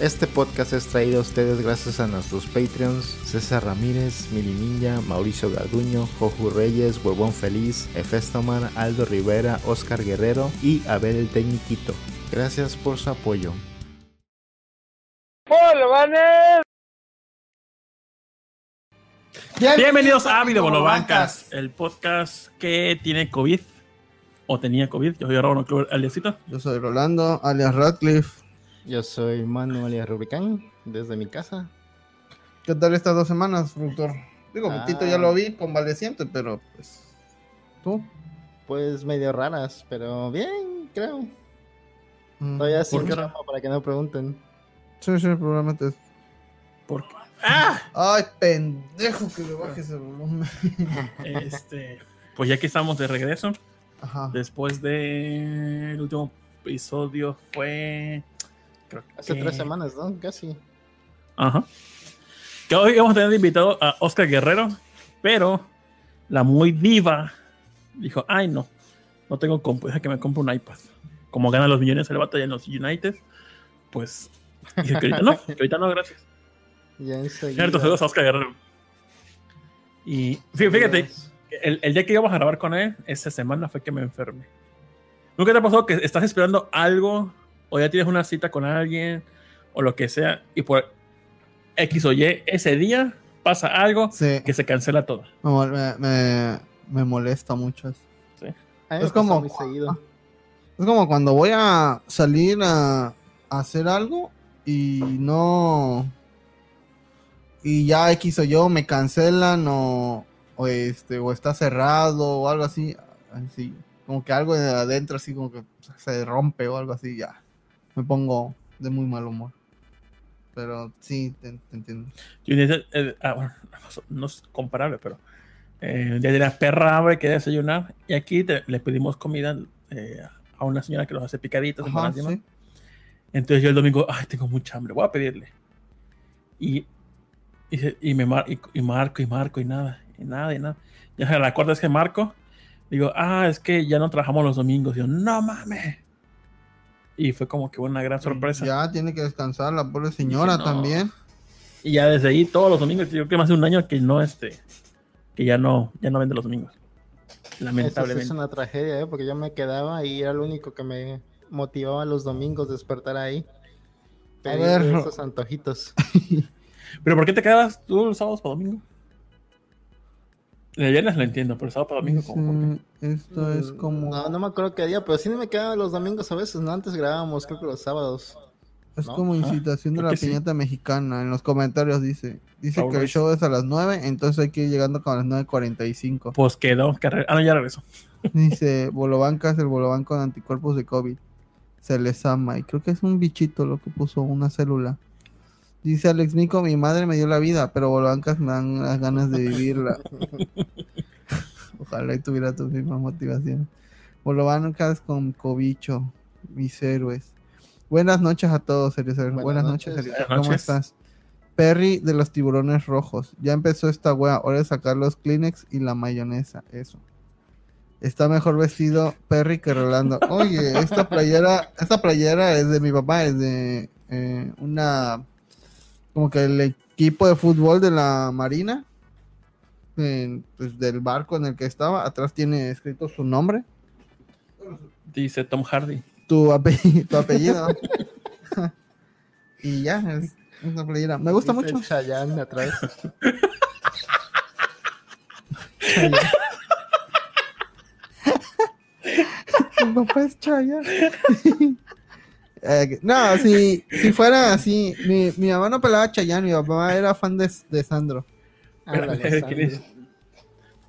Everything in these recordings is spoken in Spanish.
Este podcast es traído a ustedes gracias a nuestros Patreons César Ramírez, Mili Ninja, Mauricio Garduño, Joju Reyes, Huevón Feliz, Efestomar, Aldo Rivera, Oscar Guerrero y Abel el Tecniquito. Gracias por su apoyo. Bienvenidos a Video Bancas, el podcast que tiene COVID o tenía COVID. Yo soy Rolando Club aliasito. Yo soy Rolando, alias Radcliffe. Yo soy Manu alias Rubicán, desde mi casa. ¿Qué tal estas dos semanas, productor? Digo, Ah. Tito ya lo vi convaleciente, pero pues. ¿Tú? Pues medio raras, pero bien, creo. Mm, Todavía ¿Por sin qué chamba para que no pregunten. Sí, sí, probablemente es. ¿Por qué? ¡Ah! Ay, pendejo, que le bajes el volumen. Este, pues ya que estamos de regreso, Ajá. después de el último episodio fue. Creo Hace que- tres semanas, ¿no? Casi. Ajá. Que hoy vamos a tener invitado a Oscar Guerrero, pero la muy diva dijo: Ay, no, no tengo compu, deja que me compre un iPad. Como gana los millones el vato en los United, pues. Dije que ahorita no, que ahorita no, gracias. Ya. Cierto, saludos a Oscar Guerrero. Y fí- fíjate, el, el día que íbamos a grabar con él, esa semana fue que me enfermé. ¿Nunca te ha pasado que estás esperando algo o ya tienes una cita con alguien o lo que sea y por X o Y ese día pasa algo Sí, que se cancela todo? me, me, molesta mucho eso. Me es como- muy seguido. Es como cuando voy a salir a, a hacer algo y no. Y ya X o yo me cancelan o, o este o está cerrado o algo así. Así, como que algo de adentro así como que se rompe o algo así, ya. Me pongo de muy mal humor. Pero sí, te, te entiendo. Yo día, eh, ah, bueno, no es comparable, pero eh, día de la perra hambre que desayunar y aquí te- le pedimos comida eh, a una señora que nos hace picaditas. Ajá, y demás. sí. Entonces yo el domingo, ay, tengo mucha hambre, voy a pedirle. Y, y, y me mar- y, y marco y marco y nada, y nada, y nada. Ya la cuarta vez que marco, digo, ah, es que ya no trabajamos los domingos. Digo, no mames. Y fue como que una gran sorpresa. Ya tiene que descansar la pobre señora no. también. Y ya desde ahí todos los domingos, yo creo que más de un año que no, este, que ya no, ya no vende los domingos. Eso Lamentablemente. es una tragedia, ¿eh? Porque yo me quedaba y era lo único que me motivaba los domingos despertar ahí. A Pedir ver. esos antojitos. Pero ¿por qué te quedas tú los sábados para domingo? El viernes lo entiendo, pero el sábado para domingo, como esto es como. No, no me acuerdo qué día, pero sí me quedaba los domingos a veces. No, antes grabábamos, creo que los sábados. Es ¿no? como incitación de la que sí. piñata mexicana. En los comentarios dice. Dice Raúl que el show es a las 9, entonces hay que ir llegando con las 9.45. Pues quedó. carre- Ah, no, ya regresó. Dice, Bolobancas, el Boloban con anticuerpos de COVID. Se les ama. Y creo que es un bichito lo que puso una célula. Dice Alex Nico, mi madre me dio la vida, pero Bolobancas me dan las ganas de vivirla. Ojalá y tuviera tu misma motivación. Bolobancas con cobicho, mis héroes. Buenas noches a todos, serios. Buenas, Buenas noches, noches. Buenas ¿Cómo noches. estás? Perry de los tiburones rojos. Ya empezó esta wea. Hora de sacar los Kleenex y la mayonesa. Eso. Está mejor vestido Perry que Rolando. Oye, esta playera, esta playera es de mi papá, es de eh, una como que el equipo de fútbol de la Marina, en- pues del barco en el que estaba, atrás tiene escrito su nombre, Dice Tom Hardy. tu apellido, tu apellido. y ya, es una playera. Me gusta Dice mucho. Chayanne atrás. Mi papá es Chaya. Eh, no, si, si fuera así, mi, mi mamá no pelaba a Chayanne, mi papá era fan de, de Sandro. Déjame ver quién es. Sandro.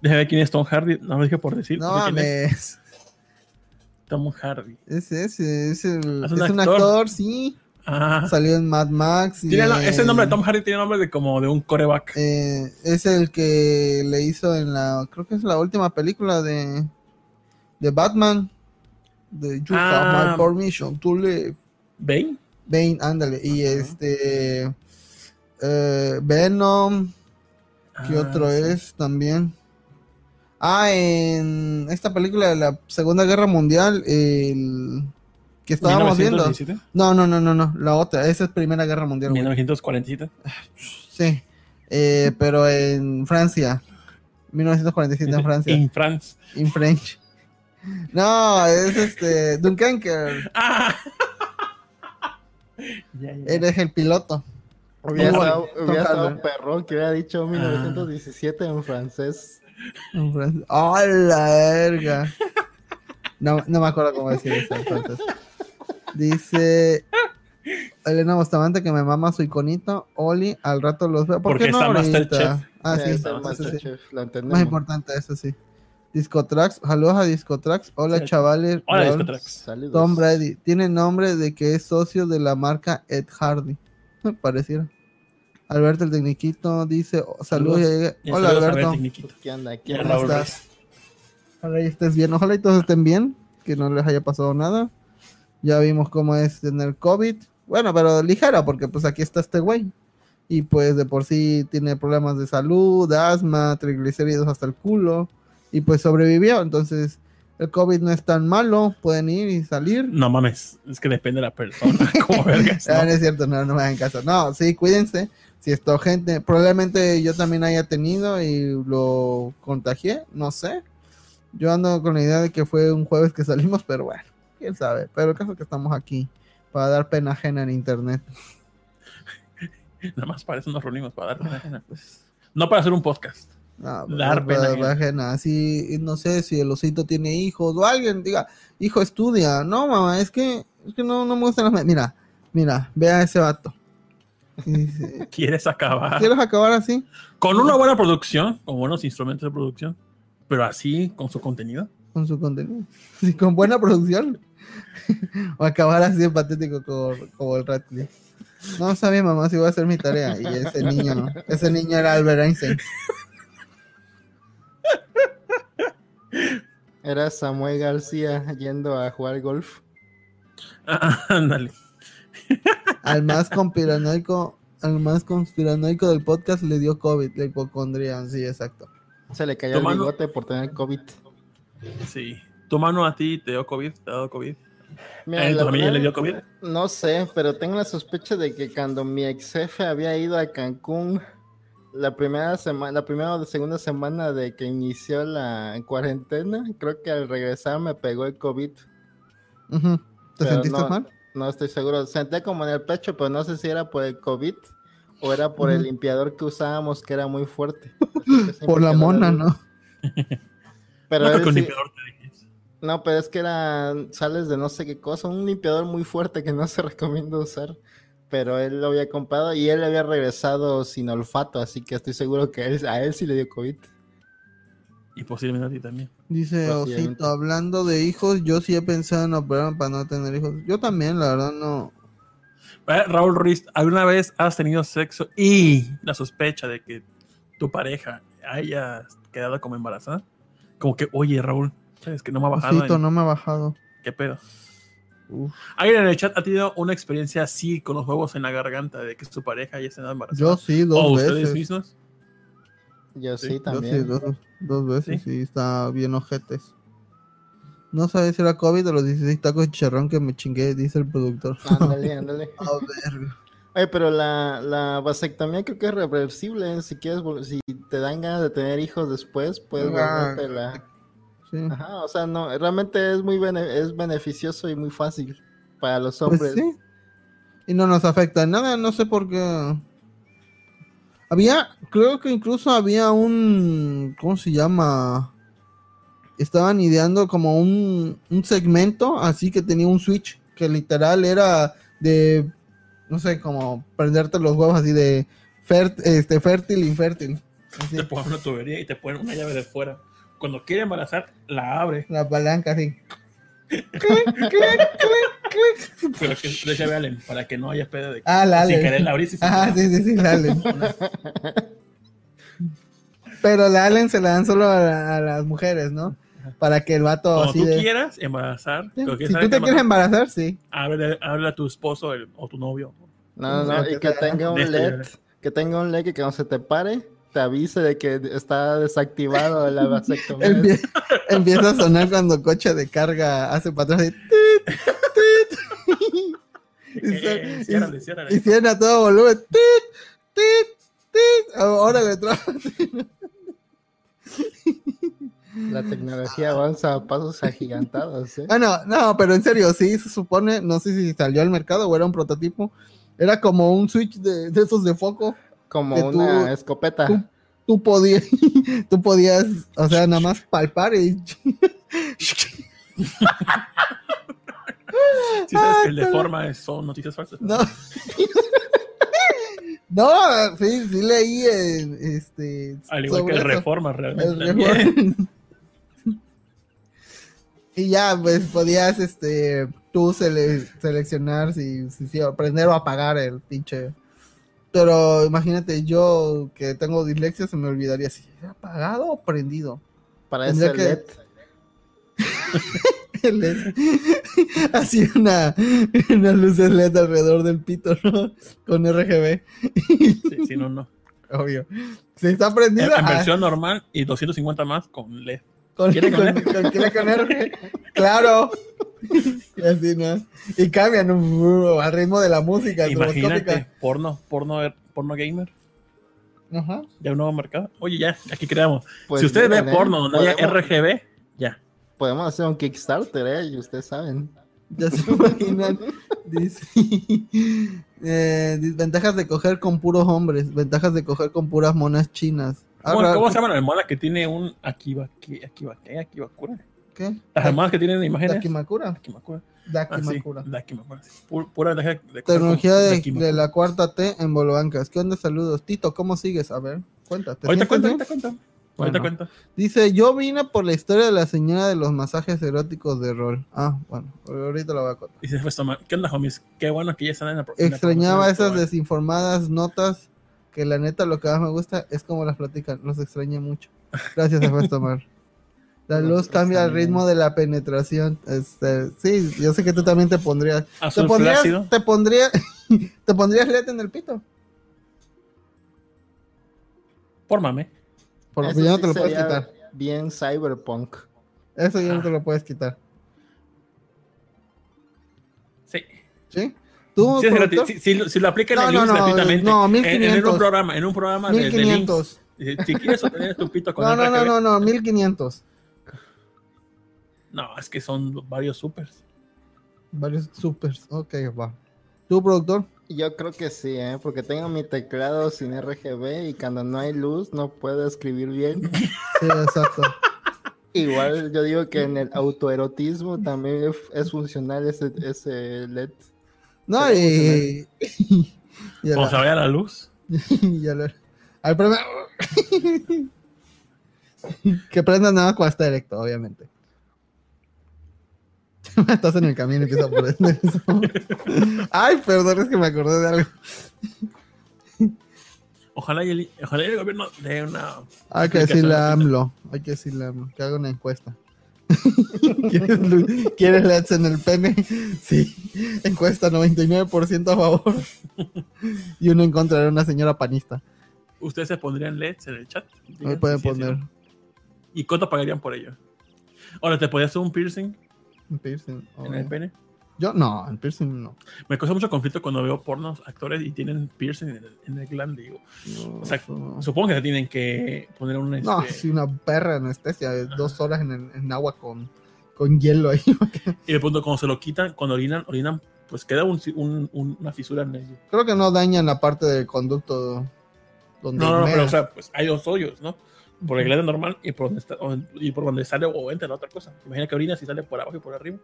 Déjame ver quién es Tom Hardy. No lo dije por decir. No es. mames. Tom Hardy. Es ese, es, el, Es es un un, actor. actor. sí. Ah. Salió en Mad Max. y el- ese nombre de Tom Hardy tiene nombre de como de un coreback. eh, es el que le hizo en la, creo que es la última película de, de Batman. De You Ah. Have My Permission to Live. ¿Bane? Bane, ándale. Y Ajá. este. eh, Venom. ¿Qué Ah, otro sí. es también? Ah, en esta película de la Segunda Guerra Mundial, el que estábamos viendo. 1917, No, no, no, no, no, la otra, esa es Primera Guerra Mundial. güey. 1947. Sí, eh, pero en Francia, 1947 en Francia, En France. en French. No, es este, Dunkerque, ¡Ah! Ya, ya. eres el piloto. Hubiera estado, Tom hubiera estado Hardy. perrón que hubiera dicho 1917 en francés. En. ¡Oh, la verga! No, no me acuerdo cómo decir eso entonces. Dice Elena Bustamante que me mama su iconito. Oli, al rato los veo. ¿Por Porque qué no está ahorita? Masterchef. Ah, Sí, sí, sí. Masterchef, lo Más importante, eso sí. Discotrax, saludos a Discotrax. Hola, Sí. chavales. Hola, Raúl. Discotrax. Saludos. Tom Brady. Tiene nombre de que es socio de la marca Ed Hardy. Pareciera. Alberto el Tecniquito dice: oh, Saludos. Hola, saludos Alberto. ¿Qué anda? Y ¿Qué? Raúl estás? Ojalá y estés bien. Ojalá y todos estén bien. Que no les haya pasado nada. Ya vimos cómo es tener COVID. Bueno, pero ligera, porque pues aquí está este güey. Y pues de por sí tiene problemas de salud, asma, triglicéridos hasta el culo. Y pues sobrevivió. Entonces, el COVID no es tan malo. Pueden ir y salir. No mames, es que depende de la persona. Como vergas. Ah, no ¿no? es cierto, no, no me hagan caso. No, sí, cuídense. Si esto gente, probablemente yo también haya tenido y lo contagié, no sé. Yo ando con la idea de que fue un jueves que salimos, pero bueno, quién sabe. Pero el caso es que estamos aquí para dar pena ajena en internet. Nada más para eso nos reunimos, para dar pena ajena. No para hacer un podcast. No, Dar pena para ajena. Así, no sé si el osito tiene hijos o alguien diga, hijo estudia. No, mamá, es que, es que no, no me gustan las... Mira, mira, ve a ese vato. ¿Quieres acabar? ¿Quieres acabar así? Con una buena producción, con buenos instrumentos de producción, pero así, con su contenido. con su contenido. Sí, con buena producción. o acabar así de patético como, como el Radcliffe. No bien, mamá, si voy a hacer mi tarea. Y ese niño, ese niño era Albert Einstein. Era Samuel García yendo a jugar golf. Ah, Ándale. Al más conspiranoico, al más conspiranoico del podcast le dio COVID, la hipocondría, sí, exacto. Se le cayó el mano- bigote por tener COVID. Sí. ¿Tu mano a ti te dio COVID? ¿Te ha dado COVID? Mira, ¿A la tu familia le dio COVID? No sé, pero tengo la sospecha de que cuando mi ex jefe había ido a Cancún la primera semana, la primera o segunda semana de que inició la cuarentena, creo que al regresar me pegó el COVID. ¿Te Pero sentiste no, mal? No estoy seguro. Sentía como en el pecho, pero no sé si era por el COVID o era por el limpiador que usábamos que era muy fuerte. Por la mona, ¿no? Pero no sí- limpiador te. No, pero es que era sales de no sé qué cosa, un limpiador muy fuerte que no se recomienda usar. Pero él lo había comprado y él había regresado sin olfato, así que estoy seguro que él- a él sí le dio COVID. Y posiblemente a ti también. Dice. Osito, hablando de hijos, yo sí he pensado en operarme para no tener hijos. Yo también, la verdad, no. Eh, Raúl Ruiz, ¿alguna vez has tenido sexo y la sospecha de que tu pareja haya quedado como embarazada? Como que, oye, Raúl, ¿sabes que no me ha bajado? Osito, en- no me ha bajado. ¿Qué pedo? Uf. ¿Alguien en el chat ha tenido una experiencia así con los huevos en la garganta de que su pareja haya estado embarazada? Yo sí, dos ¿O veces. ustedes mismos? Yo Sí, sí, yo Yo también. sí, dos, dos veces, ¿Sí? sí, está bien ojetes. No sabes si era COVID o los 16 tacos de chicharrón que me chingué, dice el productor. Ándale, ándale. A ver. Oye, pero la, la vasectomía creo que es reversible. Si quieres, si te dan ganas de tener hijos después, puedes Ah. volvértela. Sí. Ajá, o sea, no, realmente es muy bene- es beneficioso y muy fácil para los Pues hombres. sí. Y no nos afecta en nada, no sé por qué. Había, creo que incluso había un, ¿cómo se llama? Estaban ideando como un, un segmento así que tenía un switch que literal era de, no sé, como prenderte los huevos así de fert- este, fértil, infértil. Así, Te ponen una tubería y te ponen una llave de fuera. Cuando quiere embarazar, la abre. la palanca así. Pero que le llave Allen para que no haya pedo de que Ah, la sin querer la abrís y sin Ah, sí, sí, sí, la Allen. Pero la Allen se la dan solo a, a las mujeres, ¿no? Para que el vato Cuando así tú de... quieras embarazar, Sí, Si tú te quieres embarazar, embarazar, sí. háblale, háblale a tu esposo el- o tu novio. No, Sí, no, que y que tenga un este LED, que tenga un LED que cuando se te pare, te avise de que está desactivado la vasectomía. Empie- empieza a sonar cuando coche de carga hace para atrás. y tit, tit. Eh, ciérrale, ciérrale. Y cierran a todo volumen. ¡Tit! ¡Tit! ¡Tit! Ahora le. La tecnología avanza a pasos agigantados, ¿eh? Ah, no, no, pero en serio, sí se supone, no sé si salió al mercado o era un prototipo. Era como un switch de, de esos de foco. Como que tú- una escopeta. tú- Tú podías, tú podías, o sea, nada más palpar y. Si sabes que el de forma es- son noticias falsas. No. No, sí, sí leí en, este. Al igual que el eso. Reforma, realmente. El también. Reforma. y ya, pues podías, este, tú sele- seleccionar si, si, si prender o apagar el pinche. Pero imagínate, yo que tengo dislexia, se me olvidaría si era apagado o prendido. Para ese que- LED. LED. Así una, una luz de LED alrededor del pito, ¿no? Con RGB, Sí, sí, no, no. obvio. Si está En, prendido, en ah, versión normal y 250 más con LED. con, ¿quiere con con- con- ¿quiere con RGB. Claro. Y así, ¿no? Y cambian uh, al ritmo de la música Imagínate, porno, porno, porno gamer. Ajá. Ya un nuevo mercado. Oye, ya, aquí creamos. Pues si ustedes ven porno donde haya RGB, ya. Podemos hacer un Kickstarter, ¿eh? Y ustedes saben. Ya se imaginan. Dice, eh, dice, ventajas de coger con puros hombres, ventajas de coger con puras monas chinas. Ah, ¿Cómo, se llama la almohada que tiene un Akiba. Las almohadas que tienen imágenes. Dakimakura. Ah, sí, Dakimakura. Dakimakura, sí. Pu- Pura de Tecnología de, Dakimakura. de la cuarta T en Bolobancas. ¿Qué onda? Saludos. Tito, ¿cómo sigues? A ver, cuéntate. Ahorita cuenta, ahorita cuenta. Ahorita Bueno. cuenta. Dice, yo vine por la historia de la señora de los masajes eróticos de rol. Ah, bueno, ahorita lo voy a contar. Dice Festo Man, ¿qué onda, homies? Qué bueno que ya están en la en la Extrañaba esas desinformadas notas que la neta lo que más me gusta es como las platican. Los extrañé mucho. Gracias, Tomar. La luz cambia el ritmo de la penetración. Este, sí, yo sé que tú también te pondrías. Te pondrías, flácido. te pondría, te pondrías LED en el pito. Fórmame. Por Eso ya no sí te lo puedes quitar. Bien cyberpunk. Eso ya no Ah. te lo puedes quitar. Sí. ¿Sí? Si, si lo- si lo aplican No, en no, no, gratuitamente. no, en- En, 1500. un programa, en un programa de, de links. 1500. Dice, Si quieres obtener tu pito con No, no, no, no, no, 1500. No, es que son varios supers. Varios supers. Ok, va. ¿Tú, productor? Yo creo que sí, ¿eh? Porque tengo mi teclado sin RGB y cuando no hay luz no puedo escribir bien. Sí, exacto. Igual yo digo que en el autoerotismo también es, funcional ese, ese LED. No, y. Cuando se la- vaya la luz. ya lo- Al primer- que prendan nada cuando está erecto, obviamente. Estás en el camino y empieza a prender eso. Ay, perdón, es que me acordé de algo. Ojalá y el, ojalá y el gobierno dé una. Hay que decirle a. AMLO. Hay que decirle a AMLO. Que haga una encuesta. ¿Quieres, lu- ¿Quieres LEDs en el pene? Sí. Encuesta 99% a favor. y uno en contra de una señora panista. Ustedes se pondrían LEDs en el chat. Digan pueden si poner no. ¿Y cuánto pagarían por ello? Ahora, ¿te podías hacer un piercing un piercing. en el pene? Yo no, el piercing no. Me causa mucho conflicto cuando veo pornos actores y tienen piercing en el, en el glande. Digo, No, o sea, no. supongo que se tienen que poner un. No, este, sí, una perra anestesia de dos horas en, el- en agua con, con hielo ahí. Y de pronto, cuando se lo quitan, cuando orinan, orinan, pues queda un, un- un- una fisura en el. Creo que no dañan la parte del conducto donde No, no, no, pero o sea, pues hay dos hoyos, ¿no? Por el glande normal y por donde, está, o- y por donde sale o entra la otra cosa. Imagina que orinas y sale por abajo y por arriba.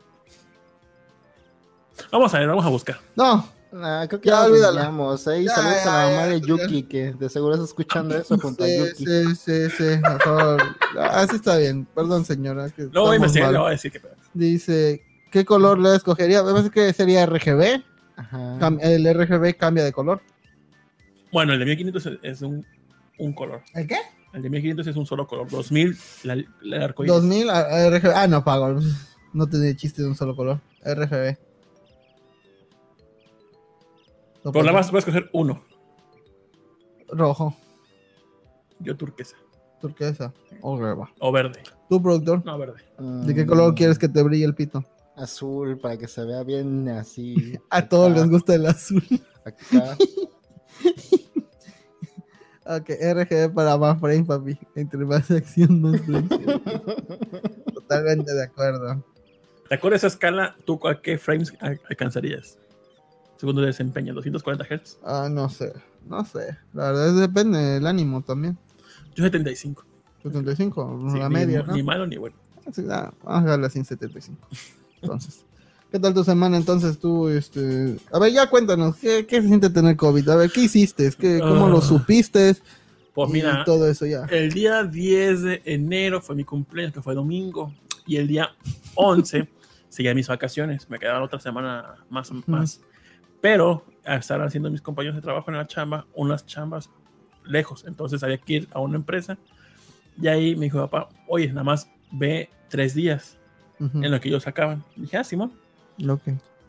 Vamos a ver, vamos a buscar. No, Ah, creo que Ya, ya, olvidamos. Y Ya, saludos ya, a la mamá ya, de ya. Yuki, que de seguro está escuchando eso junto a sí, Yuki. sí, sí, sí, a favor. Así está bien. Perdón, señora. que Luego voy a mal. le voy a decir que. Dice, ¿qué color le escogería? Me parece que sería RGB. Ajá. El RGB cambia de color. Bueno, el de 1500 es, es un, un color. ¿El qué? El de 1500 es un solo color. 2000, la, la arcoíris. 2000 a- a RGB. Ah, no pago. No tenía chiste de un solo color. RGB. Lo Por la pongo. más puedes coger uno. Rojo, Yo turquesa. turquesa o reba. O verde. ¿Tú, productor? No, verde. ¿De qué Mm, color quieres que te brille el pito? azul para que se vea bien así. A todos les gusta el azul. Acá. Ok, RGB para más frames, papi. Entre más acción, más frames. Totalmente de acuerdo. ¿Te acuerdas esa escala? ¿Tú a qué frames al- alcanzarías? Segundo desempeño, 240 Hz. Ah, no sé. No sé. La verdad es depende del ánimo también. Yo 75. 75, Sí, la ni- media, ¿no? Ni malo ni bueno. Sí, ah, vamos a darle así en 75. Entonces, ¿qué tal tu semana entonces tú? Este... A ver, ya cuéntanos, ¿qué, qué se siente tener COVID? A ver, ¿qué hiciste? ¿Qué, ¿Cómo lo Ah. supiste? Pues y mira, todo eso ya. el día 10 de enero fue mi cumpleaños, que fue domingo. Y el día 11 seguía mis vacaciones. Me quedaba otra semana más. más. Pero al estar haciendo mis compañeros de trabajo en la chamba, unas chambas lejos. Entonces había que ir a una empresa. Y ahí me dijo papá, oye, nada más ve tres días Ujú. en lo que ellos sacaban. dije, ah, Simón. Ok.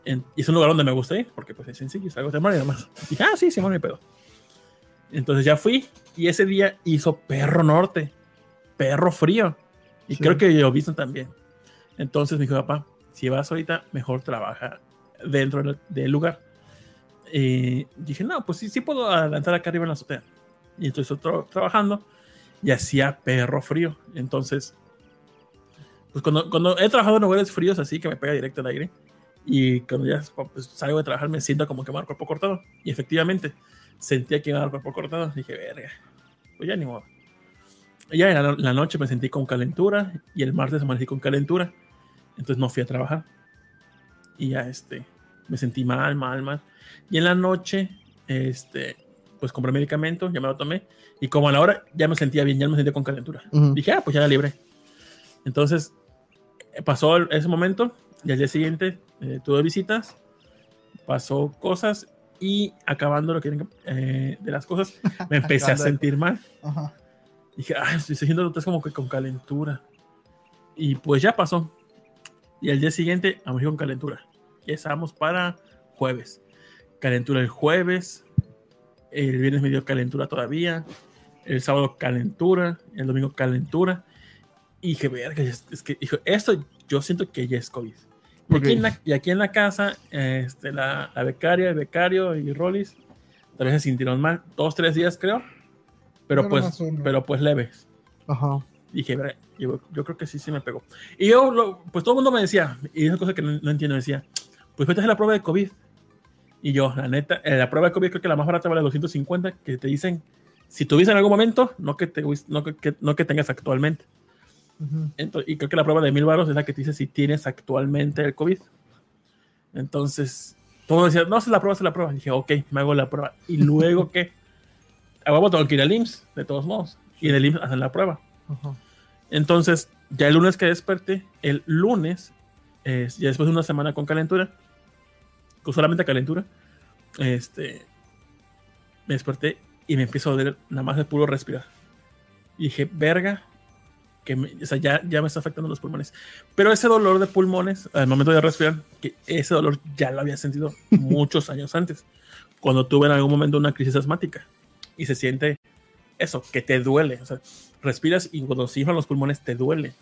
En- y es un lugar donde me gusta ir, porque pues es sencillo, es algo temprano y demás. Dije, ah, sí, Simón, mi pedo. Entonces ya fui y ese día hizo perro norte, perro frío. Y Sí. creo que yo visto también. Entonces me dijo, papá, si vas ahorita, mejor trabaja dentro del, del lugar. Y dije, no, pues sí, sí puedo adelantar acá arriba en la azotea. Y entonces estoy tra- trabajando y hacía perro frío. Entonces, pues cuando, cuando he trabajado en lugares fríos así que me pega directo el aire, y cuando ya pues, salgo de trabajar me siento como que me el cuerpo cortado. Y efectivamente, sentía que me el cuerpo cortado. Dije, verga, pues ya ni modo. Y ya en la, la noche me sentí con calentura y el martes amanecí con calentura. Entonces no fui a trabajar. Y ya este, me sentí mal, mal, mal. Y en la noche, este, pues compré medicamento, ya me lo tomé. Y como a la hora ya me sentía bien, ya me sentía con calentura. Ujú. Dije, ah, pues ya la libré. Entonces, eh, pasó ese momento y al día siguiente eh, tuve visitas, pasó cosas y acabando lo que eh, de las cosas, me empecé a sentir mal. Ajá. Dije, ay, estoy sintiendo otra vez como que con calentura. Y pues ya pasó. Y al día siguiente, amanecí con calentura. Ya estábamos para jueves. Calentura el jueves. El viernes me dio calentura todavía. El sábado calentura. El domingo calentura. Y dije, verga, es, es que, esto yo siento que ya es COVID. Y, aquí, en la, y aquí en la casa, este, la, la becaria, el becario y Rollis, tal vez se sintieron mal. Dos, tres días creo. Pero Pero pues, pero pues leves. Ajá. Dije, "Verga, yo, yo creo que sí, sí me pegó. Y yo, lo- pues todo el mundo me decía, y esa cosa que no, no entiendo, decía, pues vete a hacer la prueba de COVID. Y yo, la neta, eh, la prueba de COVID creo que la más barata vale 250, que te dicen, si tuviste en algún momento, no que, te, no que, que- no que tengas actualmente. Entonces, y creo que la prueba de mil baros es la que te dice si tienes actualmente el COVID. Entonces, todo decía, no, es la prueba, es la prueba. dije, ok, me hago la prueba. Y luego, ¿qué? A huevo tengo que ir al IMSS, de todos modos. Y en el IMSS hacen la prueba. Entonces, ya el lunes que desperté, el lunes, eh, ya después de una semana con calentura, con solamente calentura, este, me desperté y me empiezo a doler nada más de puro respirar. Y dije, verga, que me- o sea, ya, ya me está afectando los pulmones. Pero ese dolor de pulmones, al momento de respirar, que ese dolor ya lo había sentido muchos años antes, cuando tuve en algún momento una crisis asmática. Y se siente eso, que te duele. O sea, respiras y cuando se inflan los pulmones te duele.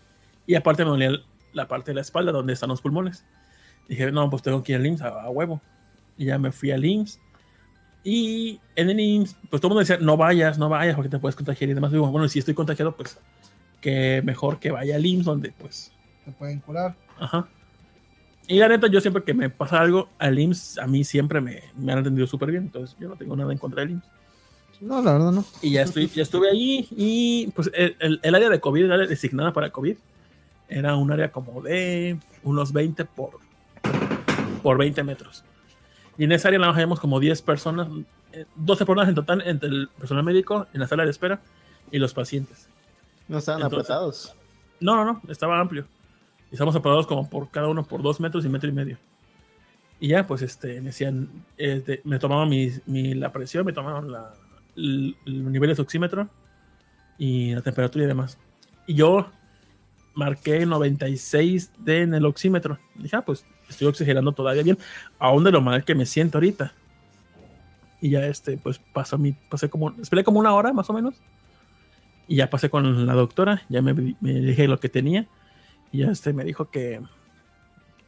Y aparte me dolía la parte de la espalda donde están los pulmones. Dije, no, pues tengo que ir al IMSS a, a huevo. Y ya me fui al IMSS. Y en el IMSS, pues todo el mundo decía, no vayas, no vayas porque te puedes contagiar y demás. Digo, bueno, si estoy contagiado, pues que mejor que vaya al IMSS donde pues, Te pueden curar. ajá. Y la neta, yo siempre que me pasa algo al IMSS, a mí siempre me, me han atendido súper bien. Entonces yo no tengo nada en contra del IMSS. No, la verdad no. Y ya, estoy, ya estuve ahí y pues el, el- el área de COVID, el área designada para COVID, era un área como de unos 20 por, por 20 metros. Y en esa área la habíamos como 10 personas, eh, 12 personas en total entre el personal médico en la sala de espera y los pacientes. No estaban Entonces- apretados. No, no, no, estaba amplio. Y estamos separados como por cada uno por dos metros y metro y medio. Y ya, pues, este, me decían, este, me tomaban mi, mi- la presión, me tomaban la, el, el nivel de oxímetro y la temperatura y demás. Y yo marqué 96 de en el oxímetro. Dije, ah, pues, estoy oxigenando todavía bien, aún de lo mal que me siento ahorita. Y ya, este, pues, pasó mi, pasé como, esperé como una hora más o menos. Y ya pasé con la doctora, ya me, me dije lo que tenía. Y ya este me dijo que,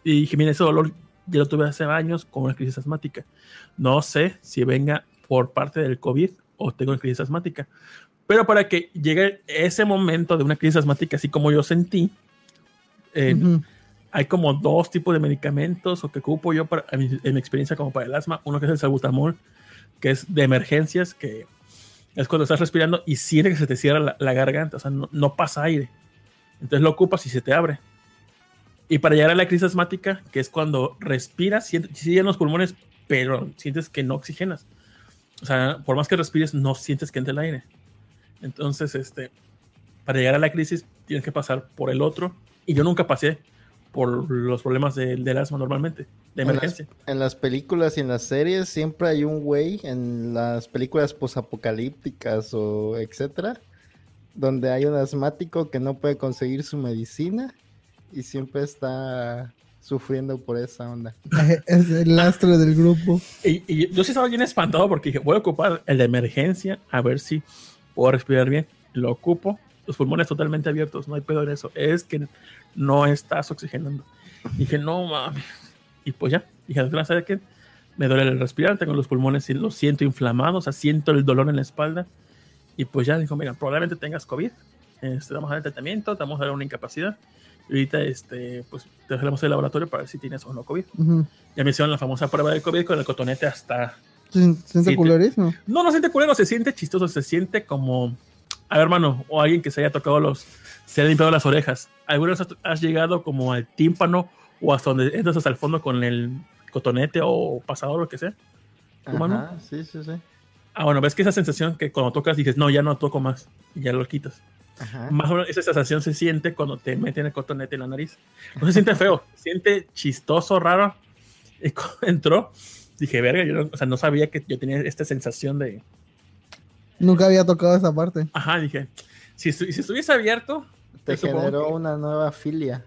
Y dije, mira, ese dolor ya lo tuve hace años con una crisis asmática. No sé si venga por parte del COVID o tengo una crisis asmática. Pero para que llegue ese momento de una crisis asmática, así como yo sentí, eh, Ujú. hay como dos tipos de medicamentos o que ocupo yo para, en, mi, en mi experiencia como para el asma. Uno que es el salbutamol, que es de emergencias, que es cuando estás respirando y sientes que se te cierra la, garganta, o sea, no, pasa aire. Entonces lo ocupas y se te abre. Y para llegar a la crisis asmática, que es cuando respiras, sientes, sí en los pulmones, pero sientes que no oxigenas. O sea, por más que respires, no sientes que entre el aire. Entonces, este, para llegar a la crisis, tienes que pasar por el otro. Y yo nunca pasé por los problemas de- del asma normalmente, de En las- emergencia. En las películas y en las series siempre hay un güey en las películas posapocalípticas o etcétera, donde hay un asmático que no puede conseguir su medicina y siempre está sufriendo por esa onda. Es el lastre del grupo. Y, y yo sí estaba bien espantado porque dije, voy a ocupar el de emergencia a ver si puedo respirar bien. Lo ocupo, los pulmones totalmente abiertos, no hay pedo en eso. Es que no estás oxigenando. Dije, no mames. Y pues ya, dije, doctora, ¿sabe qué? Me duele el respirar, tengo los pulmones y los siento inflamados, o sea, siento el dolor en la espalda. Y pues ya dijo, mira, probablemente tengas COVID. Este, vamos a dar tratamiento, te vamos a dar una incapacidad. Y ahorita, este, pues, te hacemos el laboratorio para ver si tienes o no COVID. Ujú. Ya me hicieron la famosa prueba de COVID con el cotonete hasta ¿Se siente Sí, culerísimo? no, no siente culero, se siente chistoso, se siente como. A ver, hermano, o alguien que se haya tocado los. Se haya limpiado las orejas. ¿Alguna vez has, llegado como al tímpano o hasta donde entras hasta el fondo con el cotonete o pasador o lo que sea? Ajá, sí, sí, sí. Ah, bueno, ves que esa sensación que cuando tocas dices, no, ya no toco más, y ya lo quitas. Ajá. Más o menos esa sensación se siente cuando te meten el cotonete en la nariz. No se siente feo, se siente chistoso, raro. Y cuando entró, dije, verga, yo no, o sea, no sabía que yo tenía esta sensación de, Nunca había tocado esa parte. Ajá, dije, si, estu- si estuviese abierto, Te supongo generó que- una nueva filia.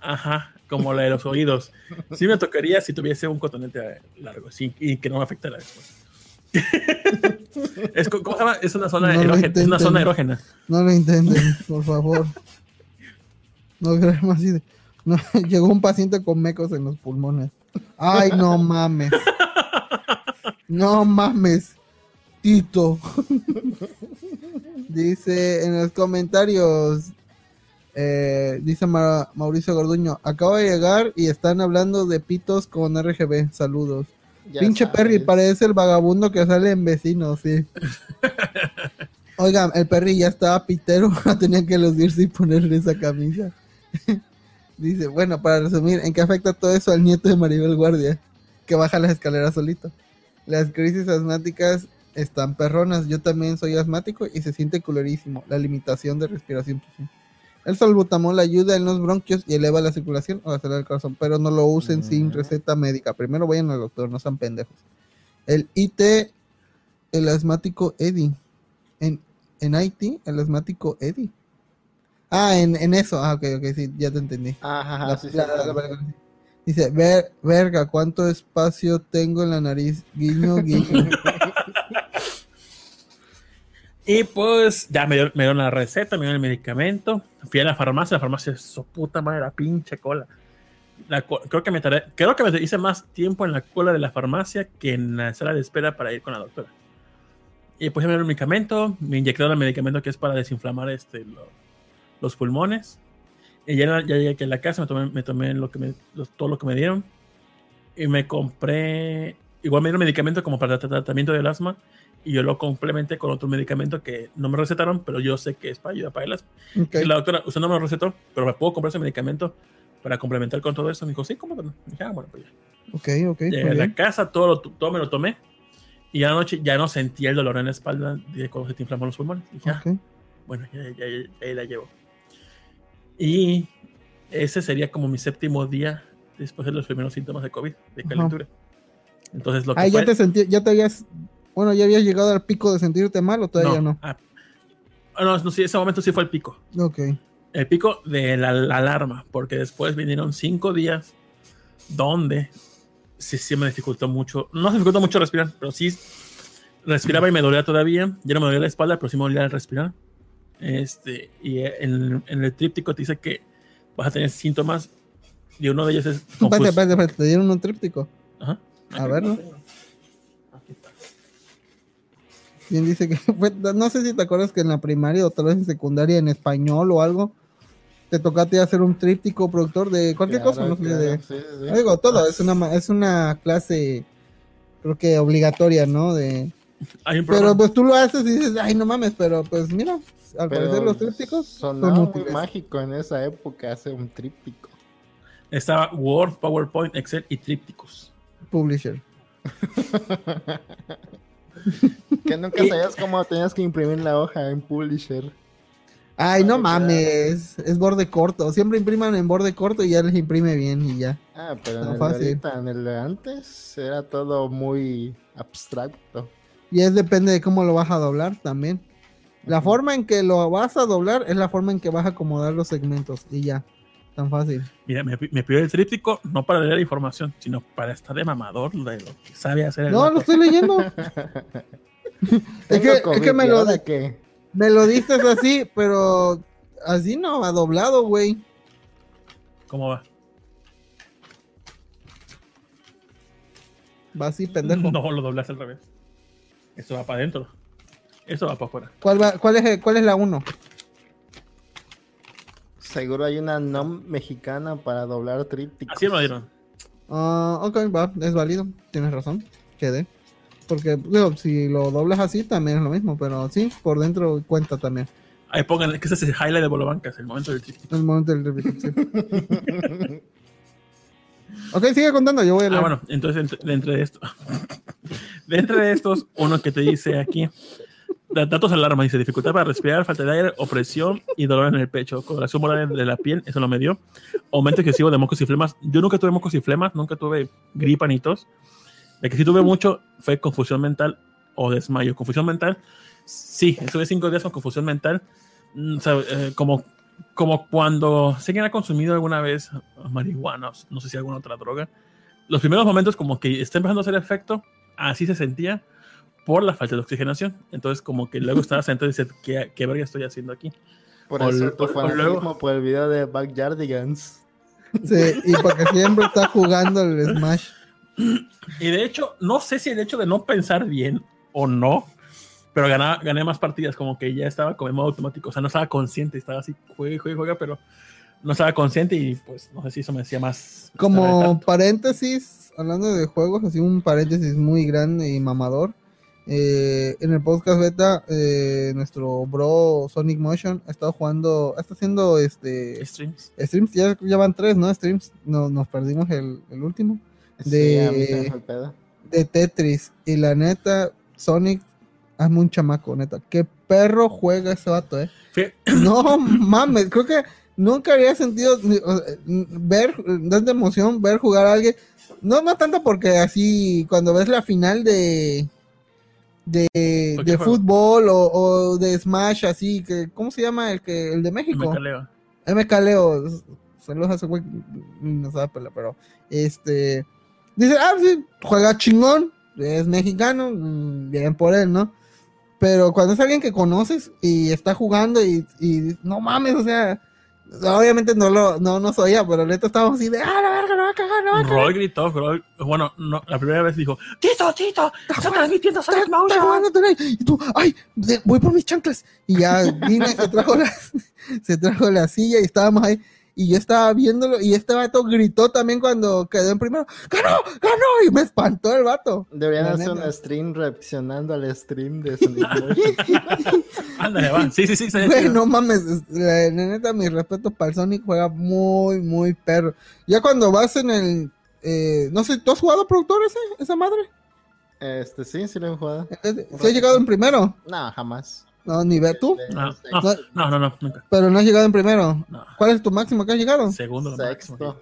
ajá, como la de los oídos. Sí me tocaría si tuviese un cotonete largo sí, y que no me afectara después. es, ¿Cómo se llama? Es una zona, No erógena, es una zona erógena. No lo intenten, por favor. No creemos así de- no, llegó un paciente con mecos en los pulmones. Ay, no mames. No mames. Tito. Dice en los comentarios. eh, dice Ma- Mauricio Gorduño. Acabo de llegar y están hablando de pitos con RGB. Saludos. Ya Pinche Perry, sabes. parece el vagabundo que sale en vecinos, sí. Oigan, el Perry ya estaba pitero, tenía que lucirse y ponerle esa camisa. Dice, bueno, para resumir, ¿en qué afecta todo eso al nieto de Maribel Guardia? Que baja las escaleras solito. Las crisis asmáticas están perronas. Yo también soy asmático y se siente culerísimo. La limitación de respiración. pues, sí. El salbutamol ayuda en los bronquios y eleva la circulación o acelera el corazón, pero no lo usen sin Mm. receta médica. Primero vayan al doctor, no sean pendejos. El IT, el asmático Eddie. En, en Haití, el asmático Eddie. Ah, en, en eso. Ah, ok, ok, sí, ya te entendí. Ajá, La- sí, sí, la- claro. la- la- Dice, "Ver- verga, ¿cuánto espacio tengo en la nariz? Guiño, guiño. Y pues ya me, dio- me dieron la receta, me dieron el medicamento. Fui a la farmacia, la farmacia, su puta madre, la pinche cola. La creo, que me tardé- creo que me hice más tiempo en la cola de la farmacia que en la sala de espera para ir con la doctora. Y pues me dieron el medicamento, me inyectaron el medicamento que es para desinflamar este, lo- los pulmones. Y ya, ya llegué aquí a la casa, me tomé, me tomé lo que me- lo- todo lo que me dieron. Y me compré, igual me dieron medicamento como para tratamiento del asma y yo lo complementé con otro medicamento que no me recetaron, pero yo sé que es para ayudar para el asma. Ok, Y la doctora, usted no me lo recetó, pero me puedo comprar ese medicamento para complementar con todo eso. Me dijo, sí, ¿cómo que no? Dije, ah, bueno, pues ya. ok, ok. Llegué a la casa, todo, lo- todo me lo tomé. Y anoche ya no sentía el dolor en la espalda de cuando se te inflaman los pulmones. Dije, ah, Ok. bueno, ya, ya, ya, ya la llevo. Y ese sería como mi séptimo día después de los primeros síntomas de COVID, de Ajá. calentura. Entonces, lo que Ah, ya te sentí, ya te habías, bueno, ya habías llegado al pico de sentirte mal o todavía no. Ah, ah, no, no, sí, ese momento sí fue el pico. Ok. El pico de la, la alarma, porque después vinieron cinco días donde sí, sí me dificultó mucho. No se dificultó mucho respirar, pero sí respiraba y me dolía todavía. Ya no me dolía la espalda, pero sí me dolía el respirar. Este, y en, en el tríptico te dice que vas a tener síntomas y uno de ellos es Espérate, espérate, te dieron un tríptico. Ajá. A ver, ¿no? Bien dice que fue- no sé si te acuerdas que en la primaria o tal vez en secundaria en español o algo te tocaste hacer un tríptico productor de cualquier Claro, cosa, no sé, claro, de- sí, sí. Digo, todo, es una, ma- es una clase, creo que obligatoria, ¿no? De, Hay un pero pues tú lo haces y dices, ay, no mames, pero pues mira, al Pero parecer los trípticos son muy mágico en esa época hacer un tríptico. Estaba Word, PowerPoint, Excel y trípticos. Publisher. Que nunca sabías cómo tenías que imprimir la hoja en Publisher. Ay, no mames, es borde corto. Siempre impriman en borde corto y ya les imprime bien y ya. Ah, pero en No, el ahorita, en el de antes era todo muy abstracto. Y es depende de cómo lo vas a doblar también. La forma en que lo vas a doblar es la forma en que vas a acomodar los segmentos y ya. Tan fácil. Mira, me, me pidió el tríptico no para leer información, sino para estar de mamador de lo que sabe hacer el No, lo estoy leyendo. es, que, es que me ¿y lo, qué? me lo diste así, pero así no va doblado, güey. ¿Cómo va? Va así, pendejo. No, lo doblas al revés. Eso va para adentro. Eso va para afuera. ¿Cuál, va- cuál, es, ¿Cuál es la 1? Seguro hay una NOM mexicana para doblar trípticos. Así me lo dieron. Ah, ok, va, es válido. Tienes razón. Quedé. Porque, digo, si lo doblas así también es lo mismo, pero sí, por dentro cuenta también. Ahí pongan que ese es el highlight de Bolobancas, el momento del tríptico. El momento del repeat, sí. Ok, sigue contando, yo voy a Ah, leer. bueno, entonces entre, de esto, de entre estos, uno que te dice aquí, datos alarma, dice dificultad para respirar, falta de aire, opresión y dolor en el pecho, coloración moral de la piel, eso no me dio, aumento excesivo de mocos y flemas, yo nunca tuve mocos y flemas, nunca tuve gripa ni tos, de que sí tuve mucho fue confusión mental o desmayo, confusión mental, sí, estuve cinco días con confusión mental, mm, o sea, eh, como como cuando si alguien ha consumido alguna vez marihuana, no sé si alguna otra droga, los primeros momentos como que está empezando a hacer efecto, así se sentía por la falta de oxigenación. Entonces como que luego estaba sentado y dice, ¿qué, qué verga estoy haciendo aquí? Por O eso luego- por el video de Backyardigans. Sí, y porque siempre está jugando el Smash. Y de hecho, no sé si el hecho de no pensar bien o no, pero ganaba- gané más partidas, como que ya estaba como en modo automático, o sea, no estaba consciente, estaba así, juega, juega, juega, pero no estaba consciente y pues no sé si eso me hacía más... Como paréntesis, hablando de juegos, así un paréntesis muy grande y mamador. Eh, en el podcast beta, eh, nuestro bro Sonic Motion ha estado jugando, está haciendo este Streams. streams, ya, ya van tres, ¿no? Streams, no, nos perdimos el, el último. Sí, De- Tetris. Y la neta, Sonic, hazme un chamaco, neta. Qué perro juega ese vato, eh. No mames, creo que nunca había sentido ver, tanta emoción, ver jugar a alguien. No, no tanto porque así, cuando ves la final de de, ¿Por de fútbol o, o de Smash, así, que ¿cómo se llama el que el de México? caleo. MK Leo, saludos a ese güey, no sabe pero este dice, ah, sí, juega chingón, es mexicano, mm, bien por él, ¿no? Pero cuando es alguien que conoces y está jugando y, y no mames, o sea, obviamente no lo, no nos oía, pero neta estábamos así de, ah, la verga, lo va a cagar, lo va a cagar. Roy gritó, Roy, bueno, no, la primera vez dijo, Tito, Tito, está transmitiendo Sonic Motion. Y tú, ay, voy por mis chanclas. Y ya vine, se trajo la, se trajo la silla y estábamos ahí. Y yo estaba viéndolo y este vato gritó también cuando quedó en primero. ¡Ganó! ¡Ganó! Y me espantó el vato. Deberían La hacer neta. un stream reaccionando al stream de. Ándale, va. Sí, sí, sí. sí, Güey, no mames. es- La, la neta, mi respeto para el Sonic juega muy, muy perro. Ya cuando vas en el. eh, no sé, ¿tú has jugado productor ese, esa madre? Este, sí, sí lo he jugado. ¿Se ha llegado en primero? No, jamás. No, ni ve tú. No, no, no, no, no, nunca. Pero no has llegado en primero. No. ¿Cuál es tu máximo que has llegado? Segundo. Sexto.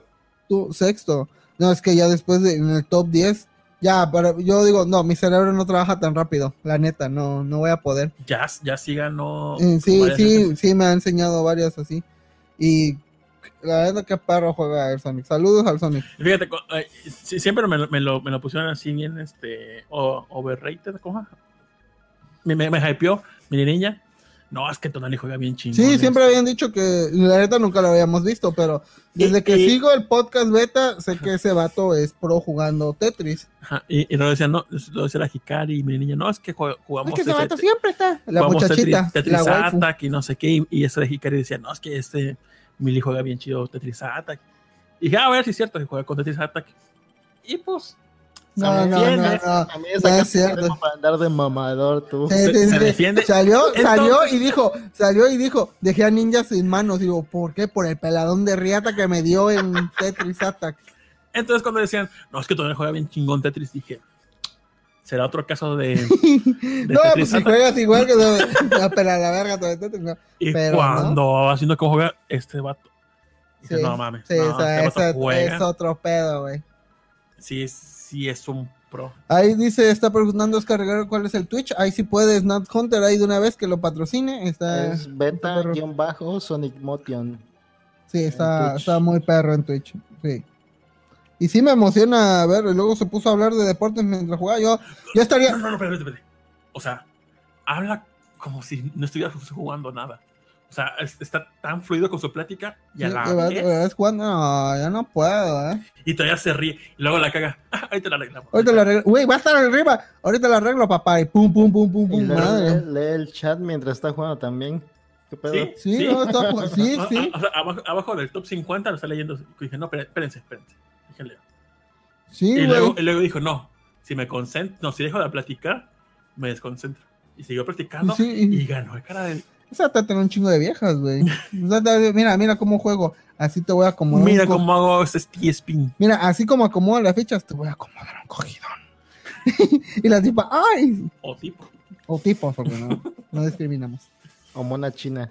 tú sexto. No, es que ya después de en el top 10, ya, pero yo digo, no, mi cerebro no trabaja tan rápido, la neta, no, no voy a poder. Ya, ya sí ganó. Eh, sí, sí, veces. sí, me ha enseñado varias así. Y la verdad que perro juega el Sonic. Saludos al Sonic. Fíjate, eh, siempre me, lo- me, lo, me lo pusieron así bien, este, overrated, ¿cómo? Me, me, me hypeó, mi niña. no, es que Tonali juega bien chingón. Sí, esto". siempre habían dicho que la neta nunca lo habíamos visto, pero desde Y- que y- sigo el podcast beta, sé que ese vato es pro jugando Tetris. Ajá, Y, y luego decían, no, lo decía la Hikari y mi niña, no, es que jugamos. Es que ese ese- vato siempre está. La jugamos muchachita, Tetris, Tetris la waifu. Attack y no sé qué. Y, y ese de Hikari decía, no, es que este Mili juega bien chido Tetris Attack. Y dije, ah, a ver si es cierto que juega con Tetris Attack. Y pues, No, se no, no, defiende. no. A mí No esa es cierto. para andar de mamador, tú. Se- defiende. Salió, Entonces- salió y dijo, salió y dijo, dejé a ninja sin manos. Digo, ¿por qué? Por el peladón de riata que me dio en Tetris Attack. Entonces cuando decían, no, es que todavía juega bien chingón Tetris, dije, será otro caso de... de No, Tetris pues si Attack? juegas igual que no, no, pela la verga todo el Tetris, no. Y pero cuando haciendo como juega este vato, dije, Sí, no mames, Sí, no, o sea, este vato ese- juega. es otro pedo, güey. Sí, es- sí es un pro. Ahí dice, está preguntando Oscar Guerrero cuál es el Twitch. Ahí sí puede Snap Hunter ahí de una vez que lo patrocine. Está, Es beta-sonic motion. sí, está, está muy perro en Twitch. Sí. Y sí me emociona ver, y luego se puso a hablar de deportes mientras jugaba. Yo, yo estaría. No, no, no, espérate, espérate. O sea, habla como si no estuviera jugando nada. O sea, es- está tan fluido con su plática y a Sí, la vez- vas jugando, no, ya no puedo, eh. y todavía se ríe. Y luego la caga. Ah, te la arreglamos. Ahorita la arreglo. Güey, va a estar arriba. Ahorita la arreglo, papá. Y pum, pum, pum, pum, Y pum. Madre. lee, lee el chat mientras está jugando también. ¿Qué pedo? Sí, Sí, no, está sí, sí. o sea, abajo, abajo del top 50 lo está leyendo. Y dije, no, espérense, espérense. leo. Sí, y, güey. luego, y luego dijo, no, si me concentro, no, si dejo de platicar, me desconcentro. Y siguió platicando Sí, y- y ganó el cara de... Esa te tiene un chingo de viejas, güey. O sea, mira, mira cómo juego. Así te voy a acomodar. Mira co- cómo hago este T-spin. Mira, así como acomodo las fichas, te voy a acomodar un cogidón. y la tipa, ¡ay! O tipo. O tipos, porque no, no discriminamos. O mona china.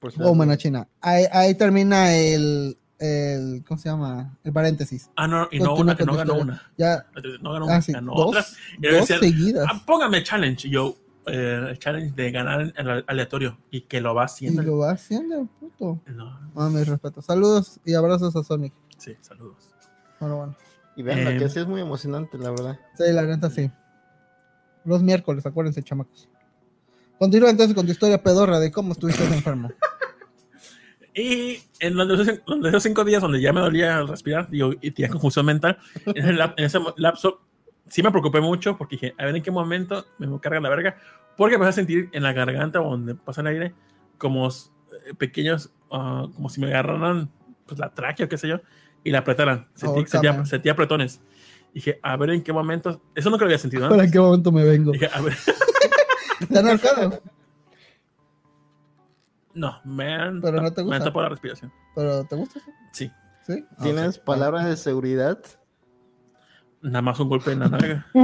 Por O mona china. Ahí, ahí termina el, el. ¿Cómo se llama? El paréntesis. Ah, no, y no una, que no ganó una. Ya, No ganó ah, una, sí, ganó dos, otra. Y dos decía, seguidas. "Ah, póngame challenge. Y yo, eh, el challenge de ganar el aleatorio. Y que lo va Y haciendo. lo va haciendo, puto. No, Ah, mis respetos. Saludos y abrazos a Sonic. sí, saludos. Bueno, bueno. Y vean, Eh, que sí es muy emocionante, la verdad. Sí, la neta sí. Los miércoles, acuérdense, chamacos. Continúa entonces con tu historia pedorra de cómo estuviste enfermo. Y en los de esos, los cinco días donde ya me dolía respirar digo, y tenía confusión mental, en ese lapso sí me preocupé mucho porque dije, a ver en qué momento me carga la verga, porque empecé a sentir en la garganta donde pasa el aire como eh, pequeños, ah, como si me agarraran pues, la tráquea o qué sé yo, y la apretaran. Sentí, Ahórcame. sentía, sentía apretones. Dije, a ver en qué momento, eso nunca lo había sentido ¿Para antes. qué momento me vengo? Dije, a ver, ¿Te han ahorcado? no, me han, Pero no te me han gusta. tapado la respiración. ¿Pero te gusta? eso? Sí, ¿Sí? ¿Tienes palabras de seguridad? Nada más un golpe en la nalga.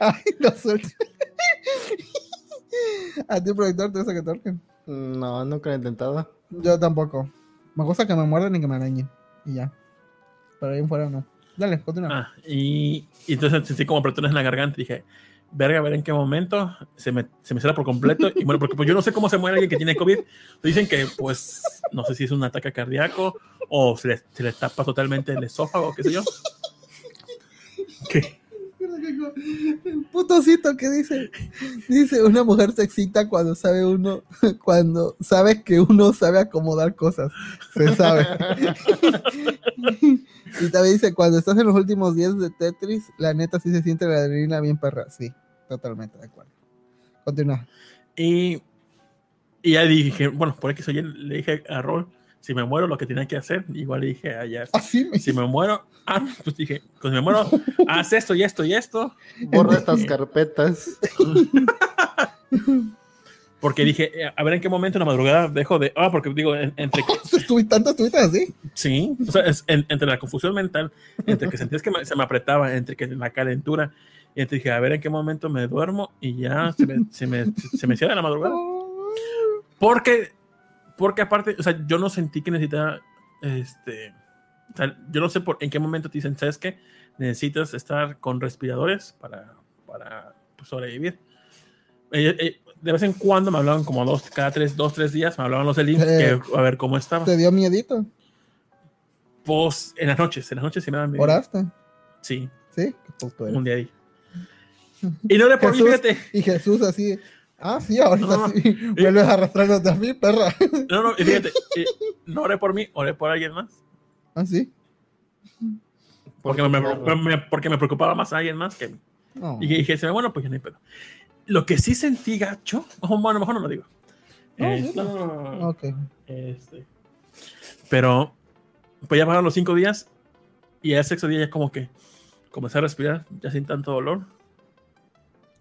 Ay, no suerte. ¿A ti, productor, te gusta que te ahorquen? No, nunca lo he intentado. Yo tampoco. Me gusta que me muerdan y que me arañen. Y ya. Pero ahí en fuera no. Dale, continúa. Ah, y, y entonces sentí como apretones en la garganta y dije, verga, a ver en qué momento se me, se me cierra por completo. Y bueno, porque pues yo no sé cómo se muere alguien que tiene COVID. Dicen que, pues, no sé si es un ataque cardíaco o se le, se le tapa totalmente el esófago, qué sé yo. ¿Qué? El putocito que dice. Dice, una mujer se excita cuando sabe uno, cuando sabe que uno sabe acomodar cosas. Se sabe. y también dice, cuando estás en los últimos días de Tetris, la neta sí se siente la adrenalina bien perra. Sí, totalmente de acuerdo. Continúa. Y, y ya dije, bueno, por aquí soy le dije a Rol, si me muero, lo que tenía que hacer. Igual dije allá, Así me si me muero, ah, pues dije, cuando me muero, haz esto y esto y esto. Borra estas carpetas. Porque dije, eh, a ver en qué momento en la madrugada dejo de. Ah, porque digo, en- entre que. ¿Estuviste tanto estuviste así? Sí, o sea, es en- entre la confusión mental, entre que sentías que me- se me apretaba, entre que la calentura, y entonces dije, a ver en qué momento me duermo y ya se me, se me, se me cierra la madrugada. Porque, porque aparte, o sea, yo no sentí que necesitaba, este, o sea, yo no sé por en qué momento te dicen, ¿sabes qué? Necesitas estar con respiradores para, para pues, sobrevivir. Eh, eh, de vez en cuando me hablaban como dos, cada tres, dos, tres días, me hablaban los del IMSS, Eh. que a ver cómo estaba. ¿Te dio miedito? Pues en las noches, en las noches sí me daban miedo. ¿Oraste? Sí, ¿Sí? Un día ahí. Y no le por Jesús, fíjate. y Jesús así, ah, sí, ahorita No, no. sí, vuelves a arrastrándote a mí, perra. No, no, y fíjate. y no oré por mí, oré por alguien más. Ah, sí. Porque me, me- me- porque me preocupaba más a alguien más que mí. No. Y dije, bueno, pues ya no hay pedo. Lo que sí sentí gacho, o bueno, mejor no lo digo. Sí, no, no, no, no. Ok. Este, pero, pues ya pasaron los cinco días y al sexto día ya como que comencé a respirar, ya sin tanto dolor.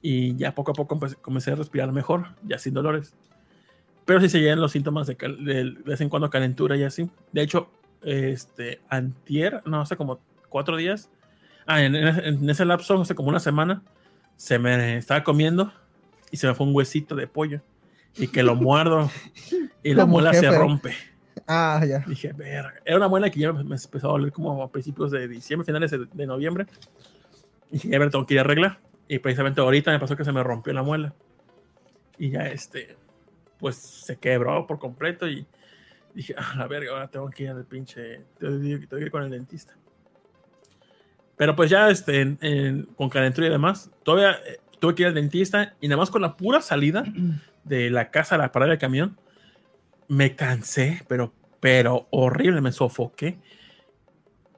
Y ya poco a poco comencé a respirar mejor, ya sin dolores. Pero sí seguían los síntomas de, de, de vez en cuando calentura y así. De hecho, este, antier, no, hace como cuatro días, ah, en, en- ese lapso, hace como una semana, se me estaba comiendo y se me fue un huesito de pollo. Y que lo muerdo y la muela se rompe. Ah, ya. Dije, verga. Era una muela que ya me empezó a doler como a principios de diciembre, finales de, de noviembre. Y dije, me la tengo que ir a arreglar. Y precisamente ahorita me pasó que se me rompió la muela. Y ya este, pues se quebró por completo. Y dije, ah, la verga, ahora tengo que ir al pinche. Tengo que ir con el dentista. Pero pues ya este, en- en- con calentura y demás, todavía eh, tuve que ir al dentista. Y nada más con la pura salida de la casa a la parada del camión, me cansé, pero, pero horrible, me sofoqué.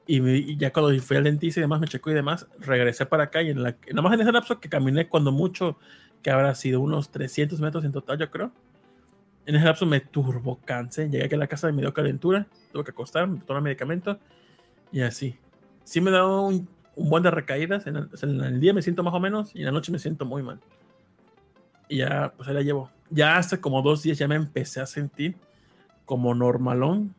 Y, me- y ya cuando fui al dentista y demás, me checó y demás, regresé para acá y en la, nada más en ese lapso que caminé cuando mucho, que habrá sido unos 300 metros en total, yo creo. En ese lapso me turbo cansé, llegué aquí a la casa y me dio calentura, tuve que acostarme, tomar medicamento y así. Sí me dado un, un buen de recaídas, en el, en el día me siento más o menos y en la noche me siento muy mal. Y ya, pues ahí la llevo. Ya hace como dos días ya me empecé a sentir como normalón,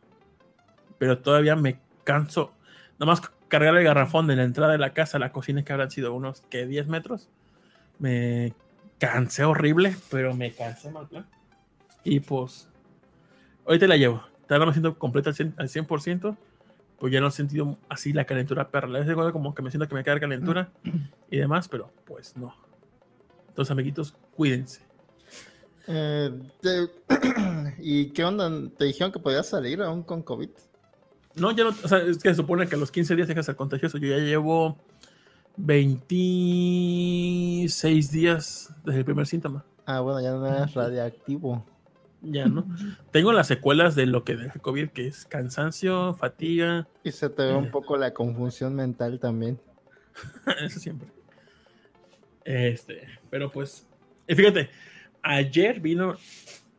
pero todavía me canso. Nada más cargar el garrafón de la entrada de la casa a la cocina, que habrán sido unos que 10 metros, me cansé horrible, pero me cansé mal plan. Y pues, ahorita la llevo. No me siento completa al 100%, al 100%, pues ya no he sentido así la calentura perra. La vez de como que me siento que me cae calentura y demás, pero pues no. Entonces, amiguitos, cuídense. Eh, te- ¿Y qué onda? ¿Te dijeron que podías salir aún con COVID? No, ya no, o sea, es que se supone que a los 15 días deja de ser contagioso. Yo ya llevo 26 días desde el primer síntoma. Ah, bueno, ya no eres radiactivo. Ya, ¿no? Tengo las secuelas de lo que deja COVID, que es cansancio, fatiga, Y se te ve un poco la confusión mental también. eso siempre. Este, pero pues, y fíjate, ayer vino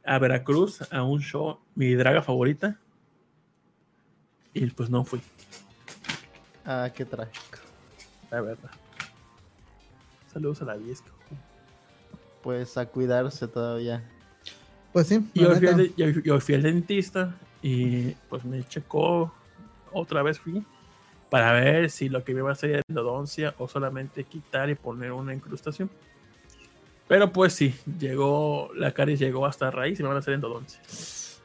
a Veracruz a un show, mi draga favorita, y pues no fui, Ah, qué trágico. la verdad. Saludos a la Viesca. Pues a cuidarse todavía. Pues sí. Y yo fui, al, de- yo- yo fui al dentista y pues me checó, otra vez fui, para ver si lo que me iba a hacer era endodoncia o solamente quitar y poner una incrustación. Pero pues sí, llegó, la caries llegó hasta raíz y me van a hacer endodoncia.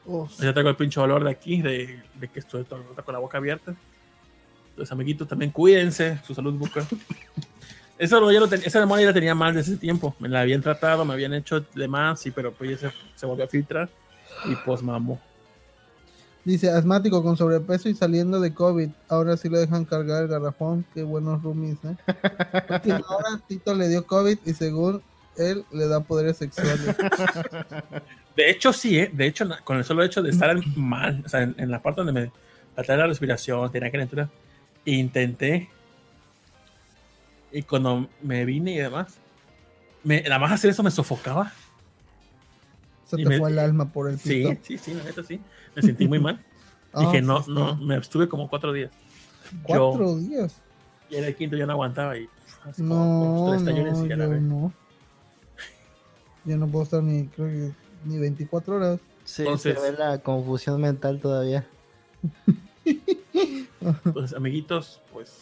Oh, Ya tengo el pinche dolor de aquí, de, de que estoy con la boca abierta. Entonces, amiguitos, también cuídense, su salud bucal. No, ya lo ten- esa ya la tenía mal desde ese tiempo. Me la habían tratado, me habían hecho de más, sí, pero pues ya se, se volvió a filtrar y pues mamó. Dice, asmático con sobrepeso y saliendo de COVID. Ahora sí le dejan cargar el garrafón. Qué buenos roomies, ¿eh? Última hora, Tito le dio COVID y según él le da poderes sexuales. De hecho, sí, ¿eh? de hecho, con el solo hecho de estar mal, o sea, en, en la parte donde me faltaba la respiración, tenía calentura, intenté. Y cuando me vine y demás, me, nada más hacer eso me sofocaba. Se te me- fue el alma por el Sí, sí, sí, la neta sí. Me sentí muy mal. Ah, Dije, no, no, me estuve como cuatro días. Cuatro días. Y en el quinto ya no aguantaba y como No, tallones no, yo no. Yo no puedo estar ni, creo que, ni 24 horas. Sí, Entonces- se ve la confusión mental todavía. Entonces, amiguitos, pues.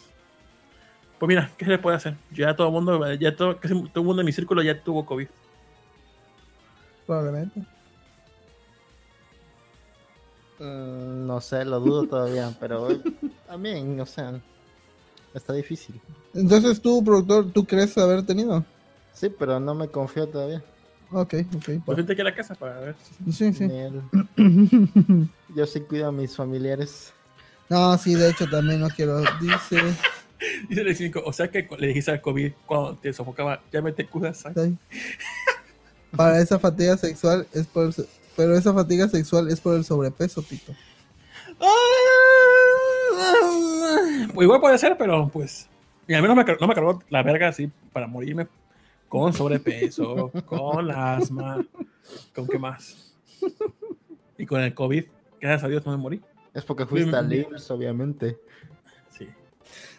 Pues mira, ¿qué se le puede hacer? Ya todo el mundo, ya todo, casi todo el mundo en mi círculo ya tuvo COVID. Probablemente. Mm, no sé, lo dudo todavía, pero también, o sea, está difícil. Entonces tú, productor, ¿tú crees haber tenido? Sí, pero no me confío todavía. Ok, ok. Pues vente aquí a la casa para ver. Sí, sí. Yo sí cuido a mis familiares. No, sí, de hecho también no quiero. Dice. Dice el 5, o sea que le dijiste al COVID cuando te sofocaba, ya me te curas. Para esa fatiga sexual es por el, pero esa fatiga sexual es por el sobrepeso, Tito. Pues igual puede ser, pero pues. Y al menos me, no me cargó la verga así para morirme con sobrepeso, con asma, con qué más. Y con el COVID, gracias a Dios no me morí. Es porque fuiste al Bien. IMSS, obviamente. Sí.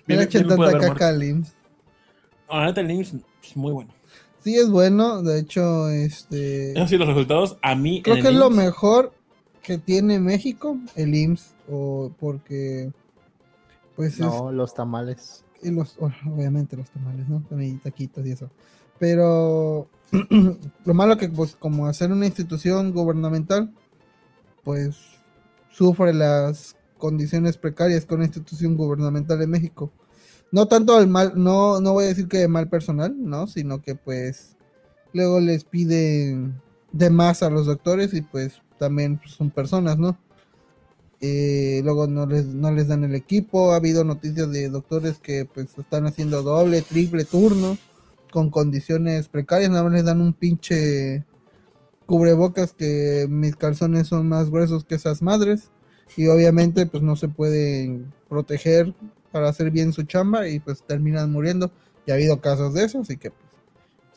Me pude tanta caca al IMSS. neta, el IMSS es muy bueno. Sí, es bueno. De hecho, este. Eso sí, los resultados a mí. Creo en que el es lo mejor que tiene México, el IMSS, o porque. Pues No, los tamales. es. y los, oh, obviamente los tamales, ¿no? También taquitos y eso. Pero. lo malo que, pues, como hacer una institución gubernamental, pues. Sufre las condiciones precarias con una institución gubernamental en México. No tanto el mal, no, no voy a decir que mal personal, ¿no? Sino que pues luego les piden de más a los doctores y pues también pues, son personas, ¿no? Eh, luego no les, no les dan el equipo, ha habido noticias de doctores que pues están haciendo doble, triple turno con condiciones precarias, nada más les dan un pinche cubrebocas que mis calzones son más gruesos que esas madres y obviamente pues no se pueden proteger para hacer bien su chamba y pues terminan muriendo. Y ha habido casos de eso, así que pues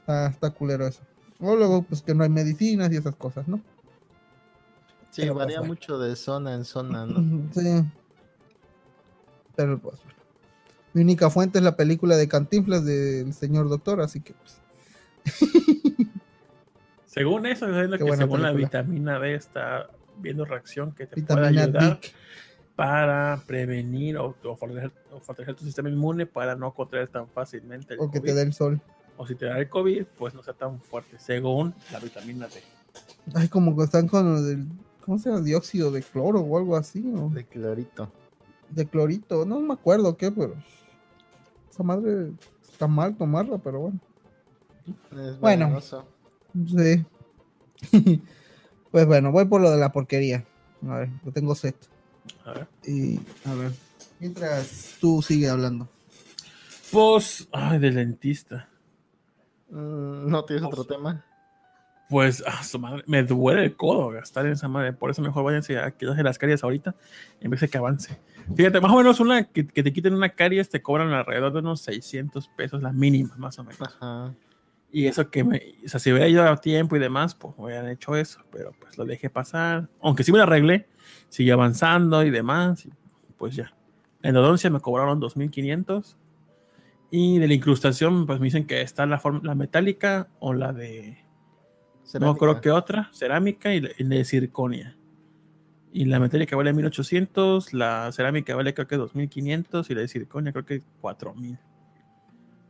está, está culero eso. O luego pues que no hay medicinas y esas cosas, ¿no? Sí, Pero, pues, varía bueno. mucho de zona en zona, ¿no? Sí. Pero pues bueno. Mi única fuente es la película de Cantinflas del señor doctor, así que pues Según eso, viendo Qué que según la vitamina D está viendo reacción que te vitamina puede ayudar D. para prevenir o, o fortalecer, o fortalecer tu sistema inmune para no contraer tan fácilmente el O que te dé el sol. O si te da el COVID, pues no sea tan fuerte, según la vitamina D. Ay, como que están con lo del, ¿cómo se llama? Dióxido de cloro o algo así, ¿no? De clorito. De clorito, no me acuerdo qué, pero esa madre está mal tomarla, pero bueno. Es Bueno. Sí. pues bueno, voy por lo de la porquería. A ver, lo tengo set. A ver. Y a ver, mientras tú sigue hablando. Pues, ay, del dentista. Mm, ¿No tienes otro tema? Pues, ah, su madre, me duele el codo gastar en esa madre. Por eso mejor váyanse a quitarse las caries ahorita en vez de que avance. Fíjate, más o menos una que, que te quiten una caries te cobran alrededor de unos 600 pesos, la mínima, más o menos. Ajá. Y eso que me, o sea, si hubiera ido a tiempo y demás, pues hubieran hecho eso, pero pues lo dejé pasar. Aunque sí me lo arreglé, sigue avanzando y demás, y pues ya. En odoncia me cobraron 2.500. Y de la incrustación, pues me dicen que está la, forma, la metálica o la de, no creo que otra, cerámica y la, y de circonia. Y la metálica vale 1.800, la cerámica vale creo que 2.500 y la de circonia creo que 4.000.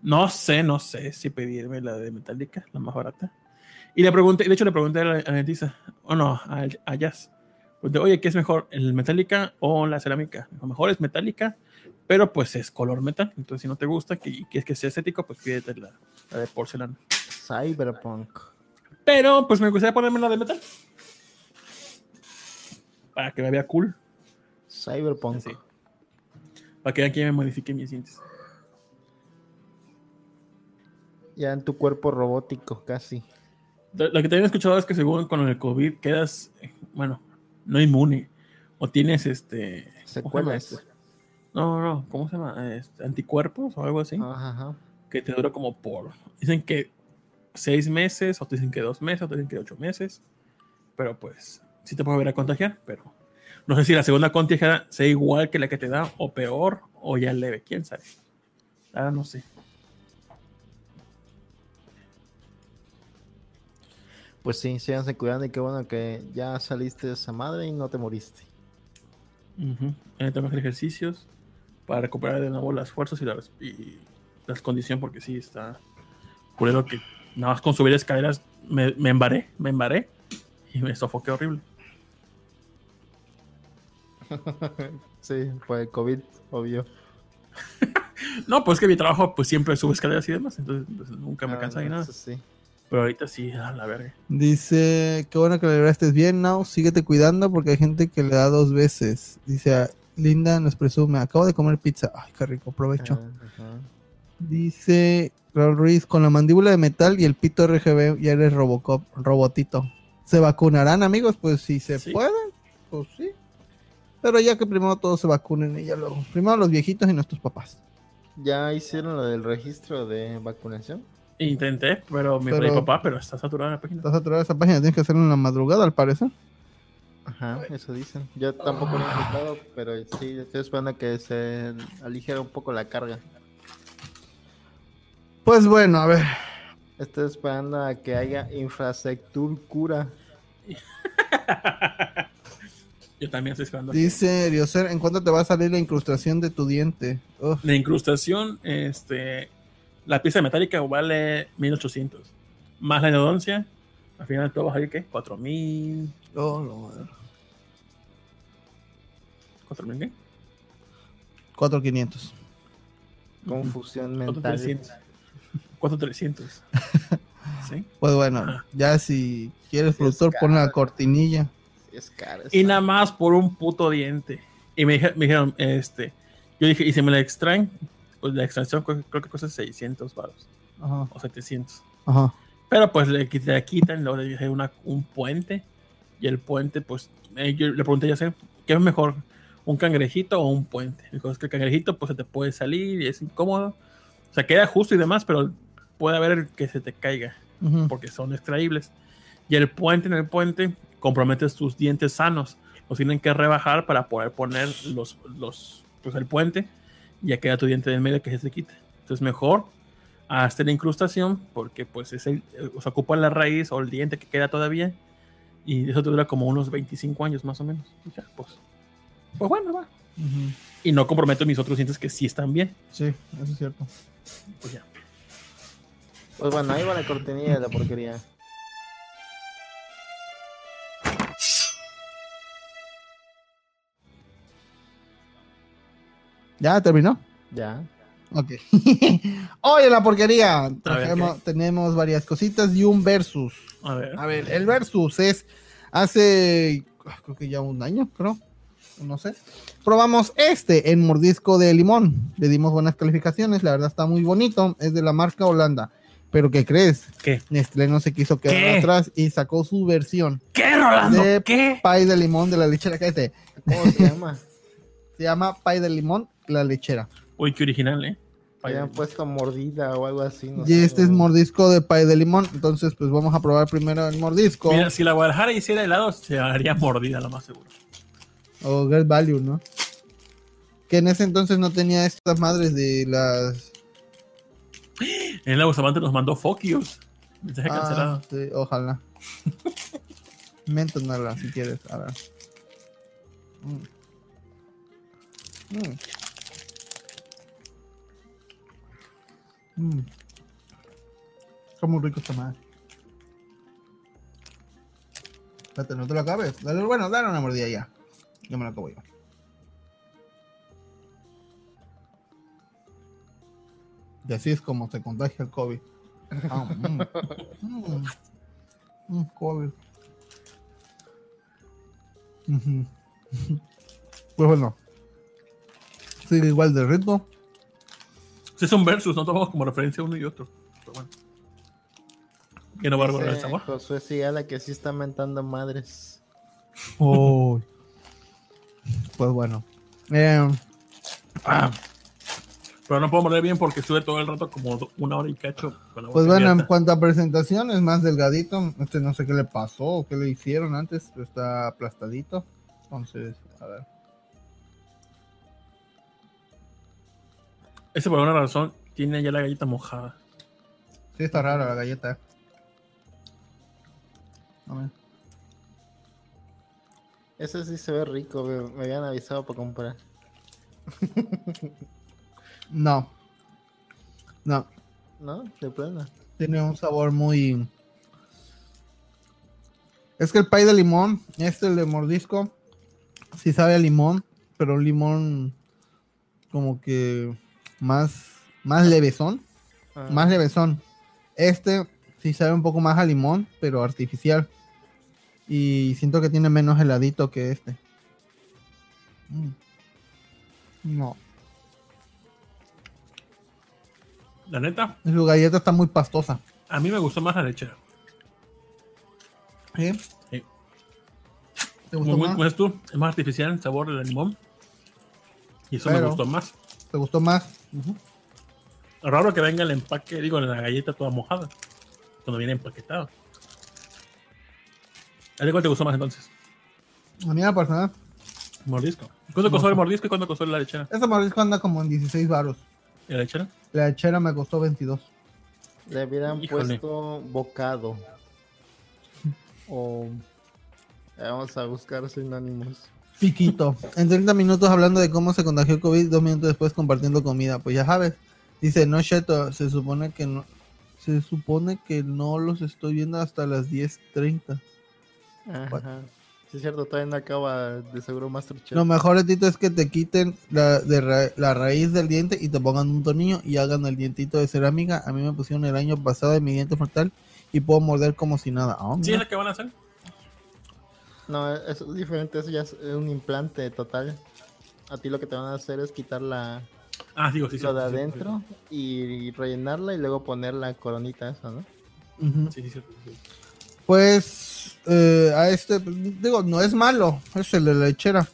No sé, no sé si pedirme la de metálica, la más barata. Y le pregunté, de hecho le pregunté a la, a la dentista, o no, a, a Jazz. Pregunté, Oye, ¿qué es mejor, el metálica o la cerámica? Lo mejor es metálica, pero pues es color metal. Entonces, si no te gusta que- y quieres que sea estético, pues pídete la, la de porcelana. Cyberpunk. Pero pues me gustaría ponerme la de metal. Para que me vea cool. Cyberpunk. Sí. Para que que me modifique mis dientes. Ya en tu cuerpo robótico, casi. Lo que también he escuchado es que según con el COVID quedas, bueno, no inmune. O tienes este. ¿cómo se llama Secuelas. No, no, no. ¿Cómo se llama? Este, anticuerpos o algo así. Ajá, ajá. Que te dura como por. Dicen que seis meses, o te dicen que dos meses, o te dicen que ocho meses. Pero pues, sí te puede volver a contagiar, pero no sé si la segunda contagiada sea igual que la que te da, o peor, o ya leve, quién sabe. Ahora no sé. Pues sí, síganse cuidando y qué bueno que ya saliste de esa madre y no te moriste. Eh, que hacer ejercicios para recuperar de nuevo las fuerzas y, la res- y las condiciones, porque sí está culero que nada más con subir escaleras me, me embaré, me embaré y me sofoqué horrible. Sí, fue COVID, obvio. No, pues que mi trabajo pues siempre sube escaleras y demás, entonces pues, nunca me Ah, cansa ni no, nada. sí. Pero ahorita sí, a la verga. Dice, qué bueno que le estés bien, Now. Síguete cuidando porque hay gente que le da dos veces. Dice, Linda nos presume, acabo de comer pizza. Ay, qué rico, provecho. Ah. Dice Raúl Ruiz, con la mandíbula de metal y el pito RGB ya eres Robocop, robotito. ¿Se vacunarán, amigos? Pues si se Sí. pueden, pues sí. Pero ya que primero todos se vacunen y ya luego. Primero los viejitos y nuestros papás. ¿Ya hicieron lo del registro de vacunación? Intenté, pero mi Pero- papá, pero está saturada la página. Estás atrás de esa página, tienes que hacerlo en la madrugada, al parecer. Ajá, eso dicen. Yo tampoco lo he intentado, pero sí, estoy esperando que se aligere un poco la carga. Pues bueno, a ver. Estoy esperando a que haya infraestructura. Yo también estoy esperando. Dice Rioser, ¿en cuánto te va a salir la incrustación de tu diente? Uf, La incrustación, este, la pieza metálica vale 1800. Más la endodoncia, al final todo va a salir, ¿qué? 4000. oh, lo madre. 4000, ¿qué? 4500. Confusión mental. 4300. 4300. ¿Sí? Pues bueno, Ajá. ya si quieres, Sí, productor, pon la cortinilla. Es caro. Y nada más por un puto diente. Y me, dije- me dijeron, este, yo dije, y si me la extraen, pues la extracción creo, que cuesta 600 baros Ajá, o 700. ajá. Pero pues le, le quitan, luego le dije una, un puente. Y el puente, pues, eh, yo le pregunté ya sé, ¿qué es mejor? ¿Un cangrejito o un puente? Dijo, es que el cangrejito, pues, se te puede salir y es incómodo. O sea, queda justo y demás, pero puede haber que se te caiga porque son extraíbles. Y el puente en el puente comprometes tus dientes sanos. Los tienen que rebajar para poder poner los, los, pues el puente y ya queda tu diente del medio que se te quite. Entonces mejor hasta la incrustación porque pues es el, o sea, ocupa la raíz o el diente que queda todavía y eso te dura como unos 25 años más o menos. Y ya, pues, pues bueno, va. Y no comprometo mis otros dientes que sí están bien. Sí, eso es cierto. Pues ya. Pues bueno, ahí va la cortinilla de la porquería. ¿Ya terminó? Ya. Ok. Oye, la porquería. Ver, tenemos varias cositas y un versus. A ver. A ver, el versus es hace, ah, creo que ya un año, creo. No sé. Probamos este en mordisco de limón. Le dimos buenas calificaciones. La verdad está muy bonito. Es de la marca Holanda. Pero ¿qué crees? ¿Qué? Nestlé no se quiso quedar ¿Qué? atrás y sacó su versión. ¿Qué, Rolando? De- ¿Qué? Pay de limón de la lechera. Cállate. ¿Cómo se llama? Se llama pay de limón la lechera. Uy, qué original, ¿eh? Habían puesto mordida o algo así. No y sé, este es mordisco de pay de limón. Entonces, pues vamos a probar primero el mordisco. Mira, si la Guadalajara hiciera helado, se haría mordida, lo más seguro. O Great Value, ¿no? Que en ese entonces no tenía estas madres de las. En la Bustamante nos mandó Fokios. Mensaje Ah, cancelado. sí, ojalá. Méntonala si quieres. A ver. Mm. Mm. Mm. Está muy rico esta madre. Espérate, no te lo acabes. Dale, bueno, dale una mordida ya. Yo me la acabo yo. Y así es como se contagia el COVID. Ah, mm. Mm. Mm, COVID. Pues bueno. Sigue igual de ritmo. Sí, son versus, no tomamos como referencia uno y otro. Pero bueno. Que no va a recordar el Dice sabor. Josué Sigala que sí está mentando madres. Oh. Pues bueno. Eh, Ah. Pero no puedo morder bien porque estuve todo el rato como una hora y cacho. con la boca pues bueno, en cuanto a presentación, es más delgadito. Este no sé qué le pasó o qué le hicieron antes. pero Está aplastadito. Entonces, a ver. Ese por alguna razón tiene ya la galleta mojada. Sí, está rara la galleta. eh. A ver. Ese sí se ve rico, me, me habían avisado para comprar. No. No. ¿No? De plano. Tiene un sabor muy. Es que el pay de limón, este el de mordisco, sí sabe a limón, pero un limón como que más, más levesón, Ah, más levesón. Este sí sabe un poco más a limón, pero artificial. Y siento que tiene menos heladito que este. Mm. No. La neta, Su galleta está muy pastosa. a mí me gustó más la lechera. ¿Sí? Sí. ¿Te Muy, gustó muy- más? dices tú, es más artificial el sabor del limón. Y eso me gustó más. ¿Te gustó más? Raro que venga el empaque, digo, la galleta toda mojada. Cuando viene empaquetado. ¿A ti cuál te gustó más entonces? A mí, en la personal, Mordisco. ¿Cuánto costó el mordisco y cuánto costó la lechera? ese mordisco anda como en 16 varos. ¿Y la lechera? La lechera me costó 22. Le hubieran Híjole. puesto bocado. O. Vamos a buscar sinónimos. Piquito. En 30 minutos hablando de cómo se contagió COVID, dos minutos después compartiendo comida. Pues ya sabes. Dice, no, Cheto, se supone que no. Se supone que no los estoy viendo hasta las 10.30. Ajá. Sí, es cierto, todavía no acaba de seguro Masterchef. Lo mejor, Tito, es que te quiten la, de ra- la raíz del diente y te pongan un tornillo y hagan el dientito de cerámica. A mí me pusieron el año pasado en mi diente frontal y puedo morder como si nada. Ah, ¿Sí es la que van a hacer? No, eso es diferente, eso ya es un implante total. A ti lo que te van a hacer es quitar la, Ah, digo, sí, sí. lo de sí, sí, adentro y rellenarla y luego poner la coronita esa, ¿no? Sí, sí, sí. Pues eh, a este, digo, no es malo, es el de la lechera.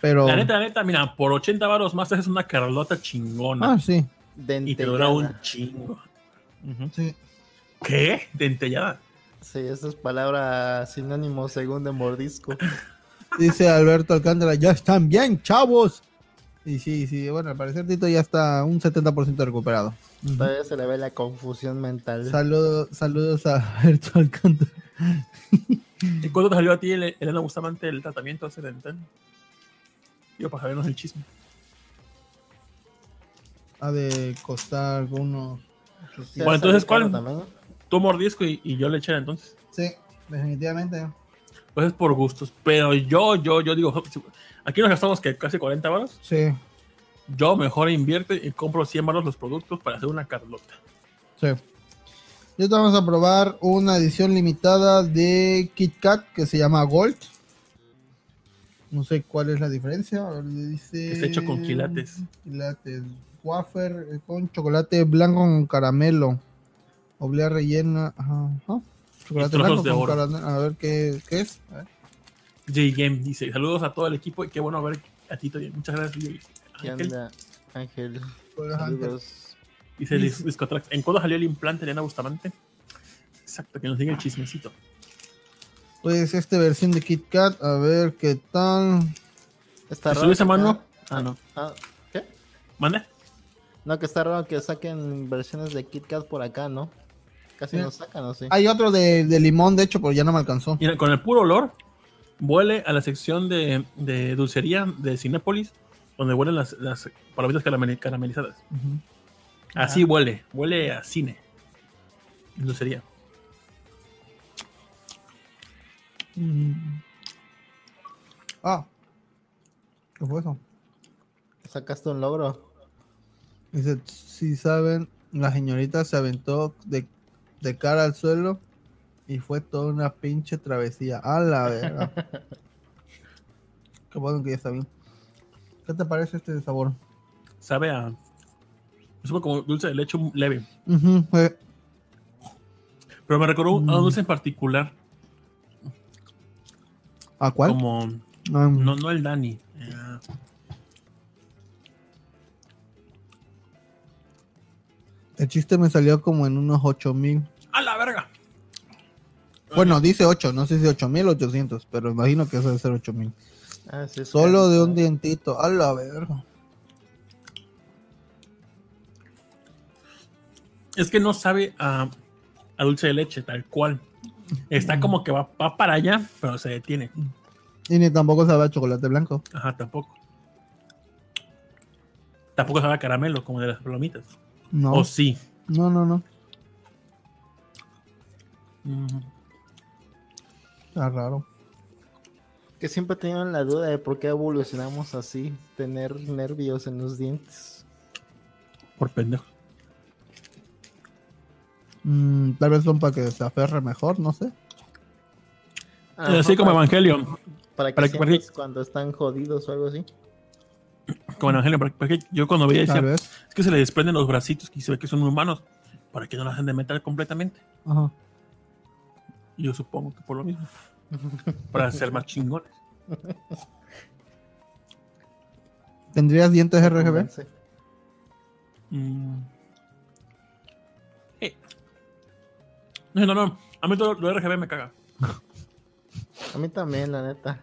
Pero. La neta, la neta, mira, por 80 varos más haces una carlota chingona. Ah, sí. y te dura un Dentellada. chingo. Sí. ¿Qué? Dentellada. Sí, esa es palabra sinónimo según de mordisco. Dice Alberto Alcántara, ya están bien, chavos. Y sí, sí, bueno, al parecer Tito ya está un 70% recuperado. Todavía se le ve la confusión mental. Saludos, saludos a Alberto Alcántara. ¿Y cuándo te salió a ti, Ele- Elena Bustamante, el tratamiento ese dental? Yo, para sabernos el chisme. Ha de costar unos. Sí, Bueno, entonces, ¿cuál? también, ¿no? Tú mordisco y, y yo lechera, entonces. Sí, definitivamente. Pues es por gustos. Pero yo, yo, yo digo, si- aquí nos gastamos que casi 40 varos. Sí, Yo mejor invierto y compro 100 varos los productos para hacer una carlota. sí. Y vamos a probar una edición limitada de Kit Kat que se llama Gold. No sé cuál es la diferencia. A ver, dice... Es hecho con quilates. Quilates. Wafer eh, con chocolate blanco con caramelo. Oblea rellena. Ajá. ajá. Chocolate blanco de con oro. caramelo. A ver qué, qué es. A ver. J-Game dice: Saludos a todo el equipo y qué bueno ver a ti también. Muchas gracias, J. ¿Qué Ángel. onda, Ángel? Saludos. Dice Discotrax. ¿En cuándo salió el implante Elena Bustamante? Exacto, que nos diga el chismecito. Pues esta versión de Kit Kat. A ver qué tal. Está ¿Te raro mano? Ah, no. Ah, ¿Qué? ¿Mande? No, que está raro que saquen versiones de Kit Kat por acá, ¿no? Casi Sí. no sacan, ¿o sí? Hay otro de, de limón, de hecho, pero ya no me alcanzó. Mira, con el puro olor, huele a la sección de, de dulcería de Cinépolis, donde huelen las, las palomitas caramel- caramelizadas. Así huele, huele a cine. En Dulcería. Mm. Ah. ¿Qué fue eso? Sacaste un logro. Dice, si saben, la señorita se aventó de, de cara al suelo y fue toda una pinche travesía. A la verga. Qué bueno que ya está bien. ¿Qué te parece este sabor? Sabe a. Es como dulce de leche leve. Eh, Pero me recordó a un Mm. dulce en particular. ¿A cuál? Como. No, no el Dani. eh, el chiste me salió como en unos 8000. ¡A la verga! Bueno, dice 8, no sé si 8800, pero imagino que eso debe ser 8000. Ah, sí, Solo de un dientito. A la verga. Es que no sabe a, a dulce de leche, tal cual. Está como que va, va para allá, pero se detiene. Y ni tampoco sabe a chocolate blanco. Ajá, tampoco. Tampoco sabe a caramelo, como de las palomitas. No. O sí. No, no, no. Está raro. Que siempre tenían la duda de por qué evolucionamos así, tener nervios en los dientes. por pendejo. Mm, tal vez son para que se aferre mejor, no sé. Eh, Así como para, Evangelion. para que para que- para que- cuando están jodidos o algo así. Como Evangelion, porque- porque yo cuando veía decía, vez. es que se le desprenden los bracitos y se ve que son humanos, para que no las hacen de metal completamente. Ajá. Yo supongo que por lo mismo. Para ser más chingones. ¿Tendrías dientes RGB? Sí. Mm. Eh. No, no, no. A mí todo lo RGB me caga. A mí también, la neta.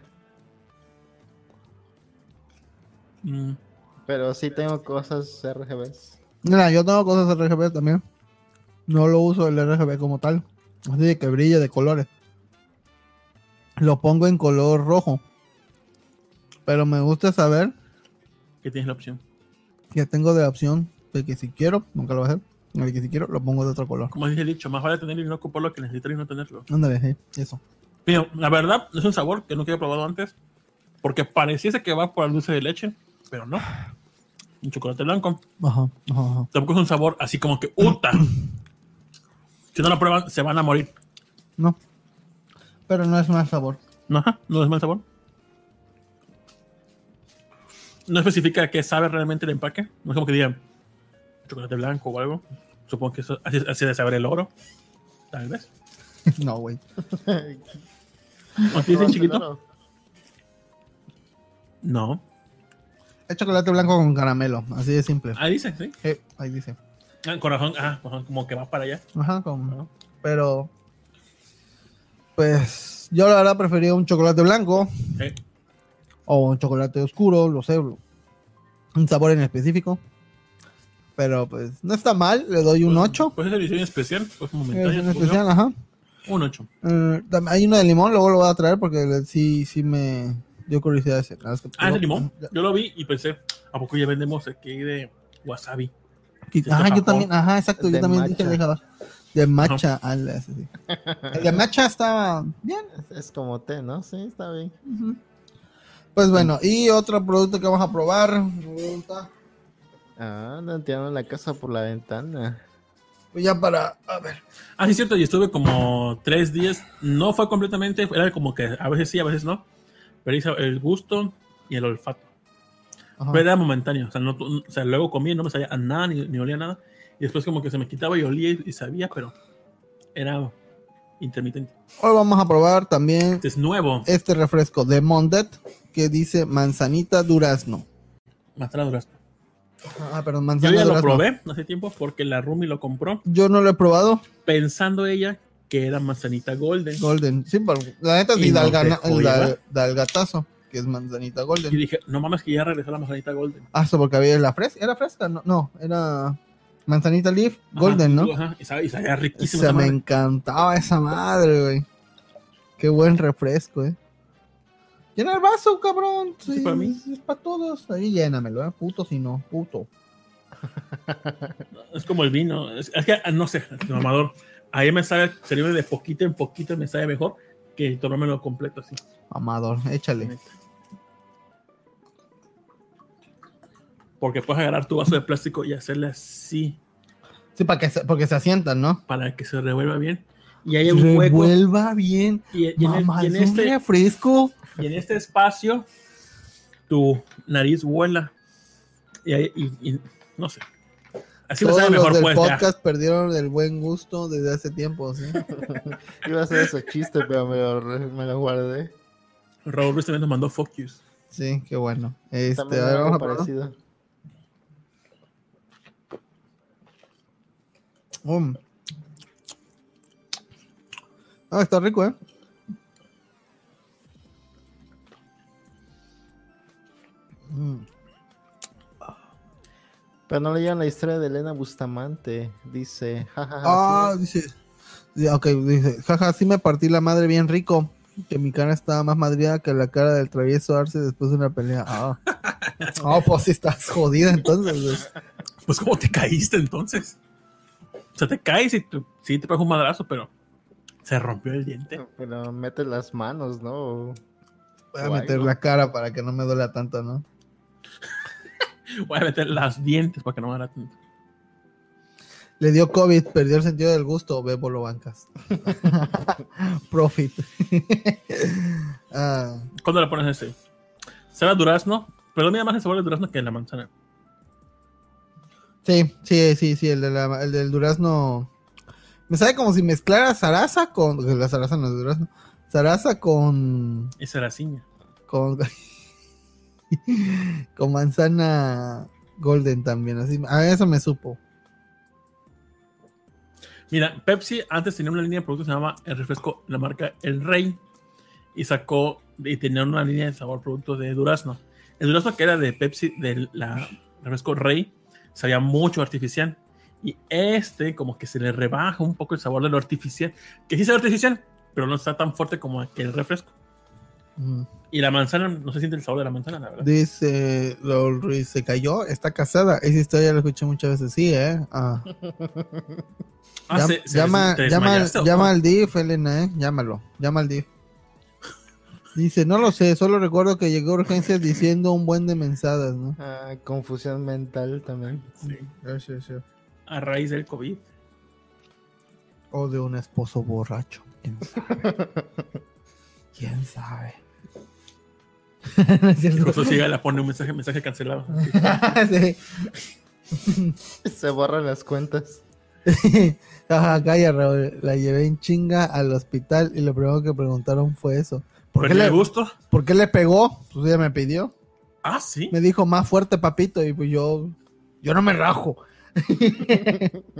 Mm. Pero sí tengo cosas RGBs. Mira, yo tengo cosas RGB también. No lo uso el RGB como tal. Así de que brille de colores. Lo pongo en color rojo. Pero me gusta saber Que tienes la opción. que tengo de opción de que si quiero, nunca lo voy a hacer. De que si quiero, lo pongo de otro color. Como dice el dicho, más vale tenerlo y no ocuparlo que necesitar y no tenerlo. Ándale, sí, eso. Pero la verdad, es un sabor que nunca había probado antes. Porque pareciese que va por el dulce de leche, pero no. Un chocolate blanco. Ajá, ajá, ajá. Tampoco es un sabor así como que ¡Uta! si no lo prueban, se van a morir. No. Pero no es más sabor. No, ajá, no es mal sabor. No especifica qué sabe realmente el empaque. No es como que digan chocolate blanco o algo. Supongo que eso, así, así de saber el oro. Tal vez. no, güey. ¿Aquí dicen chiquito? No. Es chocolate blanco con caramelo. Así de simple. Ahí dice, sí. Eh, ahí dice. Ah, corazón, ah, corazón, como que va para allá. Ajá, con... ¿no? Pero... Pues yo la verdad prefería un chocolate blanco. Sí. o un chocolate oscuro, lo sé, un sabor en específico. Pero pues no está mal, le doy un 8. Pues es edición especial, pues Es momentánea. un supongo. especial, ajá. Un 8. Eh, hay uno de limón, luego lo voy a traer porque sí, sí me dio curiosidad ese. Ah, es de limón. Yo lo vi y pensé, ¿a poco ya vendemos aquí de wasabi? Es Ajá, yo también, ajá, exacto, yo también matcha. dije deja- de matcha. al- ese sí. El de matcha estaba bien. Es, es como té, ¿no? Sí, está bien. ujú. Pues bueno, y otro producto que vamos a probar. Ah, no tiraron la casa por la ventana. Pues ya para, a ver. Ah, sí, es cierto, y estuve como tres días. No fue completamente, era como que a veces sí, a veces no. Pero hice el gusto y el olfato. Ajá. Pero era momentáneo. O sea, no, o sea, luego comí, no me sabía a nada, ni, ni olía nada. Y después como que se me quitaba y olía y, y sabía, pero era intermitente. Hoy vamos a probar también Este es nuevo. este refresco de Mondet que dice manzanita durazno. Más durazno. Ah, perdón, Yo manzana ya lo probé hace tiempo porque la Rumi lo compró Yo no lo he probado. pensando ella que era manzanita golden. Golden. Sí, pero la neta Y sí da, el, gatazo, que es manzanita Y golden. dije, no mames que ya regresó la manzanita golden. Ah, eso porque había la fresca. ¿Era fresca? No, no era manzanita leaf golden, Ajá, ¿no? Ajá, y sabía, riquísimo. Se esa me madre. encantaba esa madre, güey. Qué buen refresco, eh. Llena el vaso, cabrón. Sí, Sí, para mí. Es para todos. Ahí llénamelo, eh. Puto si no, puto. Es como el vino. Es, es que, ah, no sé, mamador. Ahí me sabe, servirme de poquito en poquito me sabe mejor que tomármelo completo así. Amador, échale. Porque puedes agarrar tu vaso de plástico y hacerle así Sí, para que se, porque se asientan, ¿no? para que se revuelva bien. Y hay un hueco. Revuelva bien. Y, y en, el- Mamá, y en es un este, refresco. y en este espacio, tu nariz vuela. Y, ahí- y- y- no sé. Así Todos sabe los mejor, del pues. ya. podcast perdieron el buen gusto desde hace tiempo, ¿sí? Iba a hacer ese chiste, pero me lo, me lo guardé. Raúl Ruiz también nos mandó focus. Sí, qué bueno. Este, a ver, vamos a probar. parecido. Um. Ah, está rico, ¿eh? Mm. Pero no leían la historia de Elena Bustamante. Dice, jajaja. Ah, sí dice. Ok, dice. Jaja, sí me partí la madre bien rico. Que mi cara estaba más madriada que la cara del travieso Arce después de una pelea. Ah, Ah, pues sí estás jodida entonces. güey. Pues, ¿cómo te caíste entonces? O sea, te caes y te, sí te pegas un madrazo, pero se rompió el diente. Pero mete las manos, ¿no? Voy a O meter algo. la cara para que no me duela tanto, ¿no? Voy a meter las dientes para que no me haga tanto. Le dio COVID, perdió el sentido del gusto. Bebo lo bancas. Profit. Ah, ¿Cuándo le pones ese? A durazno, pero mira más el sabor del durazno que de la manzana. Sí, sí, sí, sí, el, de la- el del durazno. Me sabe como si mezclara zaraza con. La zaraza no es durazno. Zaraza con. Esa era ciña. Con, con manzana golden también. Así, a eso me supo. Mira, Pepsi antes tenía una línea de productos que se llamaba el refresco, la marca El Rey, y sacó y tenía una línea de sabor producto de durazno. El durazno que era de Pepsi, del la refresco Rey, sabía mucho artificial. Y este, como que se le rebaja un poco el sabor de lo artificial, que sí sabe artificial, pero no está tan fuerte como aquel refresco. Mm. Y la manzana, no se siente el sabor de la manzana, la verdad. Dice Ruiz, se cayó, está casada. Esa historia la escuché muchas veces, sí, ¿eh? Ah. Ah, se- se- llama, llama, desmayaste, ¿o llama al DIF, Elena, ¿eh? Llámalo, llama al DIF. Dice, no lo sé, solo recuerdo que llegó a urgencias diciendo un buen de mensadas, ¿no? Ah, confusión mental también. Sí, Sí, sí. a raíz del COVID. O de un esposo borracho. ¿Quién sabe? ¿Quién sabe? No es cierto. Incluso si le pone un mensaje, mensaje cancelado. Sí. Se borran las cuentas. Ajá, calla, Raúl. La llevé en chinga al hospital y lo primero que preguntaron fue eso. ¿Por qué, ¿Por le, gusto? ¿Por qué le pegó? Pues ella me pidió. Ah, sí. Me dijo más fuerte, papito, y pues yo, yo no me rajo.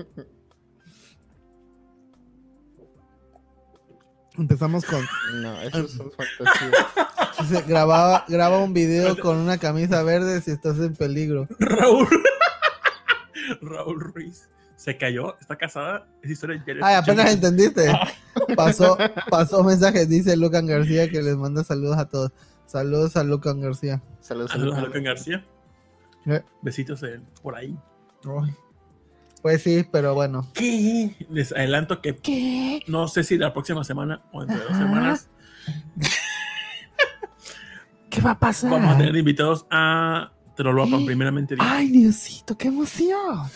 Empezamos con. No, eso son fantasías. grababa, graba un video con una camisa verde si estás en peligro. Raúl. Raúl Ruiz. Se cayó, está casada. Esa historia la Ay, apenas entendiste. Pasó, pasó mensaje, dice Lucan García que les manda saludos a todos. Saludos a Lucan García. Saludos. Saludos a Lucan García. Eh. Besitos de- por ahí. Ay. Pues sí, pero bueno. ¿Qué? Les adelanto que no sé si la próxima semana o entre dos Ajá. semanas ¿Qué va a pasar? vamos a tener invitados a Trollopan, primeramente. Dios. Ay, Diosito, qué emoción.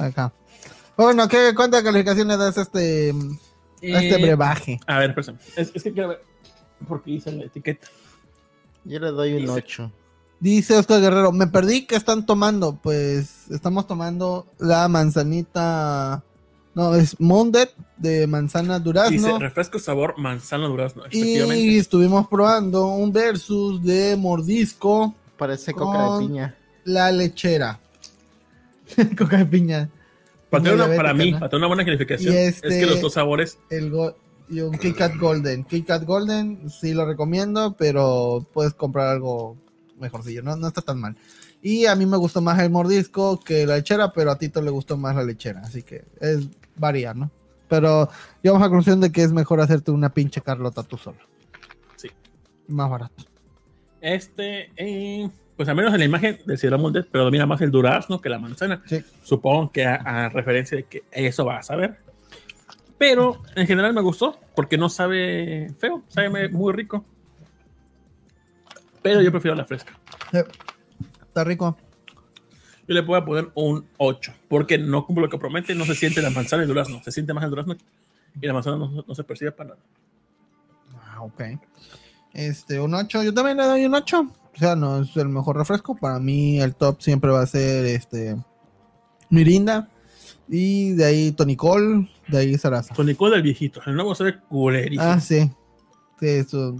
Acá. Bueno, ¿qué, ¿cuántas calificaciones das a este, a este Eh, brebaje? A ver, espérame. Es, es que quiero ver. Porque hice la etiqueta. Yo le doy un Dice- 8. Dice Oscar Guerrero, me perdí, ¿qué están tomando? Pues estamos tomando la manzanita, no, es Mondet de manzana Dice durazno. refresco sabor manzana durazno. Y Efectivamente. estuvimos probando un versus de mordisco, Parece coca Con- de piña. la lechera. Coca de piña. Para, tener una- diabética, para mí, ¿no? para tener una buena calificación, es este- que los dos sabores El y un Kit Kat Golden. Kit Kat Golden sí lo recomiendo, pero puedes comprar algo mejorcillo, no, no está tan mal. Y a mí me gustó más el mordisco que la lechera, pero a Tito le gustó más la lechera, así que es varía, ¿no? Pero llegamos a la conclusión de que es mejor hacerte una pinche Carlota tú solo. Sí. Más barato. Este, eh, pues al menos en la imagen del Ciudad Mundet, pero domina más el durazno que la manzana. Sí. Supongo que a, a referencia de que eso va a saber. Pero en general me gustó porque no sabe feo, sabe muy rico. Pero yo prefiero la fresca. Está rico. Yo le puedo poner un 8 porque no cumple lo que promete, no se siente la manzana y el durazno, se siente más el durazno y la manzana no, no se percibe para nada. Ah, ok. Este, un 8. Yo también le doy un 8. O sea, no es el mejor refresco. Para mí, el top siempre va a ser este. Mirinda. Y de ahí Tonicol. De ahí Sarasa. Tonicol del viejito, el nuevo se ve culerísimo. Ah, sí. Sí, eso.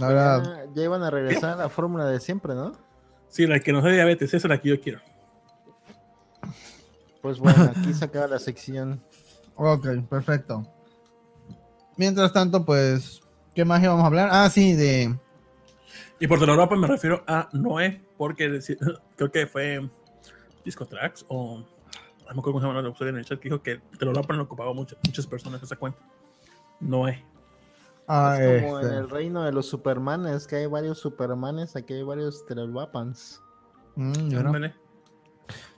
Ahora. Ya, ya iban a regresar a la fórmula de siempre, ¿no? Sí, la que nos da diabetes, esa es la que yo quiero. Pues bueno, aquí se acaba la sección. Ok, perfecto. Mientras tanto, pues. ¿Qué más íbamos a hablar? Ah, sí, de. Y por Europa me refiero a Noé, porque creo que fue Discotrax o no me acuerdo cómo se llama la usuario en el chat que dijo que Telorapa lo ocupaba mucho- muchas personas esa cuenta. Noé. Ah, es como en este, el reino de los supermanes, que hay varios supermanes, aquí hay varios Telelwapans. mm.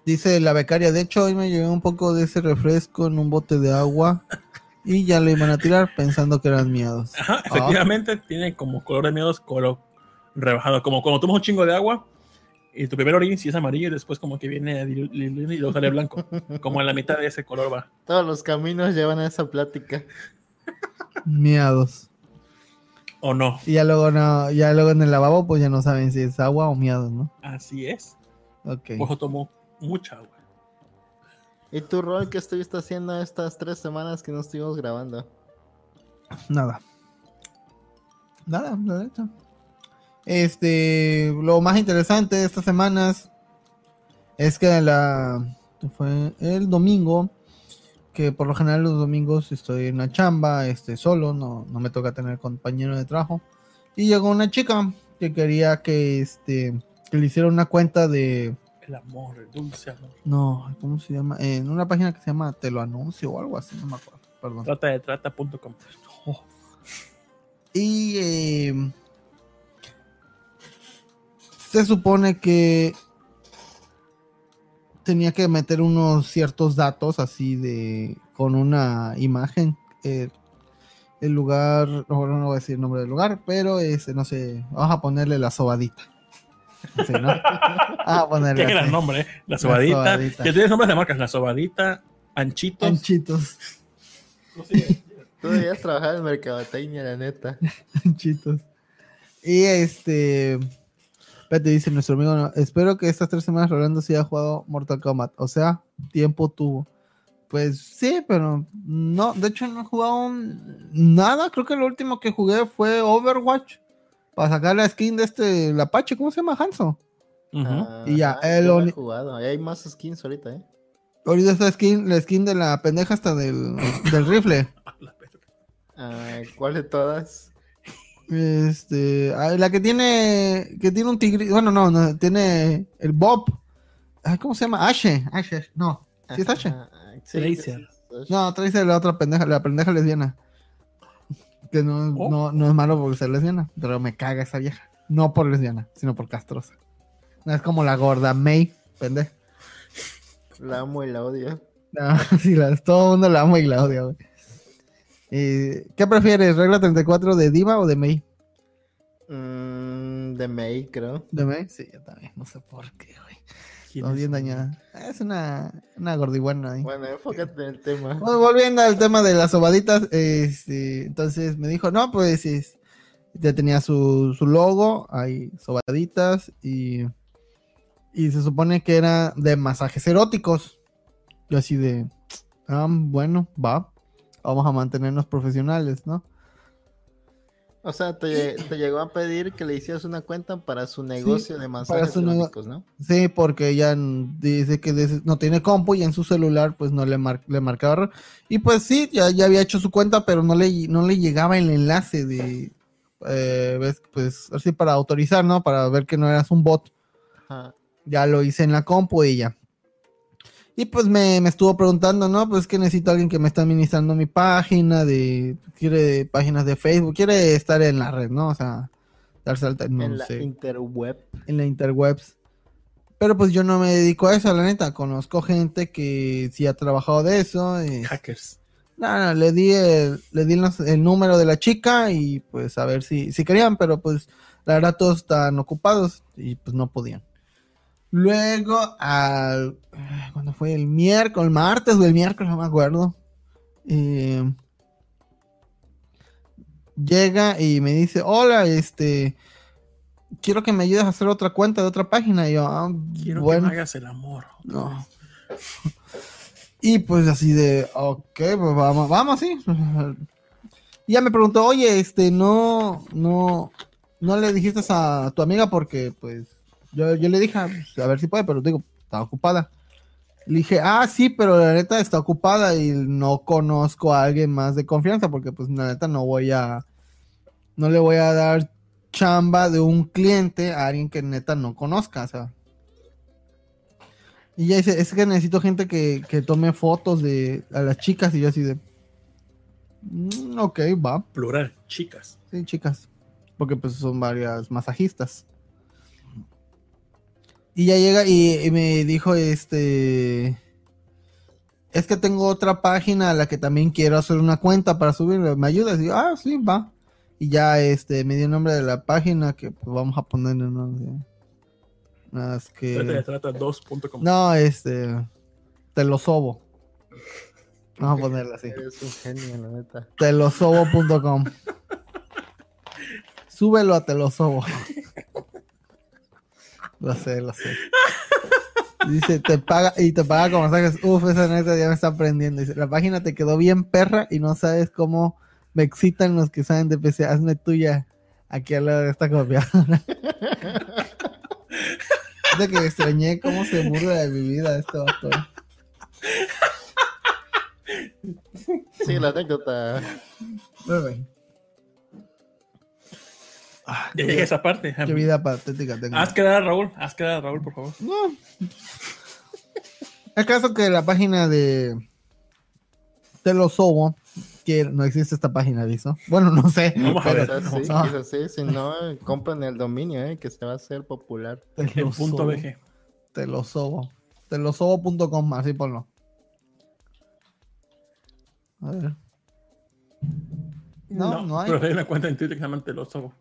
Dice la becaria, de hecho hoy me llevé un poco de ese refresco en un bote de agua y ya le iban a tirar pensando que eran miados. Ajá, Ah. efectivamente tiene como color de miedos, color rebajado. Como cuando tomas un chingo de agua y tu primer orín sí es amarillo y después como que viene a y luego sale blanco. Como en la mitad de ese color va. Todos los caminos llevan a esa plática. Miados. ¿O no? Y ya luego no, ya luego en el lavabo, pues ya no saben si es agua o miados, ¿no? Así es. Ok. Ojo tomó mucha agua. ¿Y tu rol qué estuviste haciendo estas tres semanas que no estuvimos grabando? Nada. Nada, nada. hecho. Este, lo más interesante de estas semanas es que la fue el domingo, que por lo general los domingos estoy en la chamba, este, solo, no, no me toca tener compañero de trabajo. Y llegó una chica que quería que este que le hiciera una cuenta de El amor, el dulce amor. no, ¿cómo se llama? En una página que se llama Te lo anuncio o algo así, no me acuerdo. Perdón. Trata de trata.com. Y eh, se supone que tenía que meter unos ciertos datos así de con una imagen. eh, el lugar, no, no voy a decir el nombre del lugar, pero ese, no sé, vamos a ponerle la sobadita. Sí, ¿no? Vamos a ponerle Qué gran nombre, ¿eh? La sobadita. sobadita. Ya tienes nombres de marcas. La sobadita, Anchitos. Anchitos, Tú debías trabajar en mercadotecnia, la neta. anchitos. Y este, espérate, dice nuestro amigo, no, espero que estas tres semanas Rolando sí haya jugado Mortal Kombat. O sea, tiempo tuvo. Pues sí, pero no, de hecho no he jugado un- nada. Creo que lo último que jugué fue Overwatch. Para sacar la skin de este, el Apache, ¿cómo se llama Hanzo? Ah, Y ya, yo no he jugado. Hay más skins ahorita, ¿eh? Ahorita esta skin, la skin de la pendeja hasta del, del rifle. Ah, ¿Cuál de todas? Este, ah, la que tiene, que tiene un tigre, bueno, no, no, tiene el Bob. Ay, ¿Cómo se llama? Ashe, Ashe, no. ¿Sí es Ashe? Ah, sí, Tracer. No, trae la otra pendeja, la pendeja lesbiana. Que no, Oh. no, no es malo por ser lesbiana, pero me caga esa vieja. No por lesbiana, sino por castrosa. No es como la gorda May, pendeja. La amo y la odio. No, sí, la, todo el mundo la ama y la odia, güey. Eh, ¿Qué prefieres, regla 34 de Diva o de May? Mm, de May, creo. ¿De May? Sí, yo también, no sé por qué, güey. ¿Quién Está es? bien dañada. Es una, una gordibuena ahí. Bueno, enfócate en el tema. Bueno, volviendo al tema de las sobaditas, este, entonces me dijo, no, pues es- ya tenía su, su logo, hay sobaditas y, y se supone que era de masajes eróticos. Yo así de, ah, bueno, va, vamos a mantenernos profesionales, ¿no? O sea, te, te llegó a pedir que le hicieras una cuenta para su negocio de masajes eróticos, ¿no? Sí, porque ella dice que no tiene compu y en su celular pues no le, mar- le marcaba. Y pues sí, ya, ya había hecho su cuenta, pero no le, no le llegaba el enlace de, eh, ves, pues así para autorizar, ¿no? Para ver que no eras un bot. Ajá. Ya lo hice en la compu y ya. Y pues me, me estuvo preguntando, ¿no? Pues que necesito a alguien que me está administrando mi página, de quiere páginas de Facebook, quiere estar en la red, ¿no? O sea, darse alta, no en la sé interweb. en la interwebs. Pero pues yo no me dedico a eso, la neta. Conozco gente que sí ha trabajado de eso. y- Hackers. No, no, le di, el, le di el número de la chica y pues a ver si, si querían, pero pues la verdad todos están ocupados y pues no podían. Luego, al, cuando fue el miércoles, el martes o el miércoles, no me acuerdo. eh, llega y me dice, hola, este, quiero que me ayudes a hacer otra cuenta de otra página. Y yo, ah, Quiero bueno. que me hagas el amor. No. Y pues así de, ok, pues vamos, vamos, sí. Y ya me preguntó, oye, este, no, no, no le dijiste a tu amiga porque, pues, yo, yo le dije, "Ah, pues, a ver si puede, pero digo, está ocupada. Le dije, ah, sí, pero la neta está ocupada y no conozco a alguien más de confianza porque, pues, la neta no voy a, no le voy a dar chamba de un cliente a alguien que neta no conozca, o sea. Y ya dice, es que necesito gente que, que tome fotos de a las chicas y yo así de... "Mm, ok, va. Plural, chicas. Sí, chicas. Porque pues son varias masajistas. Y ya llega y, y me dijo, este... Es que tengo otra página a la que también quiero hacer una cuenta para subir. ¿Me ayudas? Y yo, ah, sí, va. Y ya este me dio el nombre de la página que pues, vamos a poner. Nada, es que... Trata de trata 2.com. No, este. Te lo sobo. Vamos a ponerla así. Eres un genio, la neta. Telosobo.com. Súbelo a Te lo sé, lo sé. Dice, te paga, y te paga con masajes. Uf, esa neta ya me está aprendiendo. Dice, la página te quedó bien perra y no sabes cómo me excitan los que saben de PC. Hazme tuya aquí al lado de esta copiadora. de que extrañé cómo se burla de mi vida este vato. Sí, la anécdota. Bebe. Ah, Ya llegué a esa parte. Qué vida patética tengo. Haz quedar a Raúl. Haz quedar a Raúl, por favor. No. El caso que la página de Telosobo, que no existe esta página, ¿listo? Bueno, no sé. A pero sí, no. quizás sí, si no, compran el dominio, eh, que se va a hacer popular. En Telosobo, punto BG. Telosobo. Telosobo.com, así ponlo. A ver. No, no hay. Pero hay una cuenta en Twitter que se llama Te lo sobo.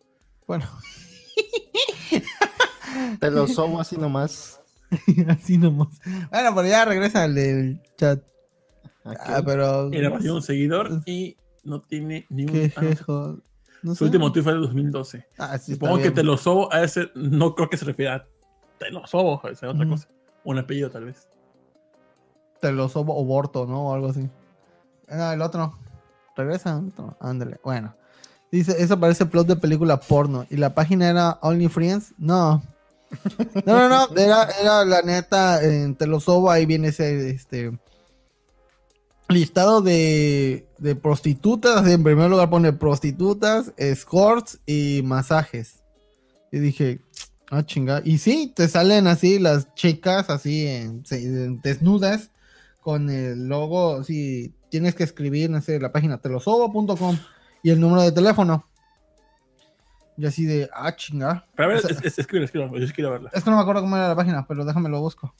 Bueno, Te lo sobo así nomás. así nomás. Bueno, pero ya regresa al del chat. Aquí. Ah, pero. Bajó un seguidor y no tiene ni un. ¿Qué ah, no. No Su sé. último tweet fue de 2012. Ah, sí, Supongo que te lo sobo a ese. No creo que se refiera a te lo sobo, esa es otra Ujú. cosa. Un apellido, tal vez. Telosobo o Borto, ¿no? O algo así. Ah, el otro. Regresa. el otro. Ándale. Bueno. Dice, eso parece plot de película porno. ¿Y la página era OnlyFriends? No. No, no, no. Era, era la neta, en Telosobo, ahí viene ese, este... Listado de, de prostitutas. En primer lugar pone prostitutas, escorts y masajes. Y dije, ah, chinga. Y sí, te salen así las chicas, así en, desnudas, con el logo, así, tienes que escribir, no sé, la página telosobo.com y el número de teléfono. Y así de, ah, chinga. Pero a ver, O sea- es- es- escribe, escribe, yo sí quiero verla. Es que no me acuerdo cómo era la página, pero déjame lo busco.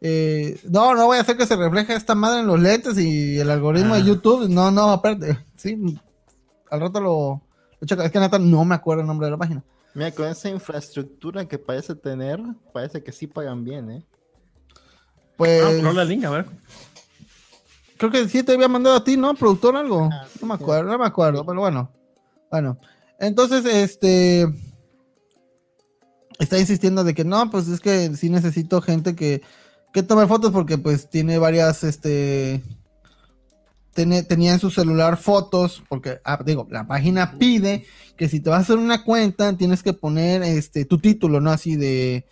Eh, no, no voy a hacer que se refleje esta madre en los lentes y el algoritmo de Ah. YouTube. No, no, aparte. Sí, al rato lo, lo checo. Es que neta no me acuerdo el nombre de la página. Mira, con esa infraestructura que parece tener, parece que sí pagan bien, ¿eh? Pues Ah, ponle el link, a ver. Creo que sí te había mandado a ti, ¿no? Productor algo. Ah, No me sí. acuerdo, no me acuerdo, pero bueno. Bueno, entonces, este. Está insistiendo de que no, pues es que sí necesito gente que, que tome fotos porque pues tiene varias, este. Tiene, tenía en su celular fotos, porque, ah, digo, la página pide que si te vas a hacer una cuenta, tienes que poner este tu título, ¿no? Así de,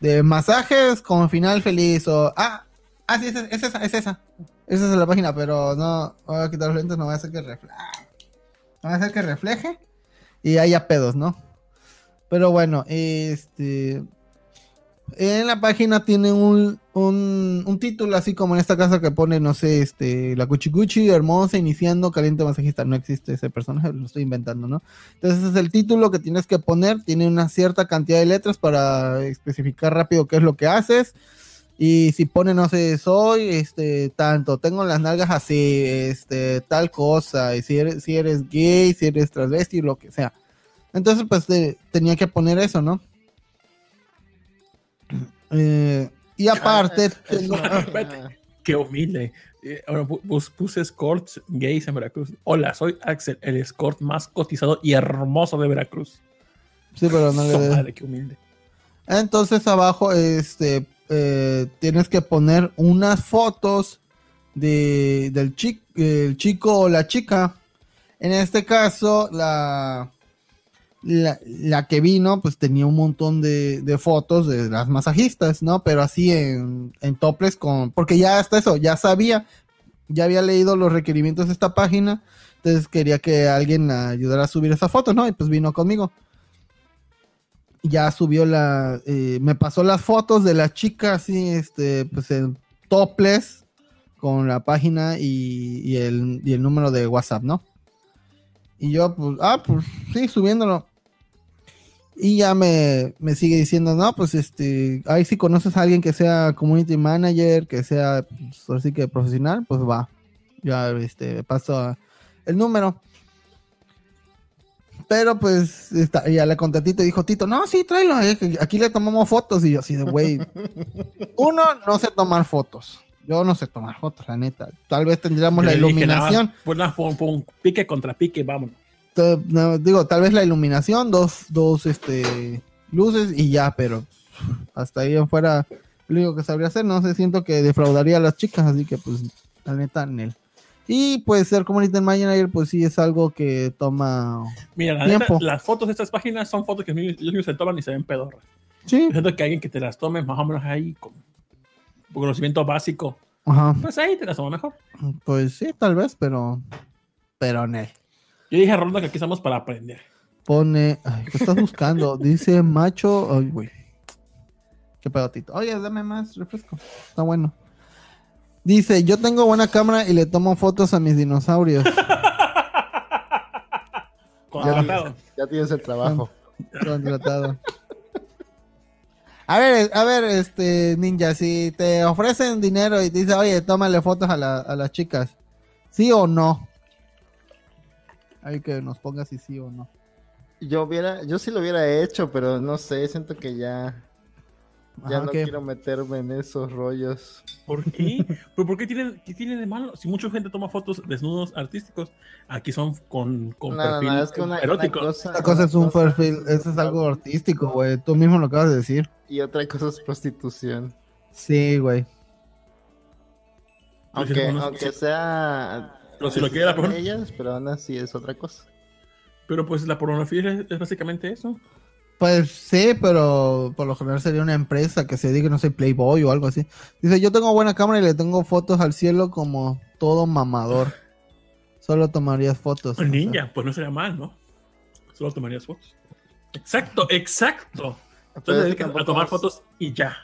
de masajes con final feliz o, ah, ah, sí, es, es esa, es esa. Esa es la página, pero no, voy a quitar los lentes, no voy a hacer que refleje. No voy a hacer que refleje y haya pedos, ¿no? Pero bueno, este. En la página tiene un, un, un título así como en esta casa que pone, no sé, este, la Cuchicuchi, hermosa, iniciando, caliente masajista. No existe ese personaje, lo estoy inventando, ¿no? Entonces ese es el título que tienes que poner. Tiene una cierta cantidad de letras para especificar rápido qué es lo que haces. Y si pone, no sé, soy este tanto, tengo las nalgas así, este, tal cosa, y si eres, si eres gay, si eres transvesti, lo que sea. Entonces, pues te- tenía que poner eso, ¿no? Eh, y aparte, Ah, Espérate. Qué humilde. Eh, ahora pu- pus- puse escorts gays en Veracruz. Hola, soy Axel, el escort más cotizado y hermoso de Veracruz. sí, pero no le madre, qué humilde. Entonces abajo este eh, tienes que poner unas fotos de, del chi- el chico o la chica. En este caso, la, la, la que vino, pues tenía un montón de, fotos de las masajistas, ¿no? Pero así en, en toples con. Porque ya hasta eso, ya sabía, ya había leído los requerimientos de esta página. Entonces quería que alguien ayudara a subir esa foto, ¿no? Y pues vino conmigo ya subió la, eh, me pasó las fotos de la chica así, este, pues en topless con la página y, y el, y el número de WhatsApp, ¿no? Y yo, pues, ah, pues sí, subiéndolo. Y ya me, me sigue diciendo, no, pues este, ahí si conoces a alguien que sea community manager, que sea, pues, así que profesional, pues va. Ya, este, paso el número. Pero pues está, ya le conté a Tito y dijo Tito, no, sí, tráelo, eh, aquí le tomamos fotos. Y yo así de, güey, uno, no sé tomar fotos. Yo no sé tomar fotos, la neta. Tal vez tendríamos la iluminación. Pues nada, pique contra pique, vámonos. no, digo, tal vez la iluminación, dos, dos este, luces y ya, pero hasta ahí afuera lo único que sabría hacer, no sé, siento que defraudaría a las chicas, así que pues la neta, Nel. Y pues ser community manager, pues sí es algo que toma... Mira, la neta, Tiempo. las fotos de estas páginas son fotos que ellos mismos se toman y se ven pedorras. Sí, siento que alguien que te las tome más o menos ahí con conocimiento básico, ajá, pues ahí te las toma mejor. pues sí, tal vez, pero... Pero Nel. Yo dije a Ronda que aquí estamos para aprender. Pone. Ay, ¿Qué estás buscando? Dice macho. Ay, güey. Qué pedotito. Oye, dame más refresco. Está bueno. Dice: Yo tengo buena cámara y le tomo fotos a mis dinosaurios. Contratado. Ya tienes el trabajo. Contratado. A ver, a ver, este ninja, si te ofrecen dinero y te dice, oye, tómale fotos a, la- a las chicas, ¿sí o no? Hay que nos ponga si sí o no. Yo hubiera, yo sí lo hubiera hecho, pero no sé, siento que ya, ya Ajá, no ¿qué? quiero meterme en esos rollos. ¿Por qué? ¿Pero por qué tienen, qué tienen de malo? Si mucha gente toma fotos desnudos artísticos, aquí son con, con No, perfil no, es que una, una erótico. cosa, Esta cosa es un una cosa perfil, eso es algo artístico, güey. Tú mismo lo acabas de decir. y otra cosa es prostitución. Sí, güey. Aunque, aunque sea Pero si lo quiere la ellas, pero aún así es otra cosa. Pero pues la pornografía es, es básicamente eso. Pues sí, pero por lo general sería una empresa que se dedique, no sé, Playboy o algo así. Dice, yo tengo buena cámara y le tengo fotos al cielo como todo mamador. Solo tomarías fotos. o sea. Ninja, pues no sería mal, ¿no? Solo tomarías fotos. Exacto, exacto. Entonces dedicas a tomar fotos y ya.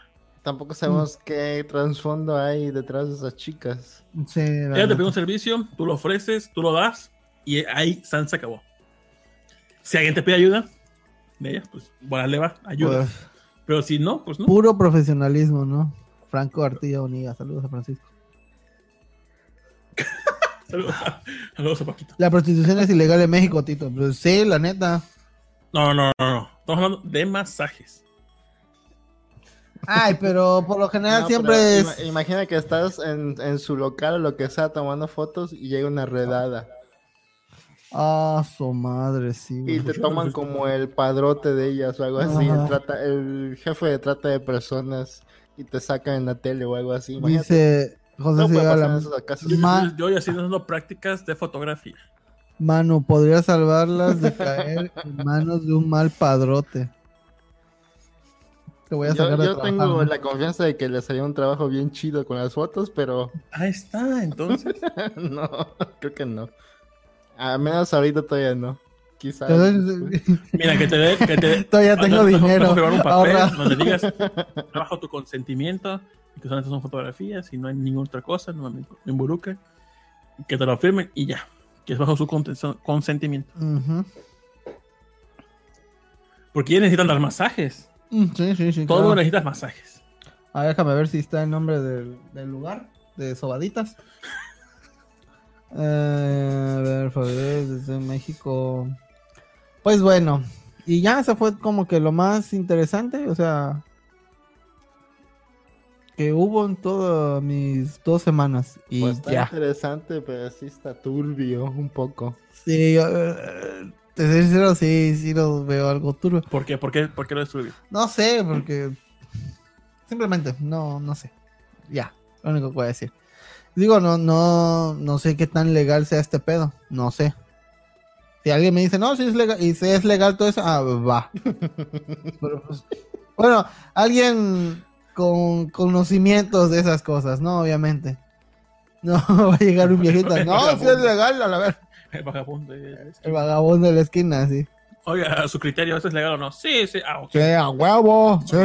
tampoco sabemos qué trasfondo hay detrás de esas chicas. Sí, Ella te pide un servicio, tú lo ofreces, tú lo das y ahí San se acabó. Si alguien te pide ayuda, de ella, pues bueno, le va, ayuda. Pues, Pero si no, pues no. puro profesionalismo, ¿no? Franco Artilla Uniga. Saludos a Francisco. Saludos, saludos a Paquito. La prostitución es ilegal en México, Tito. Pues sí, la neta. No, no, no, no. Estamos hablando de masajes. Ay, pero por lo general No, siempre es... ima- imagina que estás en, en su local o lo que sea tomando fotos y llega una redada Ah, su madre, sí. y te toman como el padrote de ellas o algo así, el, trata- el jefe de trata de personas y te sacan en la tele o algo así. Imagínate, Dice José no esos casos. Yo, ya estoy haciendo prácticas de fotografía. Manu, podría salvarlas de caer en manos de un mal padrote. Te voy a Yo, sacar tengo la confianza de que le salió un trabajo bien chido con las fotos, pero Ahí está, entonces. no, creo que no. A menos ahorita todavía no. Quizás. Mira, que te dé. Que te, Todavía tengo Mejor- dinero, firmar un papel ahorra. donde digas bajo tu consentimiento y que solamente son fotografías y no hay ninguna otra cosa, no me involucre. Que te lo firmen y ya. Que es bajo su consentimiento. Porque ellos necesitan dar masajes. Mm, Sí, sí, sí. Todo claro. necesitas masajes. A ver, déjame ver si está el nombre del, del lugar de Sobaditas. Eh, a ver, desde México. Pues bueno, y ya se fue como que lo más interesante, o sea, que hubo en todas mis dos semanas. Y Pues está ya. interesante, pero sí está turbio un poco. Sí, yo, eh, te soy sincero, sí, sí lo veo algo turbio. ¿Por qué? ¿Por qué, ¿Por qué lo destruyó? No sé, porque simplemente no, no sé. Ya, lo único que voy a decir. Digo, no, no, no sé qué tan legal sea este pedo. No sé. Si alguien me dice, no, si es legal, y si es legal todo eso, ah, va. Pero, pues, bueno, alguien con conocimientos de esas cosas, ¿no? Obviamente. No va a llegar un viejito, no, si es legal, a la ver. El vagabundo. El vagabundo de la esquina, sí. Oiga, a su criterio, ¿eso es legal o no? Sí, sí. Ah, ok. Sí, a huevo, sí.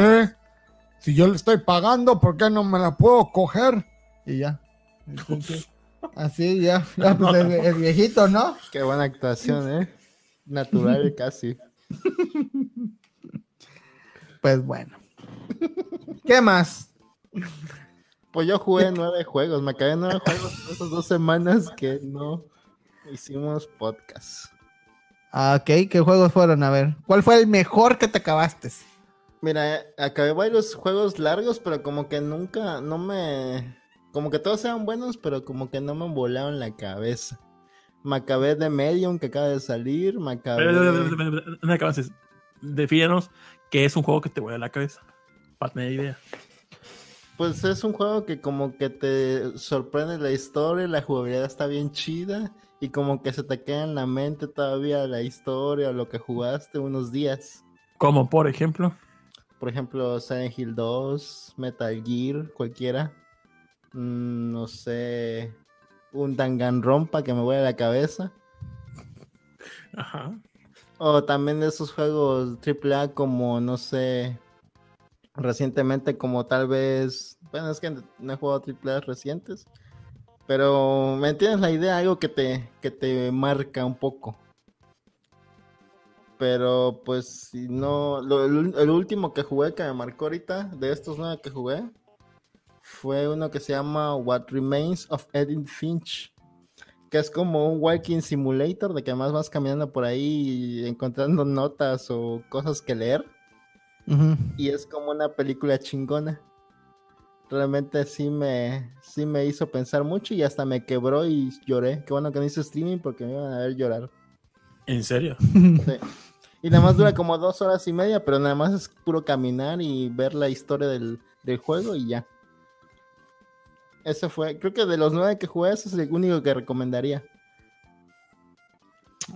Si yo le estoy pagando, ¿por qué no me la puedo coger? Y ya. Entonces, así ya. ya, pues, el, el viejito, ¿no? Qué buena actuación, ¿eh? Natural casi. Pues bueno. ¿Qué más? Pues yo jugué nueve juegos, me acabé nueve juegos en esas dos semanas que no hicimos podcast. Ah, ok, ¿qué juegos fueron? A ver, ¿cuál fue el mejor que te acabaste? Mira, acabé varios juegos largos, pero como que nunca, no me... Como que todos eran buenos, pero como que no me volaron la cabeza. Me acabé de Medium que acaba de salir. Me acabé. No acabas. Defínenos que es un juego que te vuela la cabeza. Para tener idea. Pues es un juego que como que te sorprende la historia, la jugabilidad está bien chida y como que se te queda en la mente todavía la historia o lo que jugaste unos días. Como por ejemplo. Por ejemplo, Silent Hill 2, Metal Gear, cualquiera. Mm, no sé, un Danganronpa que me vuela la cabeza. Ajá. O también de esos juegos AAA como, no sé, recientemente como tal vez, bueno, es que no he jugado AAA recientes, pero me entiendes la idea, algo que te, que te marca un poco. Pero pues si no, lo- el, el último que jugué que me marcó ahorita, de estos nueve que jugué, fue uno que se llama What Remains of Edith Finch, que es como un walking simulator, de que además vas caminando por ahí y encontrando notas o cosas que leer, y es como una película chingona. Realmente sí me, sí me hizo pensar mucho y hasta me quebró y lloré. Qué bueno que no hice streaming porque me iban a ver llorar. ¿En serio? Sí. Y nada más dura como dos horas y media, pero nada más es puro caminar y ver la historia del, del juego y ya. Ese fue, creo que de los nueve que jugué, ese es el único que recomendaría.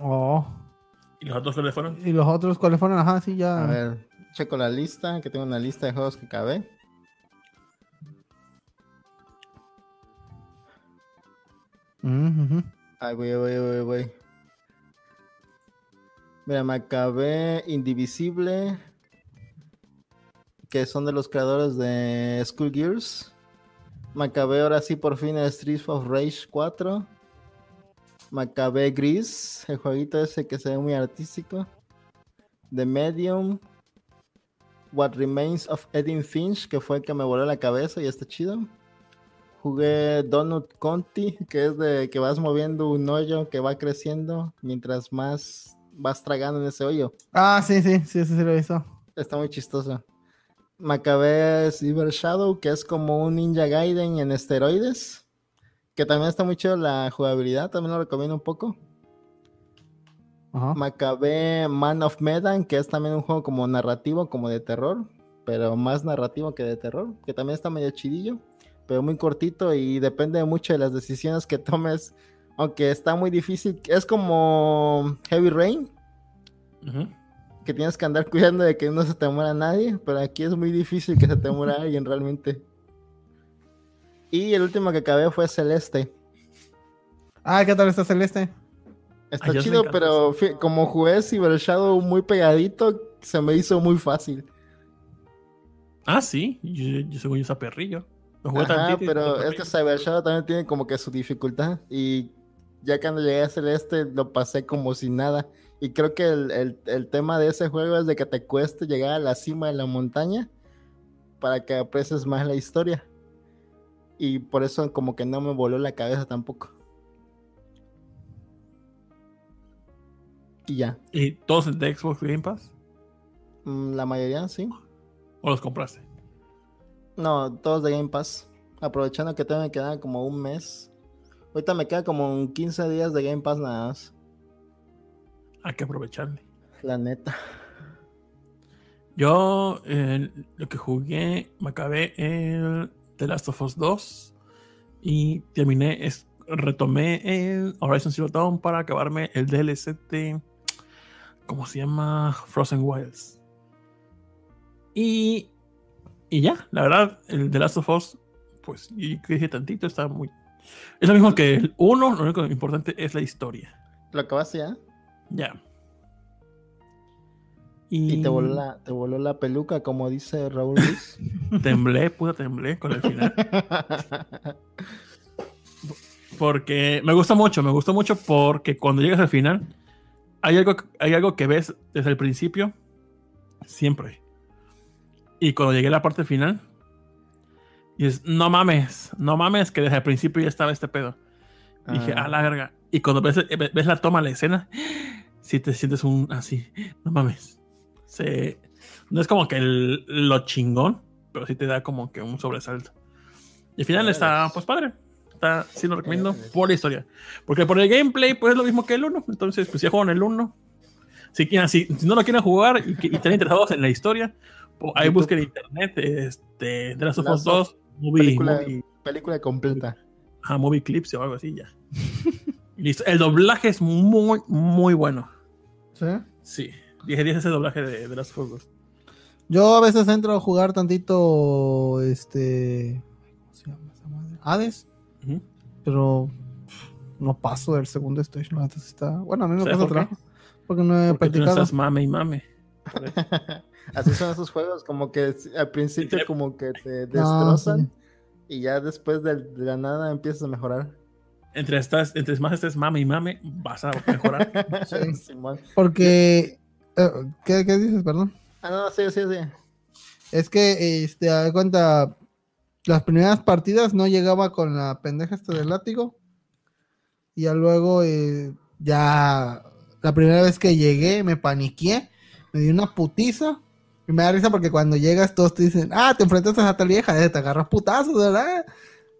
Oh. ¿Y los otros cuáles fueron? ¿Y los otros cuáles fueron? Ajá, sí, ya. A ver, checo la lista, que tengo una lista de juegos que acabé. Ujú, ujú. Ay, voy, voy, voy, voy. Mira, me acabé Indivisible, que son de los creadores de School Gears. Me acabé ahora sí por fin el Streets of Rage 4. Me acabé Gris, el jueguito ese que se ve muy artístico. The Medium. What Remains of Edith Finch, que fue el que me voló la cabeza y está chido. Jugué Donut Conti, que es de que vas moviendo un hoyo que va creciendo mientras más vas tragando en ese hoyo. Ah, sí, sí, sí, sí, sí lo hizo. Está muy chistoso. Me acabé Silver Shadow, que es como un Ninja Gaiden en esteroides. Que también está muy chido la jugabilidad, también lo recomiendo un poco. Ajá. Me acabé Man of Medan, que es también un juego como narrativo, como de terror, pero más narrativo que de terror, que también está medio chidillo, pero muy cortito y depende mucho de las decisiones que tomes, aunque está muy difícil. Es como Heavy Rain, Ujú. Que tienes que andar cuidando de que no se te muera nadie, pero aquí es muy difícil que se te muera alguien realmente. Y el último que acabé fue Celeste. Ah, ¿qué tal está Celeste? Está Ay, chido, pero como jugué Cyber Shadow muy pegadito, se me hizo muy fácil. Ah, sí. Yo, yo según yo esa perrillo. Lo jugué Ajá, tantito pero está es que perrillo. Cyber Shadow también tiene como que su dificultad. Y ya cuando llegué a Celeste lo pasé como si nada. Y creo que el, el- el tema de ese juego es de que te cueste llegar a la cima de la montaña para que aprecies más la historia. Y por eso como que no me voló la cabeza tampoco. Y ya. ¿Y todos de Xbox Game Pass? Mm, La mayoría sí. ¿O los compraste? No, todos de Game Pass. Aprovechando que todavía me queda como un mes. Ahorita me queda como un 15 días de Game Pass nada más. Hay que aprovecharle. La neta. Yo eh, lo que jugué, me acabé el The Last of Us 2 y terminé, es, retomé el Horizon Zero Dawn para acabarme el DLC de, ¿cómo se llama? Frozen Wilds. Y, y ya, la verdad, el The Last of Us, pues, y que dije tantito, está muy... Es lo mismo que el 1, lo único importante es la historia. ¿Lo acabaste ya? Ya. Y te voló la, te voló la peluca, como dice Raúl Ruiz. Temblé, puta temblé con el final. Porque me gusta mucho, me gusta mucho porque cuando llegas al final, hay algo, hay algo que ves desde el principio, siempre. Y cuando llegué a la parte final, y es, no mames, no mames, que desde el principio ya estaba este pedo. Y Dije, Ah. a la verga. Y cuando ves, ves la toma, la escena, si te sientes un así, no mames. Se, no es como que el- lo chingón, pero sí te da como que un sobresalto. Y al final está, pues padre. neta, sí lo recomiendo por la historia. Porque por el gameplay, pues es lo mismo que el 1. Entonces, pues ya juegan el 1. Si, quieren- si, si no lo quieren jugar y, y están interesados en la historia, pues ahí busquen en internet este, The Last of Us Last of- 2, movie, película- movie, Película completa. Ajá, movie clips o algo así, ya. Listo. El doblaje es muy, muy bueno. ¿Sí? Sí, 10 de 10 ese doblaje de, de Us 2. Yo a veces entro a jugar tantito, este, ¿cómo se llama esa madre? Hades, pero pff, no paso del segundo stage. sí está, bueno, a mí me ¿Sabes pasa por trabajo porque no he Porque tú no practicado. estás mame y mame. Así son esos juegos, como que al principio Sí. como que te No, destrozan y ya después de, la nada empiezas a mejorar. Entre, estás, entre más estés mame y mame, vas a mejorar. Sí. Porque, eh, ¿qué, qué dices, perdón? Ah, no, sí, sí, sí. Es que, este, a de cuenta, las primeras partidas no llegaba con la pendeja esta del látigo. Y ya luego, eh, ya, la primera vez que llegué, me paniqué, me di una putiza. Y me da risa porque cuando llegas todos te dicen, ah, te enfrentas a tal vieja, eh, te agarras putazos, ¿verdad?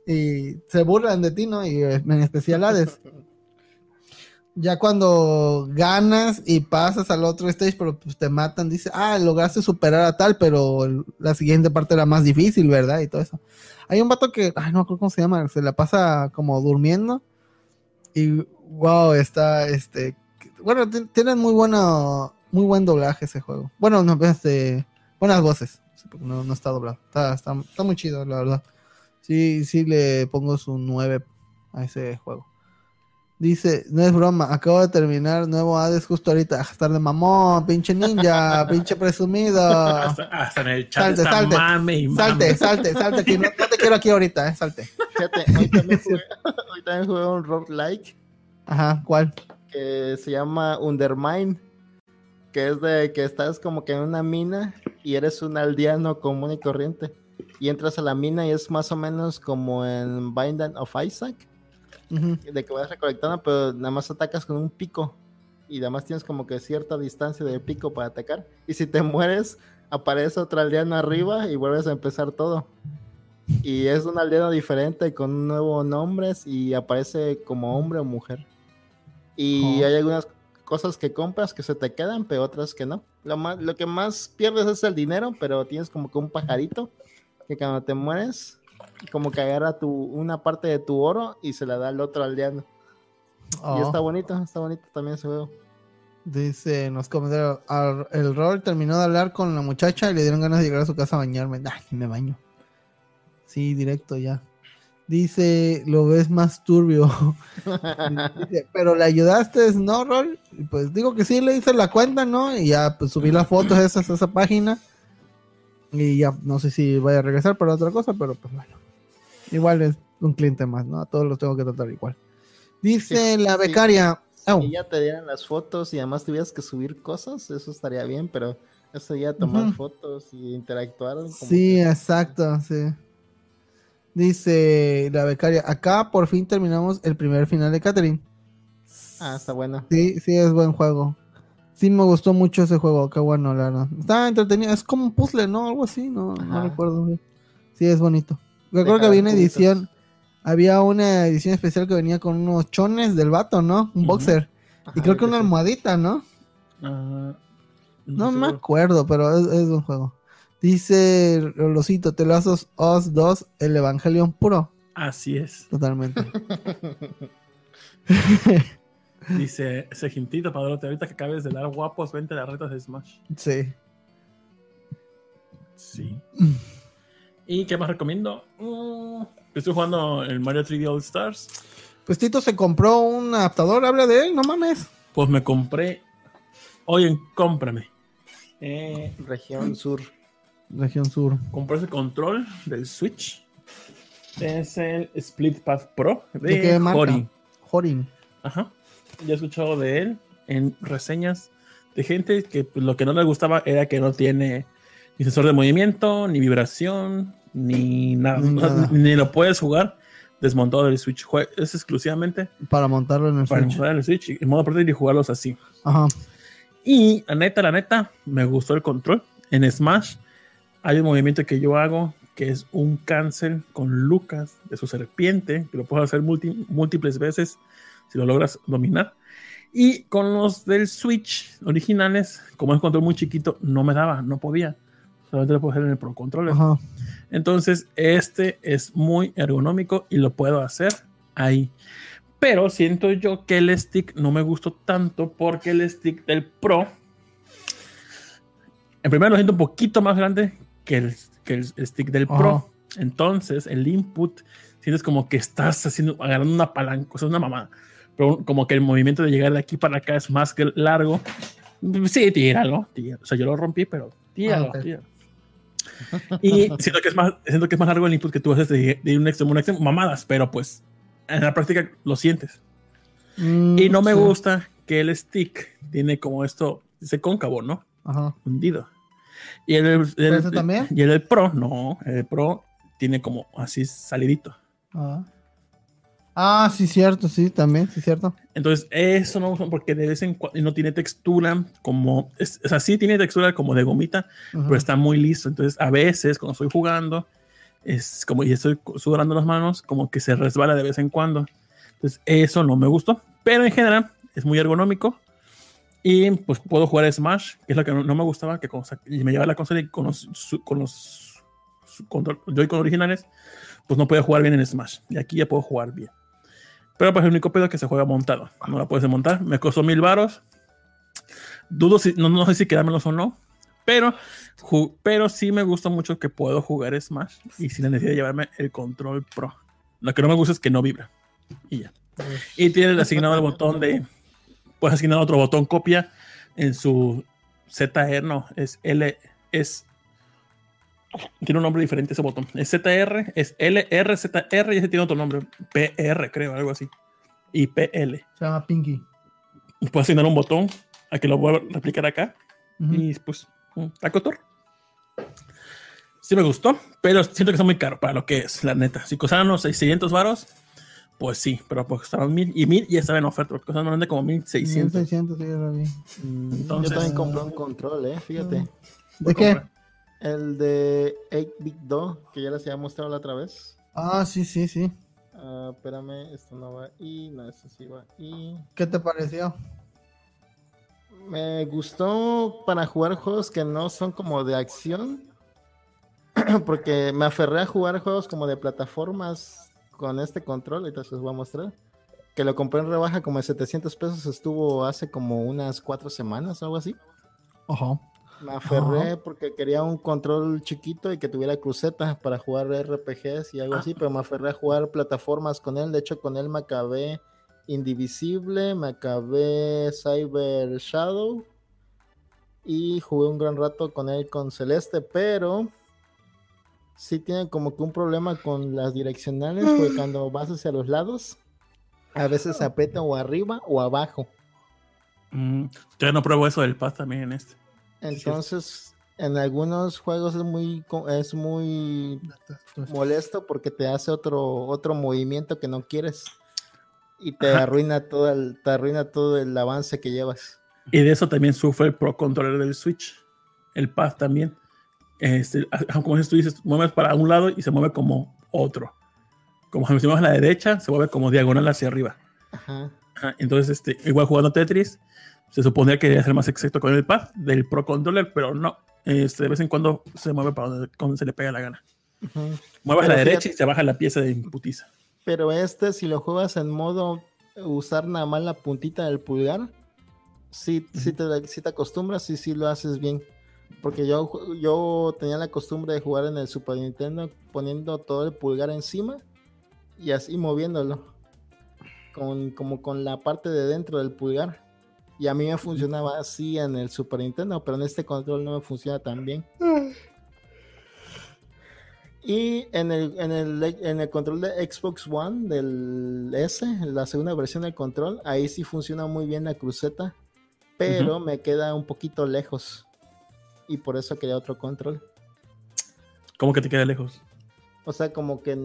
Y se burlan de ti, ¿no? Y eh, en especial Hades. Ya cuando ganas y pasas al otro stage, pero pues te matan, dice, ah, lograste superar a tal, pero la siguiente parte era más difícil, ¿verdad? Y todo eso. Hay un vato que, ay, no me acuerdo cómo se llama, se la pasa como durmiendo. Y wow, está, este, bueno, ti- tienen muy bueno, muy buen doblaje ese juego. Bueno, no, este, buenas voces, no, no está doblado. Está, está, está muy chido, la verdad. Sí, sí le pongo su 9 a ese juego. Dice, no es broma, acabo de terminar nuevo Hades justo ahorita. Ah, Estar de mamón, pinche ninja, pinche presumido. Hasta, hasta en el chat Salte, está salte. mame y mame. Salte, salte, salte, aquí. No, no te quiero aquí ahorita, eh, salte. Fíjate, hoy también jugué, hoy también jugué un roguelike Ajá, ¿cuál? que se llama Undermine, que es de que estás como que en una mina y eres un aldeano común y corriente. Y entras a la mina y es más o menos como en Binding of Isaac, de que vas recolectando, pero nada más atacas con un pico. Y además tienes como que cierta distancia de pico para atacar. Y si te mueres, aparece otro aldeano arriba y vuelves a empezar todo. Y es un aldeano diferente con un nuevo nombre y aparece como hombre o mujer. Y Oh. hay algunas cosas que compras que se te quedan, pero otras que no. Lo, más, lo que más pierdes es el dinero, pero tienes como que un pajarito que cuando te mueres, como que agarra tu, una parte de tu oro y se la da al otro aldeano. Y Oh. está bonito, está bonito también ese juego. Dice, nos al- el rol terminó de hablar con la muchacha y le dieron ganas de llegar a su casa a bañarme. Ay, me baño. Sí, directo ya. Dice, lo ves más turbio. Dice, pero le ayudaste, ¿no, Rol? Y pues digo que sí, le hice la cuenta, ¿no? Y ya pues subí las fotos esas a esa página. Y ya no sé si vaya a regresar para otra cosa, pero pues bueno. Igual es un cliente más, ¿no? A todos los tengo que tratar igual. Dice Sí, la sí. becaria. oh, Si ya te dieran las fotos y además tuvieras que subir cosas, eso estaría bien, pero eso ya tomar fotos y interactuar. como Sí, que- exacto, sí. Dice la becaria, acá por fin terminamos el primer final de Catherine. Ah, está bueno. Sí, sí, es buen juego. Sí, me gustó mucho ese juego, qué bueno, la verdad. Está entretenido, es como un puzzle, ¿no? Algo así, no, no recuerdo. Sí, es bonito. Recuerdo que había una edición, había una edición especial que venía con unos chones del vato, ¿no? Un boxer. y creo que una sí. almohadita, ¿no? Ah, No me acuerdo, pero es, es un juego. Dice Rolosito, te lazos Os 2, el Evangelion puro. Así es. Totalmente. Dice ese jintito, padrote. Ahorita que acabes de dar guapos, vente a las retas de Smash. sí. Sí. ¿Y qué más recomiendo? Mm, estoy jugando el Mario 3D All Stars. Pues Tito se compró un adaptador, habla de él, no mames. Pues me compré. Oye, en cómprame. Eh, Región Sur. Región Sur. compré ese control del Switch. Es el Split Path Pro de, ¿De qué marca? Hori. Jorin. Ajá. Ya he escuchado de él en reseñas de gente que pues, lo que no le gustaba era que no tiene ni sensor de movimiento, ni vibración, ni nada. Ni nada. lo puedes jugar desmontado del Switch. Es exclusivamente Para montarlo en el para Switch. jugar en el Switch y en modo portátil y jugarlos así. Ajá. Y la neta, la neta, me gustó el control. En Smash hay un movimiento que yo hago que es un cancel con Lucas de su serpiente, que lo puedes hacer múltiples veces si lo logras dominar. Y con los del Switch originales, como es un control muy chiquito, no me daba, no podía. Solamente lo puedo hacer en el Pro Controller. Ajá. Entonces, este es muy ergonómico y lo puedo hacer ahí. Pero siento yo que el stick no me gustó tanto porque el stick del Pro, en primer lo siento un poquito más grande que el, que el stick del Pro. Ajá. Entonces, el input, sientes como que estás haciendo, agarrando una palanca, o sea, una mamada. Pero como que el movimiento de llegar de aquí para acá es más que largo. Sí, tíralo, tíralo. O sea, yo lo rompí, pero tíralo, Ah, ok. tíralo. Y siento que es más, siento que es más largo el input que tú haces de, de un extremo a un extremo, mamadas, pero pues en la práctica lo sientes. Mm, Y no me sí. gusta que el stick tiene como esto, dice cóncavo, ¿no? Ajá. Hundido. Y el, el- ¿Pero ese también? Y el Pro, no, el Pro tiene como así salidito. Ah. Ah, sí, cierto, sí, también, sí, cierto. Entonces, eso no porque de vez en cuando no tiene textura como, es, o sea, sí tiene textura como de gomita, pero está muy listo. Entonces, a veces cuando estoy jugando, es como y estoy sudando las manos, como que se resbala de vez en cuando. Entonces, eso no me gustó. Pero en general, es muy ergonómico. Y pues puedo jugar Smash, que es lo que no, no me gustaba, que con- y me llevaba la consola y con los, su- con los su- control- Joy-Con originales, pues no podía jugar bien en Smash. Y aquí ya puedo jugar bien. Pero pues el único pedo es que se juega montado. No la puedes montar. Me costó mil varos. Dudo si, no, no sé si quedármelos o no. Pero, pero sí me gusta mucho que puedo jugar Smash. Y sin la necesidad de llevarme el control pro. Lo que no me gusta es que no vibra. Y ya. Y tiene asignado el botón de. Puedes asignar otro botón copia en su ZR. No, es L. Es. Tiene un nombre diferente ese botón. Es ZR, es LR, ZR y ese tiene otro nombre. PR, creo, algo así. Y PL. Se llama Pinky. Y puedo asignar un botón a que lo vuelva a replicar acá. Ujú. Y pues, tacotor. Sí me gustó, pero siento que está muy caro para lo que es, la neta. Si costaran unos 600 varos, pues sí, pero pues costaban mil y mil y estaba en oferta, porque costaban normalmente como 1600. 1600, sí, ya lo vi. Mm, Entonces- Yo también compré un control, eh, fíjate. ¿De qué? El de 8-Bit 2, que ya les había mostrado la otra vez. Ah, sí, sí, sí. Ah, espérame, esto no va y no, esto sí va y ¿Qué te pareció? me gustó para jugar juegos que no son como de acción porque me aferré a jugar juegos como de plataformas con este control, ahorita se los voy a mostrar. Que lo compré en rebaja como de 700 pesos, estuvo hace como unas cuatro semanas o algo así. Ajá. Me aferré porque quería un control chiquito y que tuviera cruceta para jugar RPGs y algo así, pero me aferré a jugar plataformas con él. De hecho, con él me acabé Indivisible, me acabé Cyber Shadow y jugué un gran rato con él con Celeste, pero sí tiene como que un problema con las direccionales, porque cuando vas hacia los lados, a veces se aprieta o arriba o abajo. Mm, yo no pruebo eso del pad también en este. Entonces, en algunos juegos es muy, es muy molesto porque te hace otro, otro movimiento que no quieres y te Ajá. arruina todo el, te arruina todo el avance que llevas. Y de eso también sufre el Pro Controller del Switch. El pad también. Este, como tú dices, mueves para un lado y se mueve como otro. Como si mueves a la derecha, se mueve como diagonal hacia arriba. Ajá. Ajá, entonces, este, igual jugando Tetris, se suponía que debería ser más exacto con el pad del Pro Controller, pero no. Este, de vez en cuando se mueve para donde, se le pega la gana. ujú. Mueve a la derecha fíjate- y se baja la pieza de imputiza. Pero este, si lo juegas en modo usar nada más la puntita del pulgar, sí, sí, te, sí te acostumbras y sí lo haces bien. Porque yo, yo tenía la costumbre de jugar en el Super Nintendo poniendo todo el pulgar encima y así moviéndolo. Con, como con la parte de dentro del pulgar. Y a mí me funcionaba así en el Super Nintendo, pero en este control no me funciona tan bien. Y en el, en, el, en el control de Xbox One del S, la segunda versión del control, ahí sí funciona muy bien la cruceta, pero me queda un poquito lejos. Y por eso quería otro control. ¿Cómo que te queda lejos? O sea, como que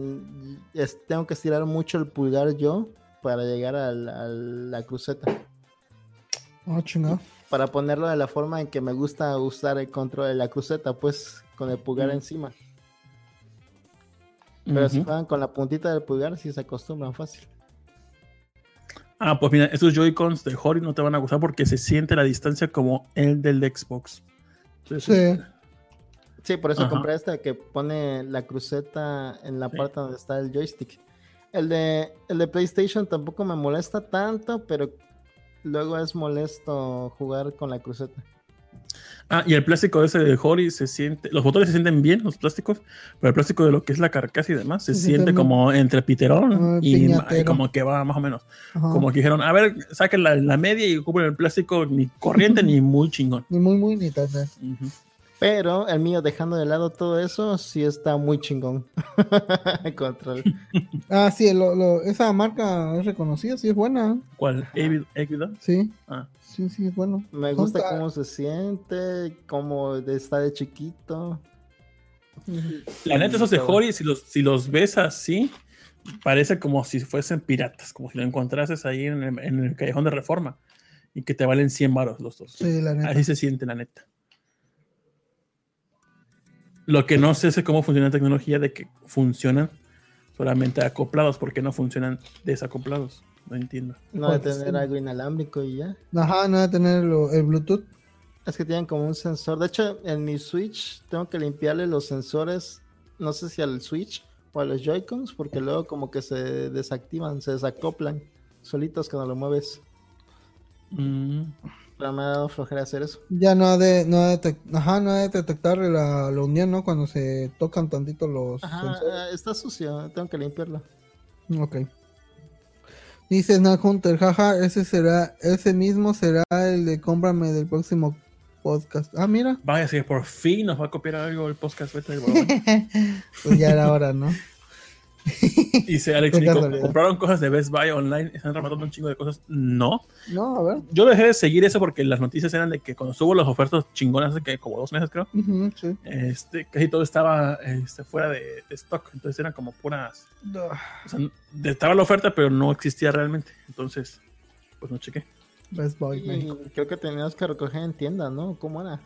es- tengo que estirar mucho el pulgar yo para llegar al- a la cruceta. Oh, chingado. Para ponerlo de la forma en que me gusta usar el control de la cruceta, pues con el pulgar Mm. encima. Pero si juegan con la puntita del pulgar, sí se acostumbran fácil. Ah, pues mira, esos Joy-Cons de Hori no te van a gustar porque se siente la distancia como el del Xbox. Sí. Sí, por eso Ajá. compré este que pone la cruceta en la Sí. parte donde está el joystick. El de, el de PlayStation tampoco me molesta tanto, pero luego es molesto jugar con la cruceta. Ah, y el plástico ese de Hori se siente, los botones se sienten bien, los plásticos, pero el plástico de lo que es la carcasa y demás se siente como entre piterón Ah, y, como que va más o menos. Ajá. Como que dijeron, a ver, saquen la, la media y ocupen el plástico ni corriente ni muy chingón. Ni muy, muy ni tan. Ujú. Pero el mío, dejando de lado todo eso, sí está muy chingón. Control. Ah, sí, lo, lo- esa marca es reconocida, sí es buena. ¿Cuál? ¿Evi- Evido? Sí, Ah. sí, sí es bueno. Me gusta Conta- cómo se siente, cómo de- está de chiquito. La neta, esos. Hori, si los, si los ves así, parece como si fuesen piratas, como si lo encontrases ahí en el, en el callejón de reforma y que te valen 100 baros los dos. Sí, la neta. Así se siente, la neta. Lo que no sé es cómo funciona la tecnología de que funcionan solamente acoplados, porque no funcionan desacoplados. No entiendo. No de Pues, tener sí. algo inalámbrico y ya. Ajá, no a tener lo- el Bluetooth. Es que tienen como un sensor. De hecho, en mi Switch tengo que limpiarle los sensores, no sé si al Switch o a los Joy-Cons, porque luego como que se desactivan, se desacoplan solitos cuando lo mueves. Mm, Pero me ha dado flojera hacer eso. Ya no ha de, no ha ajá, no ha de detectar la, la unión, ¿no? Cuando se tocan tantito los Ajá, sensores. eh, está sucio, tengo que limpiarlo. Ok. Dice Snack Hunter, jaja, ese será, ese mismo será el de cómprame del próximo podcast. Ah, mira, Vaya, si por fin nos va a copiar algo el podcast pues ya era hora, ¿no? Dice Alex Nico. ¿compraron cosas de Best Buy online? ¿Están rematando un chingo de cosas? No. No, a ver. Yo dejé de seguir eso porque las noticias eran de que cuando subo las ofertas chingonas hace que como dos meses creo, sí. este, casi todo estaba este, fuera de, de stock. Entonces eran como puras... O sea, estaba la oferta, pero no existía realmente. Entonces, pues no chequé. Best Boy, Y México. creo que tenías que recoger en tienda, ¿no? ¿Cómo era?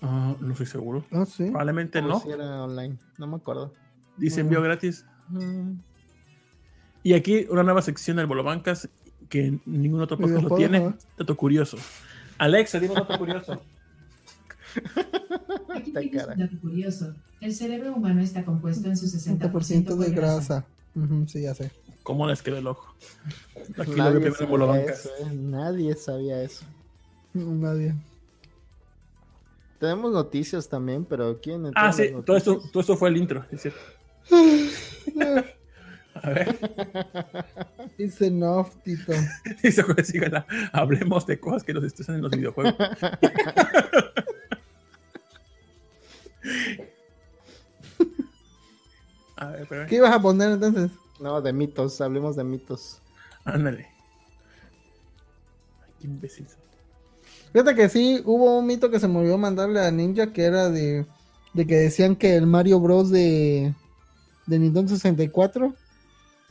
Ah, no estoy seguro. Ah, sí. Probablemente no. si era online, no me acuerdo. Dice envío gratis. Y aquí una nueva sección del Bolobancas que ningún otro podcast lo tiene. ¿no? Dato curioso. Alexa, dime un dato curioso. Aquí tienes cara. un dato curioso. El cerebro humano está compuesto en su 60% 60% por de grasa. sí, ya sé. ¿Cómo les quedó el ojo? Aquí lo Nadie en sabía, Bolobancas. eso, eh, Nadie sabía eso. Nadie. Tenemos noticias también, pero ¿quién? Ah, sí, todo esto, todo esto fue el intro, es cierto. A ver, It's enough, Tito. dice Jorge Sigala, hablemos de cosas que nos estresan en los videojuegos. A ver, pero ¿Qué ibas a poner entonces? No, de mitos, hablemos de mitos. ándale. Ay, qué imbécil. Fíjate que sí, hubo un mito que se me olvidó mandarle a Ninja que era de, de que decían que el Mario Bros. de, de Nintendo 64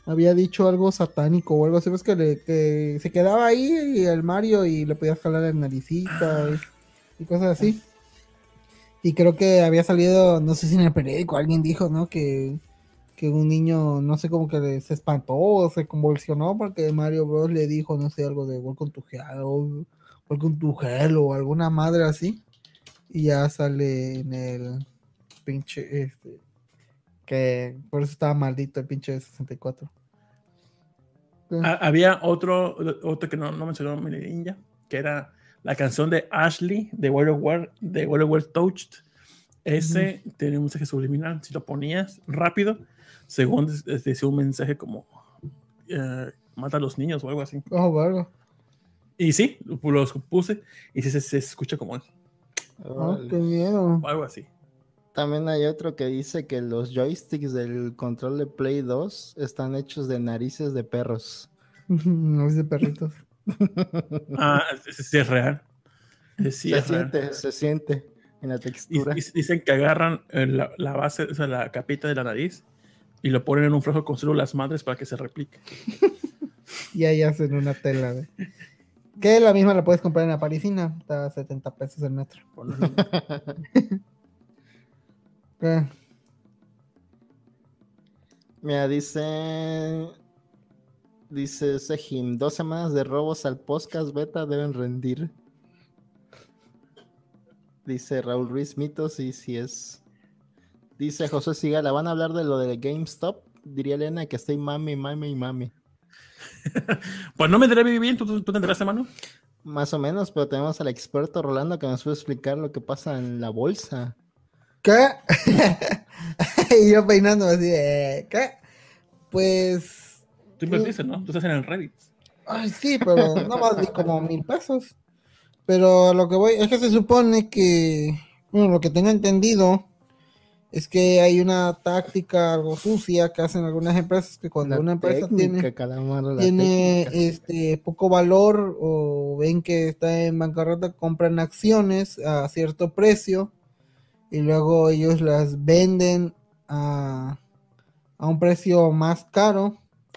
había dicho algo satánico o algo así, ves que, le- que se quedaba ahí y el Mario y le podías jalar la naricita y, y cosas así. Y creo que había salido, no sé si en el periódico alguien dijo, ¿no? Que, que un niño, no sé, como que se espantó o se convulsionó porque Mario Bros. le dijo, no sé, algo de Welcome to Hell o Welcome to Hell o alguna madre así. Y ya sale en el pinche, este, que por eso estaba maldito el pinche de 64. Ah, había otro, otro que no, no mencionó mi ninja, que era la canción de Ashley de World of War, de World of War Touched. Ese tenía un mensaje subliminal. Si lo ponías rápido, según decía un mensaje como eh, mata a los niños o algo así. Oh, verga. Y sí, los puse y se, se escucha como Ah, qué miedo. o algo así. También hay otro que dice que los joysticks del control de Play 2 están hechos de narices de perros. no es de perritos. Ah, ese sí es real. Sí se es real. siente, se siente en la textura. y- dicen que agarran eh, la, la base, o sea, la capita de la nariz y lo ponen en un frasco con células madres para que se replique. Y ahí hacen una tela de. Que la misma la puedes comprar en la parisina. Está a 70 pesos el metro. Mira, dice. Dice Sejim, dos semanas de robos al podcast beta deben rendir. Dice Raúl Ruiz, mitos y si es. Dice José Sigala, ¿van a hablar de lo de GameStop? Diría Elena que estoy mami, mami y mami. Pues no me enteré bien, ¿tú, tú, tú te enteraste, mano? Más o menos, pero tenemos al experto Rolando que nos puede explicar lo que pasa en la bolsa. ¿Qué? y yo peinándome así, de, ¿qué? Pues, Tú invertiste, ¿no? Tú estás en el Reddit. ay, sí, pero no más di como mil pesos. Pero a lo que voy es que se supone que, bueno, lo que tengo entendido es que hay una táctica algo sucia que hacen algunas empresas que cuando La una empresa técnica, tiene Calamaro, la tiene técnica. este poco valor o ven que está en bancarrota, compran acciones a cierto precio y luego ellos las venden a, a un precio más caro.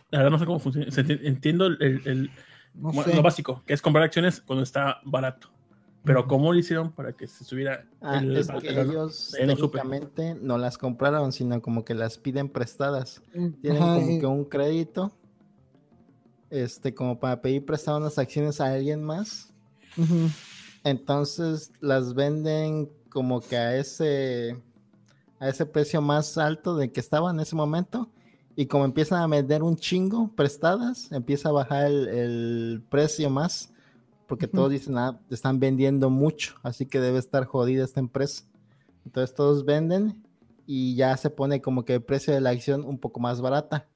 La verdad no sé cómo funciona. Entiendo el, el- el- No bueno, sé. lo básico, que es comprar acciones cuando está barato. Pero ¿cómo lo hicieron para que se subiera Ah, el es que el- ellos eh, no supe. técnicamente no las compraron, sino como que las piden prestadas. Tienen Ajá, como y- que un crédito, este, como para pedir prestadas unas acciones a alguien más. Entonces las venden como que a ese, a ese precio más alto de que estaba en ese momento. Y como empiezan a vender un chingo prestadas, empieza a bajar el, el precio más. Porque todos dicen, ah, están vendiendo mucho, así que debe estar jodida esta empresa. Entonces todos venden y ya se pone como que el precio de la acción un poco más barata.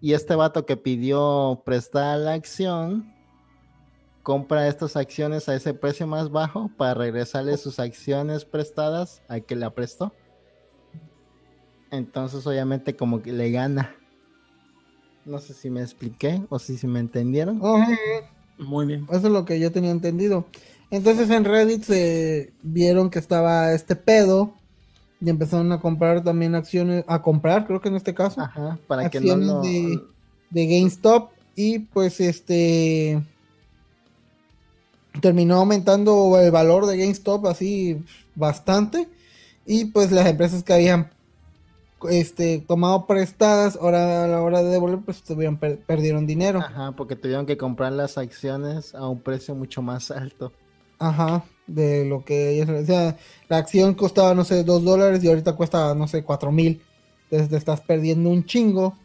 Y este vato que pidió prestar la acción, compra estas acciones a ese precio más bajo para regresarle sus acciones prestadas al que la prestó. Entonces obviamente como que le gana. No sé si me expliqué o si, si me entendieron. Muy bien. Eso es lo que yo tenía entendido. Entonces en Reddit se vieron que estaba este pedo y empezaron a comprar también acciones, a comprar, creo que en este caso. Ajá, para que no acciones lo... de, de GameStop y pues este terminó aumentando el valor de GameStop así bastante. Y pues las empresas que habían este tomado prestadas ahora a la hora de devolver pues tuvieron per- perdieron dinero. Ajá, porque tuvieron que comprar las acciones a un precio mucho más alto. ajá de lo que ellos o sea la acción costaba no sé dos dólares y ahorita cuesta no sé cuatro mil. Entonces te estás perdiendo un chingo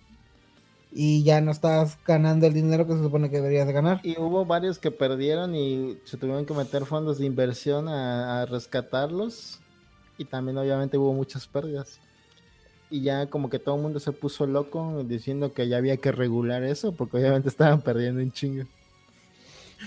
y ya no estás ganando el dinero que se supone que deberías de ganar Y hubo varios que perdieron y se tuvieron que meter fondos de inversión a, a rescatarlos. Y también obviamente hubo muchas pérdidas. Y ya como que todo el mundo se puso loco diciendo que ya había que regular eso porque obviamente estaban perdiendo un chingo.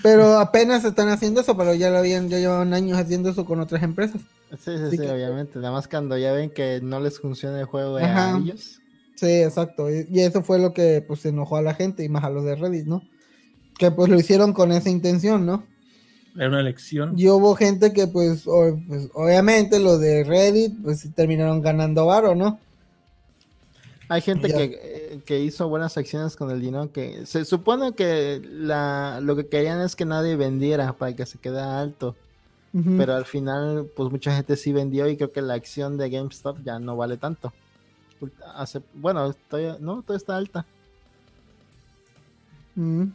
Pero apenas están haciendo eso, pero ya lo habían, ya llevaban años haciendo eso con otras empresas. Sí, sí, Así sí, que- obviamente. Nada más cuando ya ven que no les funciona el juego a Ajá. ellos. Sí, exacto. Y, y eso fue lo que pues enojó a la gente y más a los de Reddit, ¿no? Que pues lo hicieron con esa intención, ¿no? Era una elección. Y hubo gente que pues, o- pues, obviamente los de Reddit pues terminaron ganando varo, ¿no? Hay gente que, eh, que hizo buenas acciones con el dinero que se supone que la, lo que querían es que nadie vendiera para que se quedara alto. Pero al final, pues mucha gente sí vendió y creo que la acción de GameStop ya no vale tanto. Hace, bueno, todavía, no, todavía está alta. Ujú.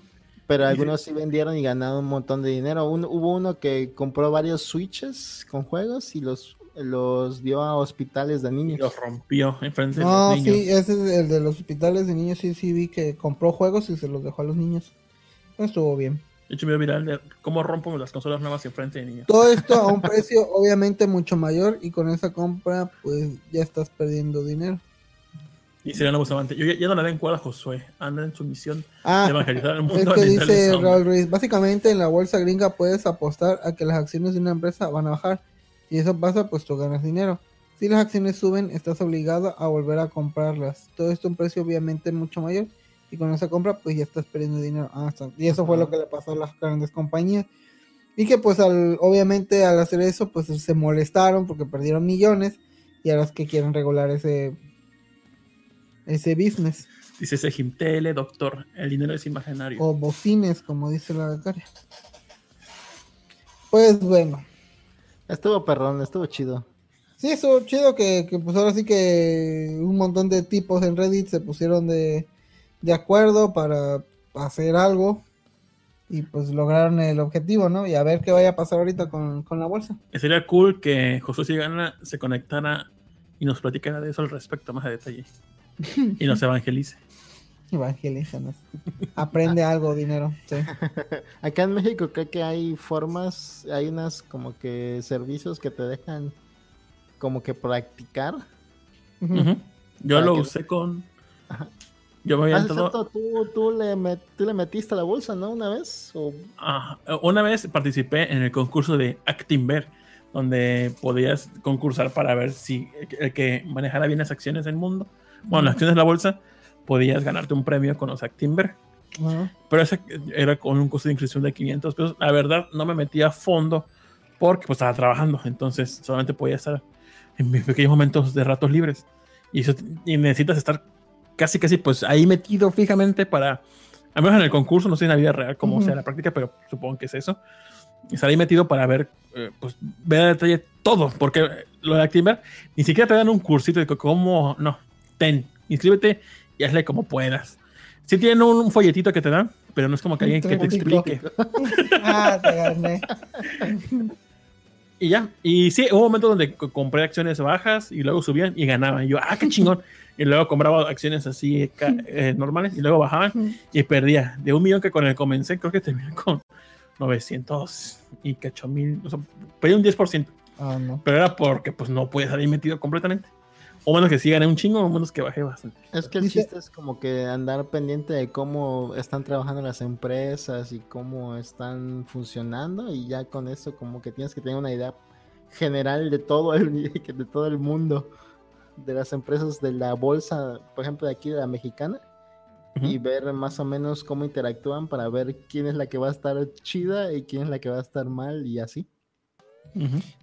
Pero algunos sí vendieron y ganaron un montón de dinero. Un- hubo uno que compró varios switches con juegos y los, los dio a hospitales de Y niños. lo rompió enfrente No, de los niños. sí, ese es el de los hospitales de niños, sí, sí vi que compró juegos y se los dejó a los niños. Estuvo bien. De hecho, me voy a mirar de cómo rompo las consolas nuevas enfrente de niños. Todo esto a un precio obviamente mucho mayor y con esa compra pues ya estás perdiendo dinero. Y sería nuevo Bustamante. Yo ya, ya no le den cuerda a Josué. Anda en su misión de Ah, evangelizar el es mundo. que a venderle dice. Raúl Ruiz, básicamente en la bolsa gringa puedes apostar a que las acciones de una empresa van a bajar. Y eso pasa pues tú ganas dinero. Si las acciones suben, estás obligado a volver a comprarlas. Todo esto a un precio obviamente mucho mayor. Y con esa compra pues ya estás perdiendo dinero. Ah, está. Y eso fue lo que le pasó a las grandes compañías. Y que pues al, obviamente al hacer eso pues se molestaron porque perdieron millones. Y ahora es que quieren regular ese, ese business. Dice ese Tele, doctor. El dinero es imaginario. O bocines, como dice la becaria. Pues bueno, Estuvo perrón, estuvo chido. Sí, eso chido que, que, pues ahora sí que un montón de tipos en Reddit se pusieron de, de acuerdo para hacer algo y pues lograron el objetivo, ¿no? Y a ver qué vaya a pasar ahorita con, con la bolsa. Sería cool que Josué Sigana se conectara y nos platicara de eso al respecto más a detalle. Y nos evangelice. Evangelízanos. Aprende algo, dinero. Sí. Acá en México creo que hay formas, hay unas como que servicios que te dejan como que practicar. Yo Para lo que- usé con. Ajá. Yo me había Ah, entrado- exacto, tú, tú, le met- tú le metiste a la bolsa, ¿no? Una vez. O... Ajá. Una vez participé en el concurso de Actinver, donde podías concursar para ver si el que manejara bien las acciones del mundo, bueno, las acciones de la bolsa, podías ganarte un premio con los Actinver. Ajá. Pero ese era con un costo de inscripción de 500 pesos. La verdad, no me metí a fondo porque pues, estaba trabajando, entonces solamente podía estar en mis pequeños momentos de ratos libres. Y, eso- y necesitas estar casi, casi pues ahí metido fijamente para, al menos en el concurso, no sé en la vida real cómo Ujú. sea la práctica, pero supongo que es eso. Estar ahí metido para ver, eh, pues ver a detalle todo, porque lo de Actimber ni siquiera te dan un cursito de cómo, no, ten, inscríbete y hazle como puedas. Sí tienen un folletito que te dan, pero no es como que alguien que te explique. Ah, te gané. Y ya. Y sí, hubo momentos donde co- compré acciones bajas y luego subían y ganaban. Y yo, ah, qué chingón. Y luego compraba acciones así eh, normales y luego bajaban y perdía. De un millón que con el comencé, creo que terminé con 900 y cacho mil. O sea, perdí un 10%. Ah, no. Pero era porque pues no puedes salir metido completamente. O menos que sí gané un chingo, o menos que bajé bastante. Es que el Dice- chiste es como que andar pendiente de cómo están trabajando las empresas y cómo están funcionando y ya con eso como que tienes que tener una idea general de todo el, de todo el mundo de las empresas de la bolsa, por ejemplo de aquí de la mexicana y ver más o menos cómo interactúan para ver quién es la que va a estar chida y quién es la que va a estar mal y así.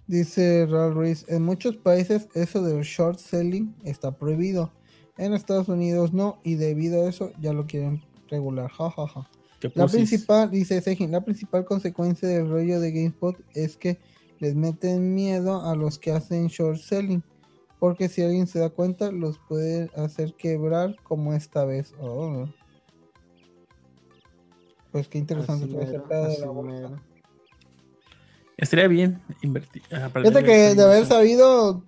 Dice Raúl Ruiz, en muchos países eso del short selling está prohibido. En Estados Unidos no, y debido a eso ya lo quieren regular. Ja, ja, ja. Que La principal, dice Sejin, la principal consecuencia del rollo de GameSpot es que les meten miedo a los que hacen short selling. Porque si alguien se da cuenta, los puede hacer quebrar como esta vez. Oh. Pues qué interesante Así así la. Estaría bien invertir. aprender Fíjate que de haber sabido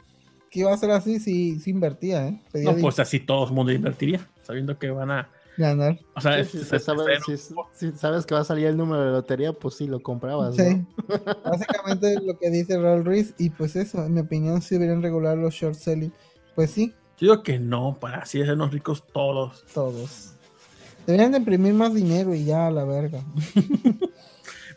que iba a ser así, sí, sí invertía, ¿eh? Pedía No, pues así todo el mundo invertiría, sabiendo que van a. ganar. O sea, Sí, es- si, es- sabes, es- si- si sabes que va a salir el número de lotería, pues sí lo comprabas. Sí. ¿no? Básicamente es lo que dice Raúl Ruiz. Y pues eso, en mi opinión, sí deberían regular los short selling. Pues sí, Yo digo que no, para así hacernos ricos todos. todos. Deberían de imprimir más dinero y ya a la verga.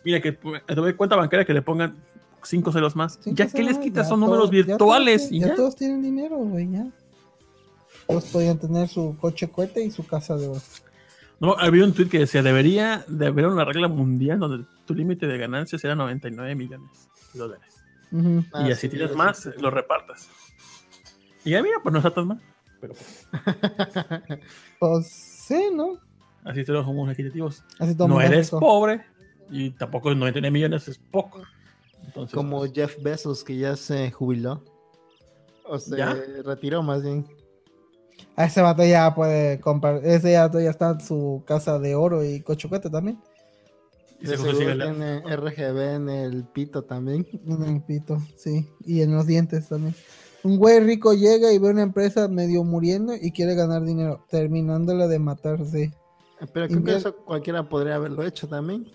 Mira, que te doy cuenta bancaria que le pongan cinco ceros más. Cinco ya que les quitas ya son todo- números ya todos virtuales. tienen- y ya, ya. todos tienen dinero, güey, ya. Todos podían tener su coche cohete y su casa de oro. No, había un tweet que decía: debería de haber una regla mundial donde tu límite de ganancias era 99 millones de dólares. Ah, y así sí, tienes más, sí. lo repartas. Y ya mira, pues no está tan mal. Pero pues, Pues sí, ¿no? así te los somos equitativos. Así No eres pobre y tampoco 99 millones es poco. Entonces, Como pues, Jeff Bezos que ya se jubiló. O se ¿Ya? retiró más bien. A ese vato ya puede comprar. Ese vato ya está en su casa de oro y coche cohete también. y la- tiene RGB en el pito también. En el pito, sí. Y en los dientes también. Un güey rico llega y ve una empresa medio muriendo y quiere ganar dinero, terminándola de matarse. Pero creo que eso cualquiera podría haberlo hecho también.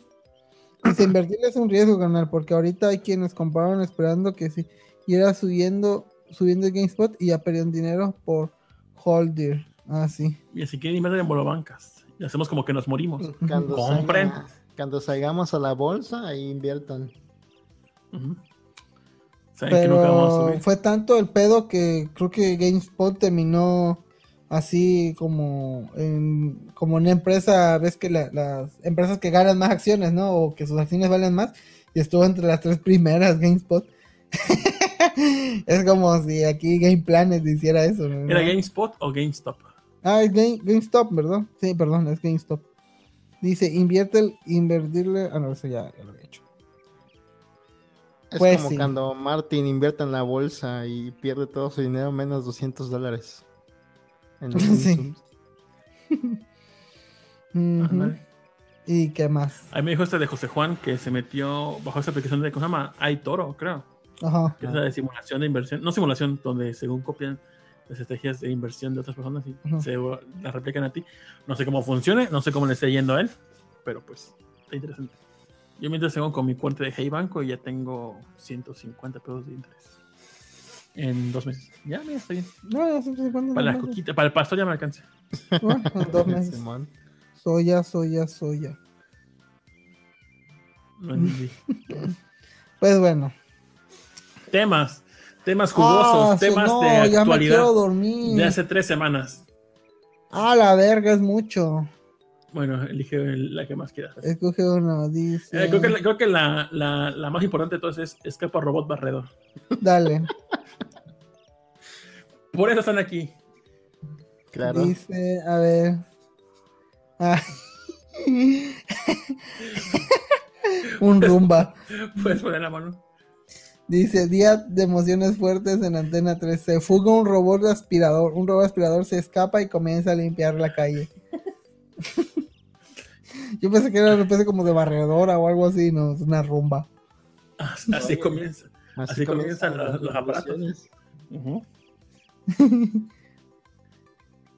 Dice, invertir es un riesgo ganar, porque ahorita hay quienes compraron esperando que si irá subiendo, subiendo el GameSpot y ya perdieron dinero por Holder. Ah, sí. Y así que invertir en bolobancas. Y hacemos como que nos morimos. Cuando, Compren. salga- cuando salgamos a la bolsa, ahí inviertan. Ujú. Saben que nunca vamos a Pero subir. fue tanto el pedo que creo que GameSpot terminó así como en, como una empresa, ves que la- las empresas que ganan más acciones, ¿no? O que sus acciones valen más, y estuvo entre las tres primeras GameSpot. es como si aquí Game Planet hiciera eso. ¿no? ¿Era GameSpot o GameStop? Ah, es Game- GameStop, ¿verdad? Sí, perdón, es GameStop. Dice, invierte el, invertirle, ah, no, eso ya, ya lo había hecho. Es Pues como sí. cuando Martin invierte en la bolsa y pierde todo su dinero menos 200 dólares. En los Sí. ¿Y qué más? Ahí me dijo este de José Juan que se metió bajo esa aplicación de, ¿cómo se llama? Hay Toro, creo. Ajá. Que es la de simulación de inversión. No simulación, donde según copian las estrategias de inversión de otras personas y se las replican a ti. No sé cómo funcione, no sé cómo le esté yendo a él, pero pues está interesante. Yo mientras tengo con mi cuenta de Hey Banco y ya tengo 150 pesos de interés. En dos meses. Ya, mira, está bien. No, cuándo Para la coquita, para el pastor ya me alcanza. no, en dos meses. Simón. Soya, soya, soya. No entendí. Pues bueno. temas, temas jugosos, Ah, temas no, de ya me actualidad quiero dormir. de hace tres semanas. Ah, la verga, es mucho. Bueno, elige el- la que más quieras. Escoge uno, dice. Eh, creo que, la, creo que la, la- la más importante de todas es Escapa Robot Barredor. Dale. Por eso están aquí. Claro. Dice, a ver. Ah. Un rumba. Puedes poner la mano. Dice, día de emociones fuertes en Antena 3. Se fuga un robot aspirador. Un robot aspirador se escapa y comienza a limpiar la calle. Yo pensé que era una especie como de barredora o algo así, no, es una rumba. Así, así comienza. Así comienzan los- los aparatos.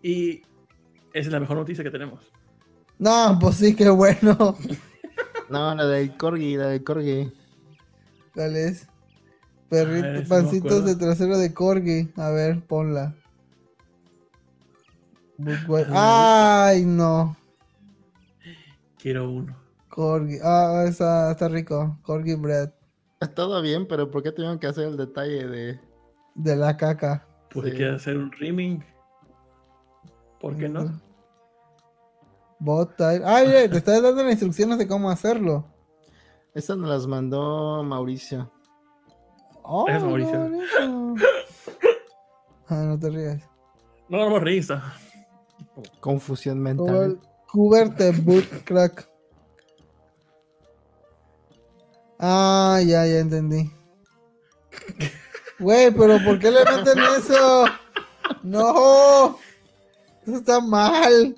y esa es la mejor noticia que tenemos. No, pues sí, qué bueno. No, la del Corgi, la del Corgi. ¿Cuál es? Ah, Perrito, pancitos de trasero de corgi. A ver, ponla. Budwe- Ay, no. Quiero uno. Corgi. Ah, está, está rico. Corgi bread. Todo bien, pero ¿por qué tuvieron que hacer el detalle de... De la caca. Pues Sí. quiere hacer un rimming. ¿Por qué no? Bot time. Ay, mira, te estás dando las instrucciones de cómo hacerlo. Estas nos las mandó Mauricio. Oh, Mauricio. Ah, no te rías. No, no me risa. Confusión mental. Cuberte boot crack. Ah, ya, ya entendí. Güey, pero ¿por qué le meten eso? No. Eso está mal.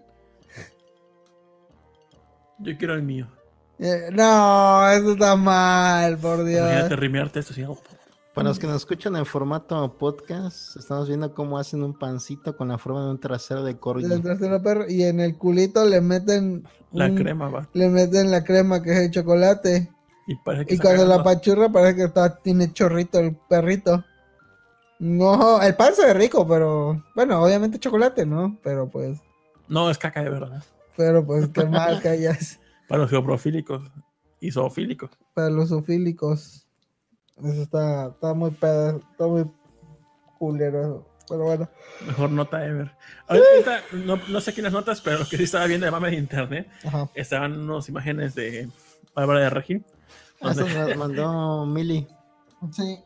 Yo quiero el mío. Eh, no, eso está mal, por Imagínate Dios. rimearte esto así. Para los que nos escuchan en formato podcast, estamos viendo cómo hacen un pancito con la forma de un trasero de Corgi. Del trasero perro, Y en el culito le meten La un- crema va. Le meten la crema que es el chocolate. Y parece que Y está cuando la pachurra parece que está, tiene chorrito el perrito. No, el pan se ve rico, pero bueno, obviamente chocolate, ¿no? Pero pues, No, es caca de verdad. pero pues qué mal que haya es Para los geoprofílicos y zoofílicos. para los zoofílicos. Eso está, está muy pedo, está muy culero. Pero bueno, Mejor nota ever. Ahorita, no, no sé quiénes notas, pero lo que sí estaba viendo de mame de internet ajá. estaban unas imágenes de Bárbara de Regil. Eso donde- nos las mandó Mili. Sí,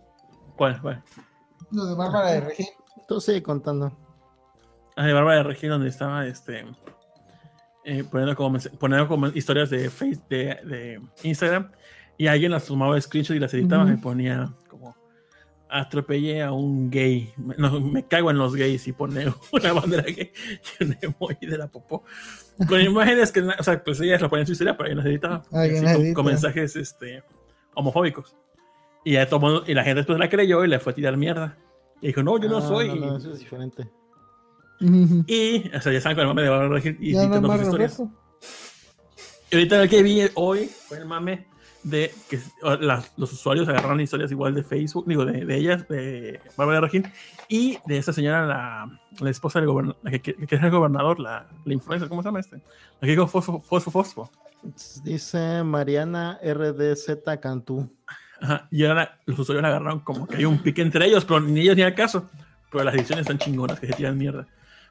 ¿Cuál? ¿Cuál? lo de Bárbara de Regil. Tú sigue contando. Ah, de Bárbara de Regil, donde estaba este. eh, poniendo, como, poniendo como historias de, face, de, de Instagram y alguien las tomaba screenshot y las editaba Ujú. y ponía como atropellé a un gay me, no, me cago en los gays y pone una bandera gay y un emoji de la popó con imágenes que o sea pues ella lo ponía en su historia pero ella las editaba así con, edita. con mensajes este homofóbicos y ya todo mundo- y la gente después la creyó y le fue a tirar mierda y dijo no yo no Ah, soy No, no, eso es diferente. y o sea ya saben con el mame de Regil y Roberto. y ahorita el que vi hoy fue el mame de que las- los usuarios agarraron historias igual de Facebook, digo, de, de ellas, de Bárbara Regín, y de esa señora, la, la esposa del gobernador, la que, que, que es el gobernador, la, la influencer, ¿cómo se llama este? La que dijo fosfo, fosfo, fosfo. Dice Mariana RDZ Cantú. Ajá, y ahora los usuarios la agarraron como que hay un pique entre ellos, pero ni ellos ni al caso. Pero las ediciones están chingonas, que se tiran mierda,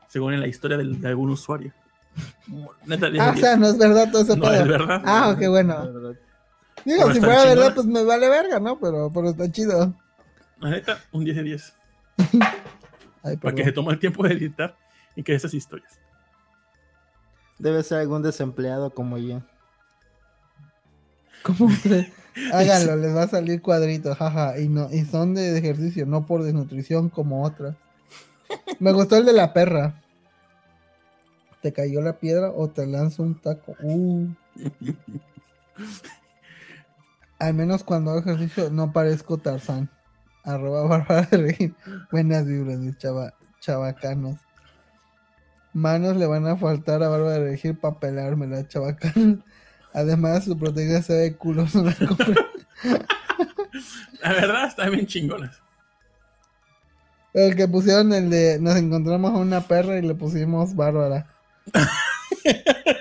según en la historia del- de, algún usuario. Neta, 10 de Ah, o 10. sea, no es verdad todo ese no pedo. es verdad. Ah, qué bueno. Digo, si fuera verdad, pues me vale verga, ¿no? Pero, pero está chido. La neta, un 10 de 10. Ay, Para que se tome el tiempo de editar y que esas historias. Debe ser algún desempleado como yo. ¿Cómo, se- Háganlo, les va a salir cuadrito, jaja. Y no, y son de ejercicio, no por desnutrición como otras. Me gustó el de la perra. ¿Te cayó la piedra o te lanzo un taco? Uh. Al menos cuando hago ejercicio no parezco Tarzán. Arroba Bárbara de Regil. Buenas vibras de chava, chavacanos. Manos le van a faltar a Bárbara de Regil para pelármela, chavacanos. Además, su proteína se ve culo. No la. La verdad, están bien chingonas. El que pusieron el de nos encontramos a una perra y le pusimos Bárbara.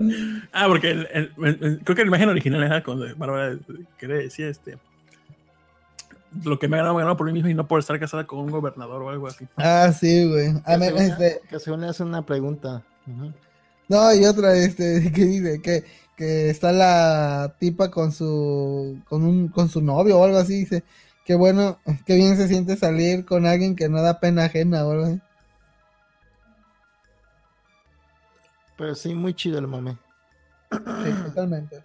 Ah, porque el- el- el- el- creo que la imagen original era cuando Bárbara que le decía este. Lo que me ha ganado, me ha ganado por mí mismo y no por estar casada con un gobernador o algo así. Ah, sí, güey. A ver, según, este, que según le hace una pregunta. No, y otra, este, que dice que, que está la tipa con su, con un, con su novio o algo así, dice, que bueno, que bien se siente salir con alguien que no da pena ajena o algo así. Pero sí, muy chido el mame. Sí, totalmente.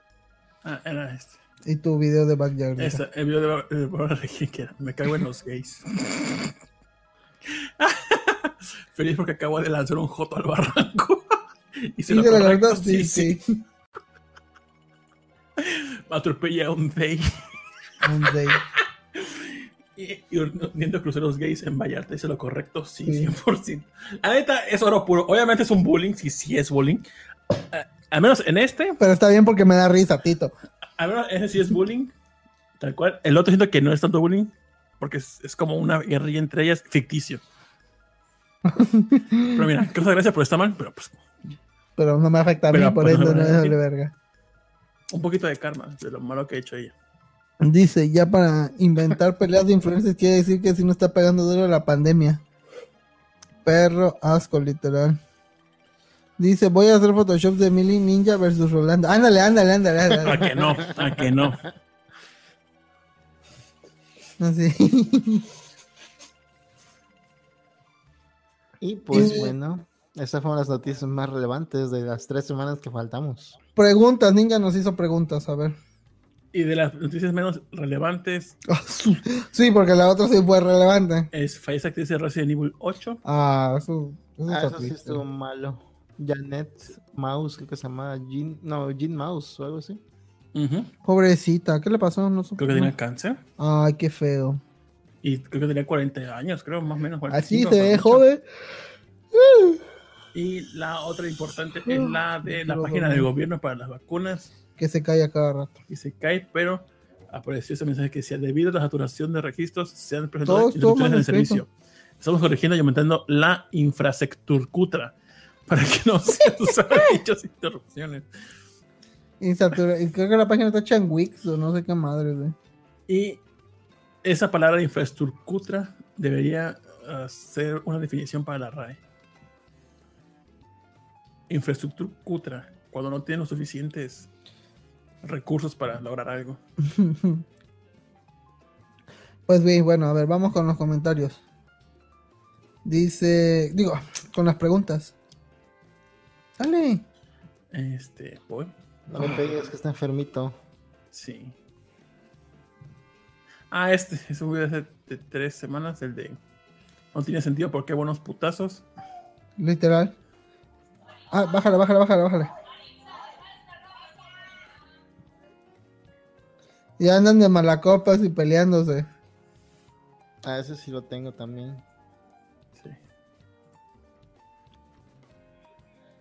Ah, era este. Y tu video de Backyard. Esta, el video de era, me cago en los gays. Feliz porque acabo de lanzar un joto al barranco. y se Sí, lo de la verdad, sí, sí. Atropella a un gay. Un day. Y, viendo cruceros gays en Vallarta, dice lo correcto, sí, Sí. 100%. La neta es oro puro. Obviamente es un bullying, sí, sí es bullying. Ah, al menos en este, Pero está bien porque me da risa, Tito. al menos ese sí es bullying. Tal cual. El otro siento que no es tanto bullying, porque es, es como una guerrilla entre ellas ficticio. pero mira, causa gracia por está mal, pero pues Pero no me afecta a mí, Pero, por pues, eso no, es de verga. un poquito de karma de lo malo que ha hecho ella. Dice, ya para inventar peleas de influencers quiere decir que si no está pegando duro la pandemia. Perro asco, literal. Dice, voy a hacer Photoshop de Millie Ninja versus Rolando. Ándale, ándale, ándale. ándale. A que no, a que no. Así. Y pues Y- bueno, esas fueron las noticias más relevantes de las tres semanas que faltamos. preguntas, Ninja nos hizo preguntas, a ver. Y de las noticias menos relevantes Ah, Sí, porque la otra sí fue relevante. es fallece actriz de Resident Evil 8. Ah, eso, eso Ah, eso sí estuvo malo. Janet Mouse, creo que se llama Jean, no, Jean Mouse o algo así. Pobrecita, ¿qué le pasó? No. Creo que tenía cáncer. Ay, qué feo. Y creo que tenía 40 años, creo, más o menos. Así 45, se ve joven. Y la otra importante es la de la página del gobierno para las vacunas. Que se cae a cada rato. Y se cae, pero apareció ese mensaje que decía, debido a la saturación de registros, se han presentado Todo estuvo interrupciones en el mal escrito. servicio. Estamos corrigiendo y aumentando la infraestructura para que no se usen dichas interrupciones. Y, satura- creo que la página está hecha en Wix o no sé qué madre, güey. Y esa palabra infraestructura debería uh, ser una definición para la RAE. Infraestructura, cuando no tienen los suficientes recursos para lograr algo. Pues bien, bueno, a ver, vamos con los comentarios. Dice, digo, con las preguntas. Dale. Este, voy. No le pegues que está enfermito. Sí. Ah, este es un video de, de tres semanas, el de no tiene sentido porque buenos putazos. Literal. Ah, bájale, bájale, bájale, bájale. Y andan de malacopas y peleándose. Ah, ese sí lo tengo también. Sí.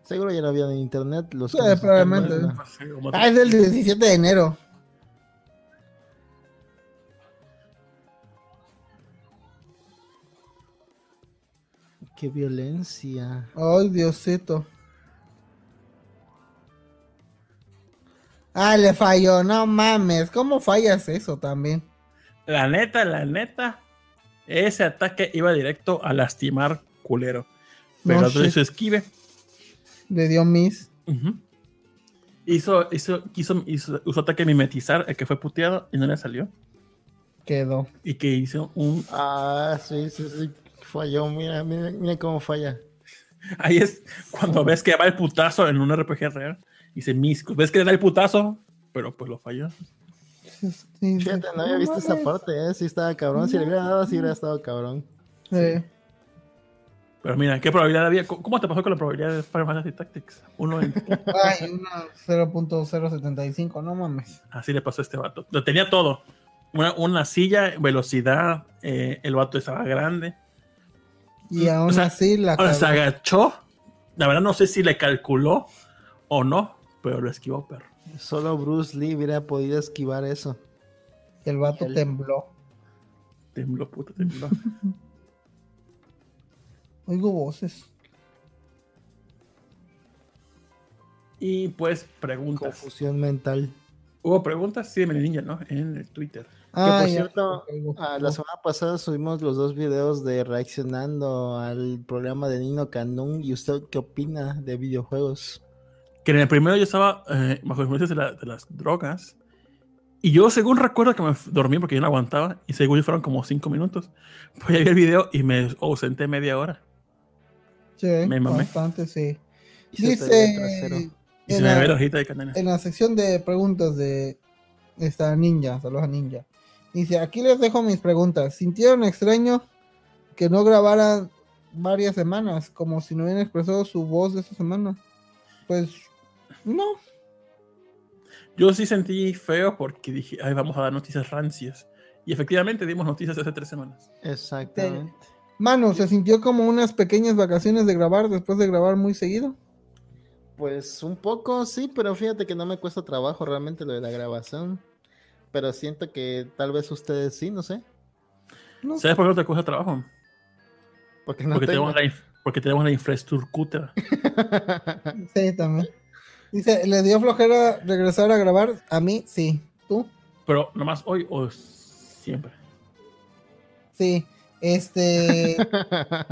Seguro ya lo había en internet. Los Sí, probablemente. Como- Ah, es del 17 de enero. Qué violencia. Ay, Diosito. Ah, le falló, no mames. ¿Cómo fallas eso también? La neta, la neta, ese ataque iba directo a lastimar culero. Pero No hizo esquive. Le dio miss. Ujú. Hizo, hizo, quiso, hizo, usó ataque mimetizar, el que fue puteado y no le salió. Quedó. Y que hizo un. Ah, sí, sí, sí. Falló. Mira, mira, mira cómo falla. Ahí es cuando ves que va el putazo en un RPG real. Dice Misco. Ves que le da el putazo, pero pues lo falló. Sí, Fíjate, no había visto esa parte, ¿eh? Sí estaba cabrón. Si le hubiera dado, sí hubiera estado cabrón. Sí. Pero mira, ¿qué probabilidad había? ¿Cómo te pasó con la probabilidad de Final Fantasy Tactics? Uno en... Ay, una 0.075, no mames. Así le pasó a este vato. Lo tenía todo. Una, una silla, velocidad, eh, el vato estaba grande. Y aún O sea, así la Ahora se agachó. La verdad no sé si le calculó o no, pero lo esquivó, perro. Solo Bruce Lee hubiera podido esquivar eso. el vato el- tembló. Tembló, puta, tembló. Oigo voces. y pues preguntas. Confusión mental. Hubo preguntas, sí, de Mini Ninja, ¿no? En el Twitter. Ah, por ya. cierto. Ah, la semana pasada subimos los dos videos de reaccionando al programa de Nino Canún. ¿Y usted qué opina de videojuegos? Que en el primero yo estaba eh, bajo influencias de, la- de las drogas. Y yo, según recuerdo que me dormí porque yo no aguantaba. Y según yo fueron como cinco minutos. Pues ya vi el video y me ausenté media hora. Sí, me mamé. bastante, sí. Y. Dice Y se en me ve la de en la sección de preguntas de esta ninja, saludos a ninja. Dice, aquí les dejo mis preguntas. ¿Sintieron extraño que no grabaran varias semanas, como si no hubieran expresado su voz de esta semana? Pues no. Yo sí sentí feo porque dije, ay, vamos a dar noticias rancias. Y efectivamente dimos noticias hace tres semanas. Exactamente. Mano, ¿se sintió como unas pequeñas vacaciones de grabar después de grabar muy seguido? Pues un poco, sí, pero fíjate que no me cuesta trabajo realmente lo de la grabación. Pero siento que tal vez ustedes sí, no sé. No. ¿Sabes por qué no te cuesta trabajo? Porque no porque, tengo. tenemos la, inf- porque tenemos la infraestructura. Sí, también. Dice, ¿le dio flojera regresar a grabar? A mí, sí. ¿Tú? Pero nomás hoy o siempre. Sí. Este,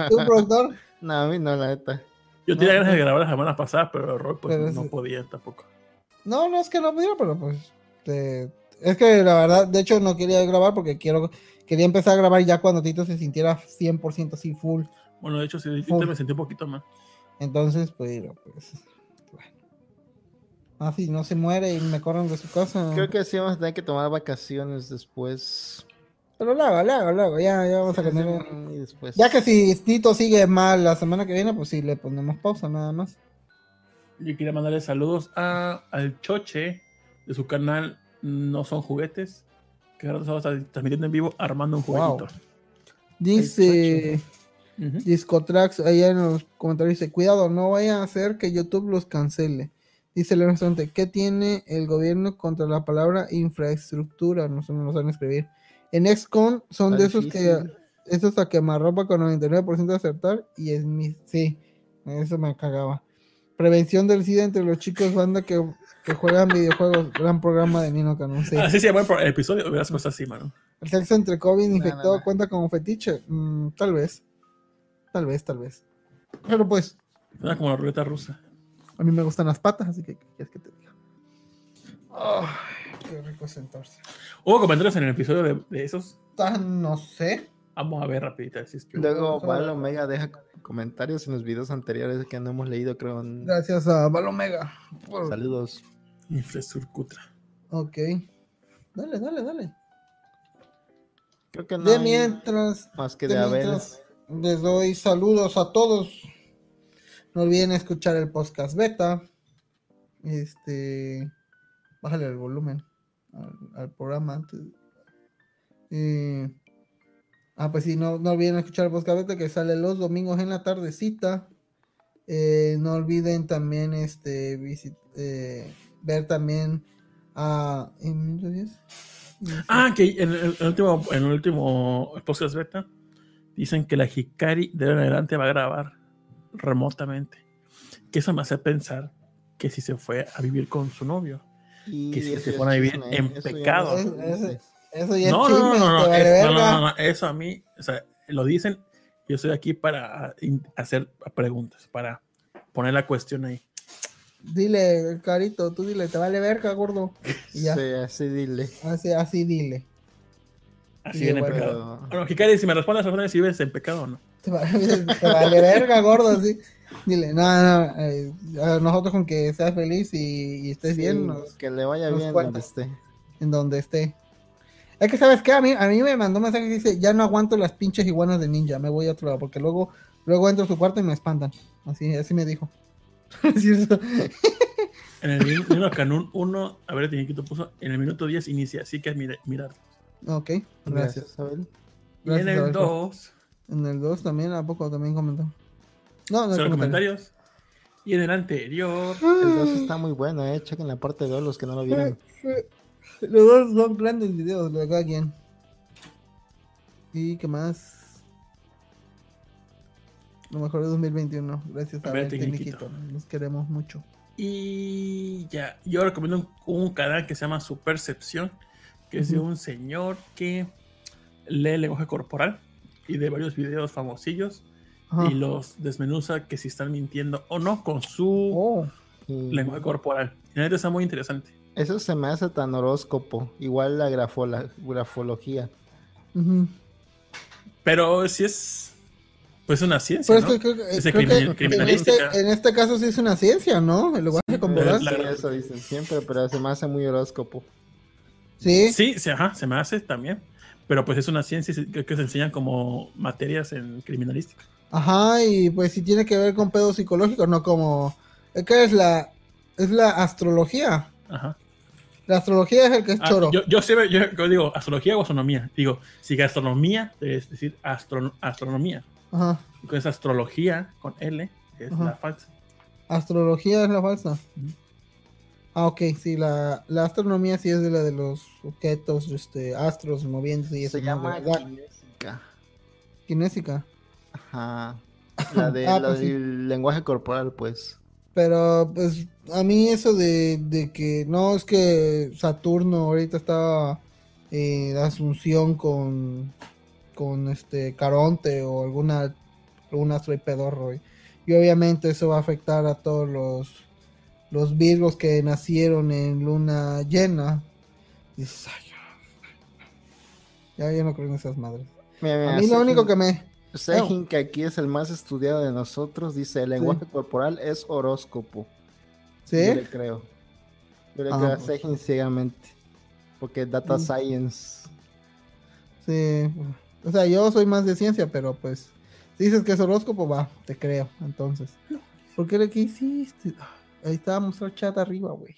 ¿tú, productor? no, a mí no, la neta. Yo tenía No, ganas de grabar la semana pasada, pero Roy pues, Pero no podía tampoco. No, no es que no pudiera, pero pues. te- Es que la verdad, de hecho, no quería grabar porque quiero quería empezar a grabar ya cuando Tito se sintiera 100% así full. Bueno, de hecho, sí, Full. me sentí un poquito más. Entonces, pues, pues. Ah, si no se muere y me corren de su casa. Creo que sí vamos a tener que tomar vacaciones después. Pero luego, luego, luego, ya, ya vamos a tener. Y después. Ya que si Tito sigue mal la semana que viene, pues sí le ponemos pausa nada más. Yo quería mandarle saludos a, al Choche de su canal No Son Juguetes, que ahora estamos transmitiendo en vivo armando un Wow. jueguito. Dice. Discotrax allá en los comentarios, dice, cuidado, no vaya a hacer que YouTube los cancele. Dice el restaurante, ¿qué tiene el gobierno contra la palabra infraestructura? No sé, no lo saben escribir. En XCON son de esos que, esos a quemarropa con 99% de acertar y es mi, sí, eso me cagaba. Prevención del SIDA entre los chicos banda que, que juegan videojuegos, gran programa de Nino Canón. sí. Así se llama el episodio, hubieras puesto así, mano. ¿El sexo entre COVID No, infectado no, no. cuenta como fetiche? Mm, tal vez. Tal vez, tal vez. Pero pues, Suena como la ruleta rusa. A mí me gustan las patas, así que ¿qué quieres que te diga? Ay, qué rico sentarse. Hubo comentarios en el episodio de, de esos. No sé. Vamos a ver rapidito. Así es que Luego Val. Omega deja comentarios en los videos anteriores que no hemos leído, creo. en- Gracias a Balomega. por- Saludos. infraestructura. Ok. Dale, dale, dale. Creo que no De mientras, más que de de mientras les doy saludos a todos. No olviden escuchar el podcast beta. Este, bájale el volumen al, programa antes. Ah, pues sí, no, no olviden escuchar el podcast beta que sale los domingos en la tardecita. Eh, no olviden también este visit- eh, ver también a en minuto 10. Ah, que en el, último, en el último podcast beta dicen que la Hikari de en adelante va a grabar remotamente. Que eso me hace pensar que si se fue a vivir con su novio. Y que si se pone a vivir chisme, en ya pecado. Eso ya No, es no, chisme, no, no, te no, vale es- no, no, no, eso a mí, o sea, lo dicen, yo estoy aquí para hacer preguntas, para poner la cuestión ahí. Dile, carito, tú dile, te vale verga, gordo. Y ya, Sí, así dile. así, así dile. Así Sí, viene en bueno. pecado. Bueno, Hikari, si me respondes, responde si vives en pecado o no. Te vale, verga, gordo, así. Dile, no, no, eh, a nosotros con que seas feliz y, y estés Sí, bien nos- que le vaya bien cuenta. donde esté. en donde esté. Es que, ¿sabes qué? A mí, a mí me mandó un mensaje que dice, ya no aguanto las pinches iguanas de ninja, me voy a otro lado, porque luego, luego entro a su cuarto y me espantan. Así, así me dijo. Así es. En el minuto Canún 1, a ver, Tiniquito puso, en el minuto 10 inicia, así que mira, mirar. Ok, gracias. Abel. Y en Gracias, el Abel. 2, En el 2 también, ¿a poco también comentó? No, no solo comentario. comentarios. Y en el anterior, El 2 está muy bueno, eh. Chequen la parte 2 los que no lo vieron. Los dos son grandes videos de cada quien. ¿Y qué más? Lo mejor de 2021. Gracias a A ver. Tecniquito. Nos queremos mucho. Y ya, yo recomiendo un, un canal que se llama Supercepción, que es de un señor que lee lenguaje corporal y de varios videos famosillos Ajá. y los desmenuza que si están mintiendo o no con su Oh, lenguaje corporal. Y la neta está muy interesante. Eso se me hace tan horóscopo. Igual la grafola- grafología. Pero si es, pues una ciencia, Pero es ¿no? que creo que, Es de creo que crimin- en, criminalística. este, en este caso sí es una ciencia, ¿no? El lenguaje corporal. la- Sí, eso dicen siempre, pero se me hace muy horóscopo. Sí. Sí, sí, ajá, se me hace también. Pero pues es una ciencia que se enseñan como materias en criminalística. Ajá, y pues sí tiene que ver con pedos psicológicos, no como. Es que es la. Es la astrología. Ajá. La astrología es el que es Ah, choro. yo, yo siempre yo, yo digo astrología o astronomía. Digo, si gastronomía, es decir, astro- astronomía. Ajá. Y con esa astrología, con L, es Ajá. la falsa. Astrología es la falsa. Ujú. Ah, ok, sí, la, la astronomía sí es de la de los objetos, este, astros moviéndose y eso. Se llama De kinésica. kinésica. Ajá. La, de, Ah, la pues sí. del lenguaje corporal, pues. Pero pues a mí eso de, de que no es que Saturno ahorita está eh, de asunción con, con este Caronte o alguna algún astro ahí pedorro. Y, y obviamente eso va a afectar a todos los, los virgos que nacieron en luna llena. Dices, "Ay, ya, ya no creo en esas madres. Mira, mira, A mí lo único que me... Sejin, que aquí es el más estudiado de nosotros, dice: el lenguaje corporal es horóscopo. ¿Sí? Yo le creo. Yo le Ah, creo a pues. Sejin ciegamente. Porque data Mm. science. Sí, o sea, yo soy más de ciencia, pero pues, si dices que es horóscopo, va, te creo, entonces. ¿Por qué le que hiciste? Ah, Ahí estábamos el chat arriba, güey.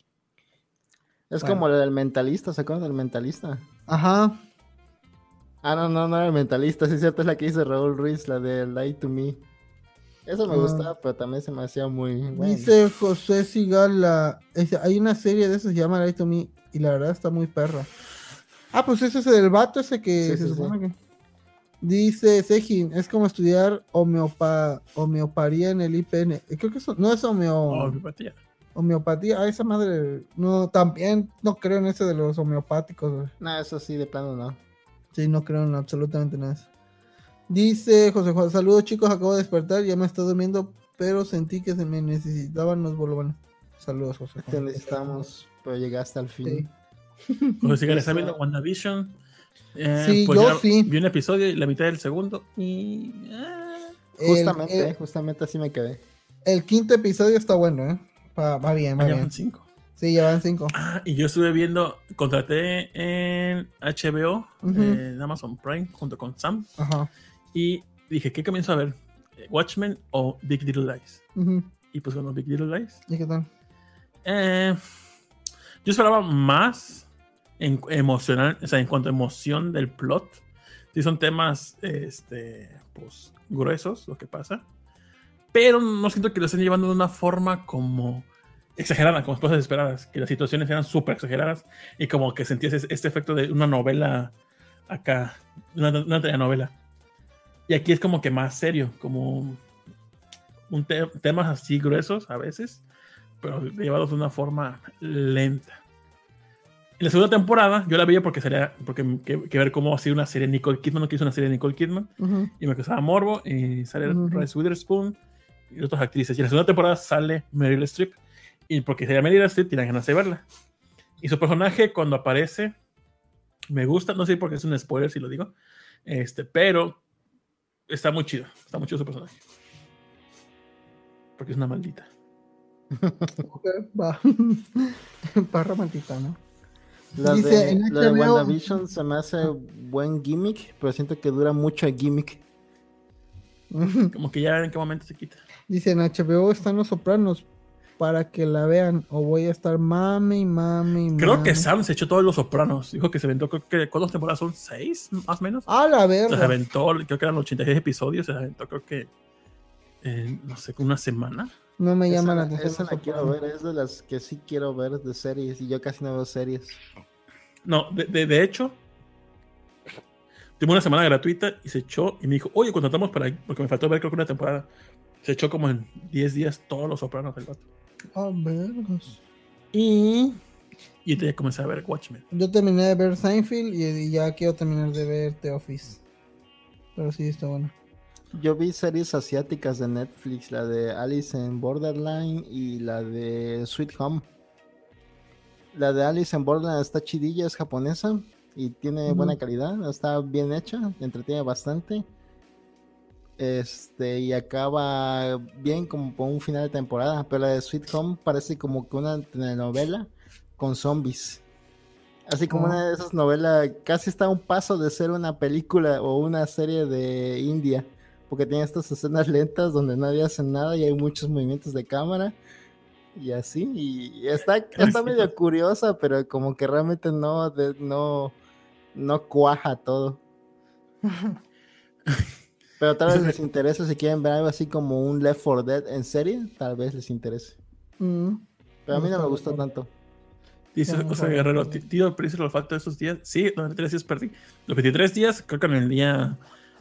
Es Bueno. como la del mentalista, ¿se acuerdan del mentalista? Ajá, Ah, no, no, no era el mentalista, sí es cierto, es la que dice Raúl Ruiz, la de Lie to Me. Eso me Ah. gustaba, pero también se me hacía muy bueno. dice José Sigala, dice, hay una serie de esas que se llama Light to Me, y la verdad está muy perra. Ah, pues ese es el vato ese que Sí, se sí, supone que... Dice Sejin, es como estudiar homeopa, homeopatía en el IPN. Eh, Creo que eso no es homeo... Homeopatía. Homeopatía, ah, esa madre, no, también no creo en eso de los homeopáticos. No, eso sí, de plano no. Sí, no creo en absolutamente nada. Dice José Juan, saludos chicos, acabo de despertar, ya me estoy durmiendo, pero sentí que se me necesitaban los bolovanes. Saludos, José Te Juan. necesitamos, pero llegaste al fin. Sí. José Sigal está viendo WandaVision. Eh, Sí, pues yo ya sí. Vi un episodio y la mitad del segundo. Y. ah, El- Justamente, el, justamente así me quedé. el quinto episodio está bueno, ¿eh? Va, va bien, va ya bien. van cinco. Sí, ya van cinco. Ah, y yo estuve viendo, contraté en HBO, Ujú. eh, en Amazon Prime, junto con Sam, Ajá. y dije, ¿qué comienzo a ver? Eh, ¿Watchmen o Big Little Lies? Y pues bueno, Big Little Lies. ¿Y qué tal? Eh, yo esperaba más en emocional, o sea, en cuanto a emoción del plot. Sí son temas, este, pues, gruesos, lo que pasa. Pero no siento que lo estén llevando de una forma como exagerada, como cosas esperadas. Que las situaciones eran súper exageradas y como que sentías es- este efecto de una novela acá, una, una telenovela. Y aquí es como que más serio, como un te- temas así gruesos a veces, pero llevados de una forma lenta. La segunda temporada yo la veía porque sería porque que, que ver cómo hacía una serie de Nicole Kidman, no que hizo una serie de Nicole Kidman y me causaba morbo y sale. Reese Witherspoon y otras actrices. Y en la segunda temporada sale Meryl Streep y porque sería Meryl Streep tienen ganas de verla. Y su personaje cuando aparece me gusta, no sé por qué es un spoiler si lo digo, este, pero está muy chido, está muy chido su personaje. Porque es una maldita. Ok, va. Romantita, ¿no? La Dice, de, en la de HBO WandaVision se me hace buen gimmick, pero siento que dura mucho el gimmick. Como que ya en qué momento se quita. Dice, en HBO están los sopranos para que la vean. O voy a estar mame y mame y Creo que mame. Sam se echó todos los sopranos. Dijo que se aventó, creo que ¿cuántas temporadas son? ¿Seis? Más o menos. A la Se verga. aventó, creo que eran 86 episodios. Se aventó, creo que, eh, no sé, una semana. No me llama esa, la atención. esa la quiero ver, es de las que sí quiero ver de series y yo casi no veo series. No, de, de, de hecho, tuvo una semana gratuita y se echó y me dijo, oye, contratamos para, porque me faltó ver creo que una temporada. Se echó como en 10 días todos los sopranos del vato. Ah, vergas. Y, y entonces ya comencé a ver Watchmen. Yo terminé de ver Seinfeld y, y ya quiero terminar de ver The Office. Pero sí, está bueno. Yo vi series asiáticas de Netflix, la de Alice en Borderline y la de Sweet Home. La de Alice en Borderline está chidilla, es japonesa y tiene buena calidad, está bien hecha, entretiene bastante. Este, y acaba bien como por un final de temporada, pero la de Sweet Home parece como que una telenovela con zombies. Así como Oh. una de esas novelas, casi está a un paso de ser una película o una serie de India, porque tiene estas escenas lentas donde nadie hace nada y hay muchos movimientos de cámara y así, y está, está sí. medio curiosa, pero como que realmente no, de- no, no cuaja todo. Pero tal vez les interese si quieren ver algo así como un Left 4 Dead en serie, tal vez les interese. Mm. Pero a mí no me bueno. tanto. Dice José Guerrero, tío, perdiste el olfato de esos días. Sí, los 23 días perdí. Los 23 días, creo que en el día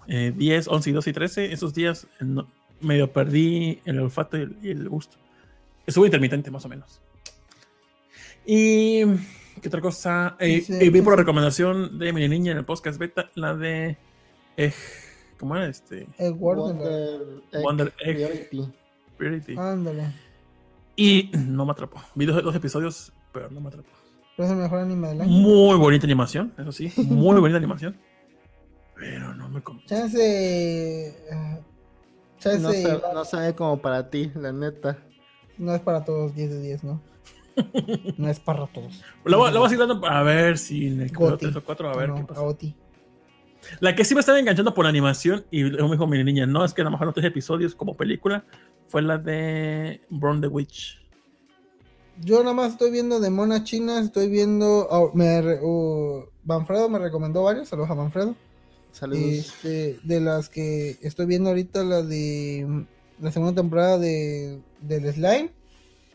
eh, 10, 11 y 12 y 13, esos días eh, no- medio perdí el olfato y el, y el gusto. Estuvo intermitente, más o menos. Y, ¿qué otra cosa? Eh, Dice- eh, vi por la recomendación de mi niña en el podcast beta, la de. eh, ¿Cómo era este? El Wonder Egg Wonder Egg la- Ándale. Y no me atrapó. Vi dos, dos episodios, pero no me atrapó. Pero es el mejor anime del año. Muy bonita animación, eso sí, muy bonita animación. Pero no me convence. Chance. eh, Chance. No igual- no se ve como para ti, la neta. No es para todos 10 de 10, ¿no? No es para todos. La, voy- la voy a seguir dando para ver si en el capítulo Goti. 3 o 4 a ver No, qué a pasa. Oti. La que sí me estaba enganchando por animación y luego me dijo mi niña, no, es que nada más fueron tres episodios como película, fue la de Burn the Witch. Yo nada más estoy viendo de Mona China, estoy viendo. oh, me, uh, Manfredo me recomendó varios, saludos a Manfredo. Saludos. Este, de las que estoy viendo ahorita, la de la segunda temporada de del Slime,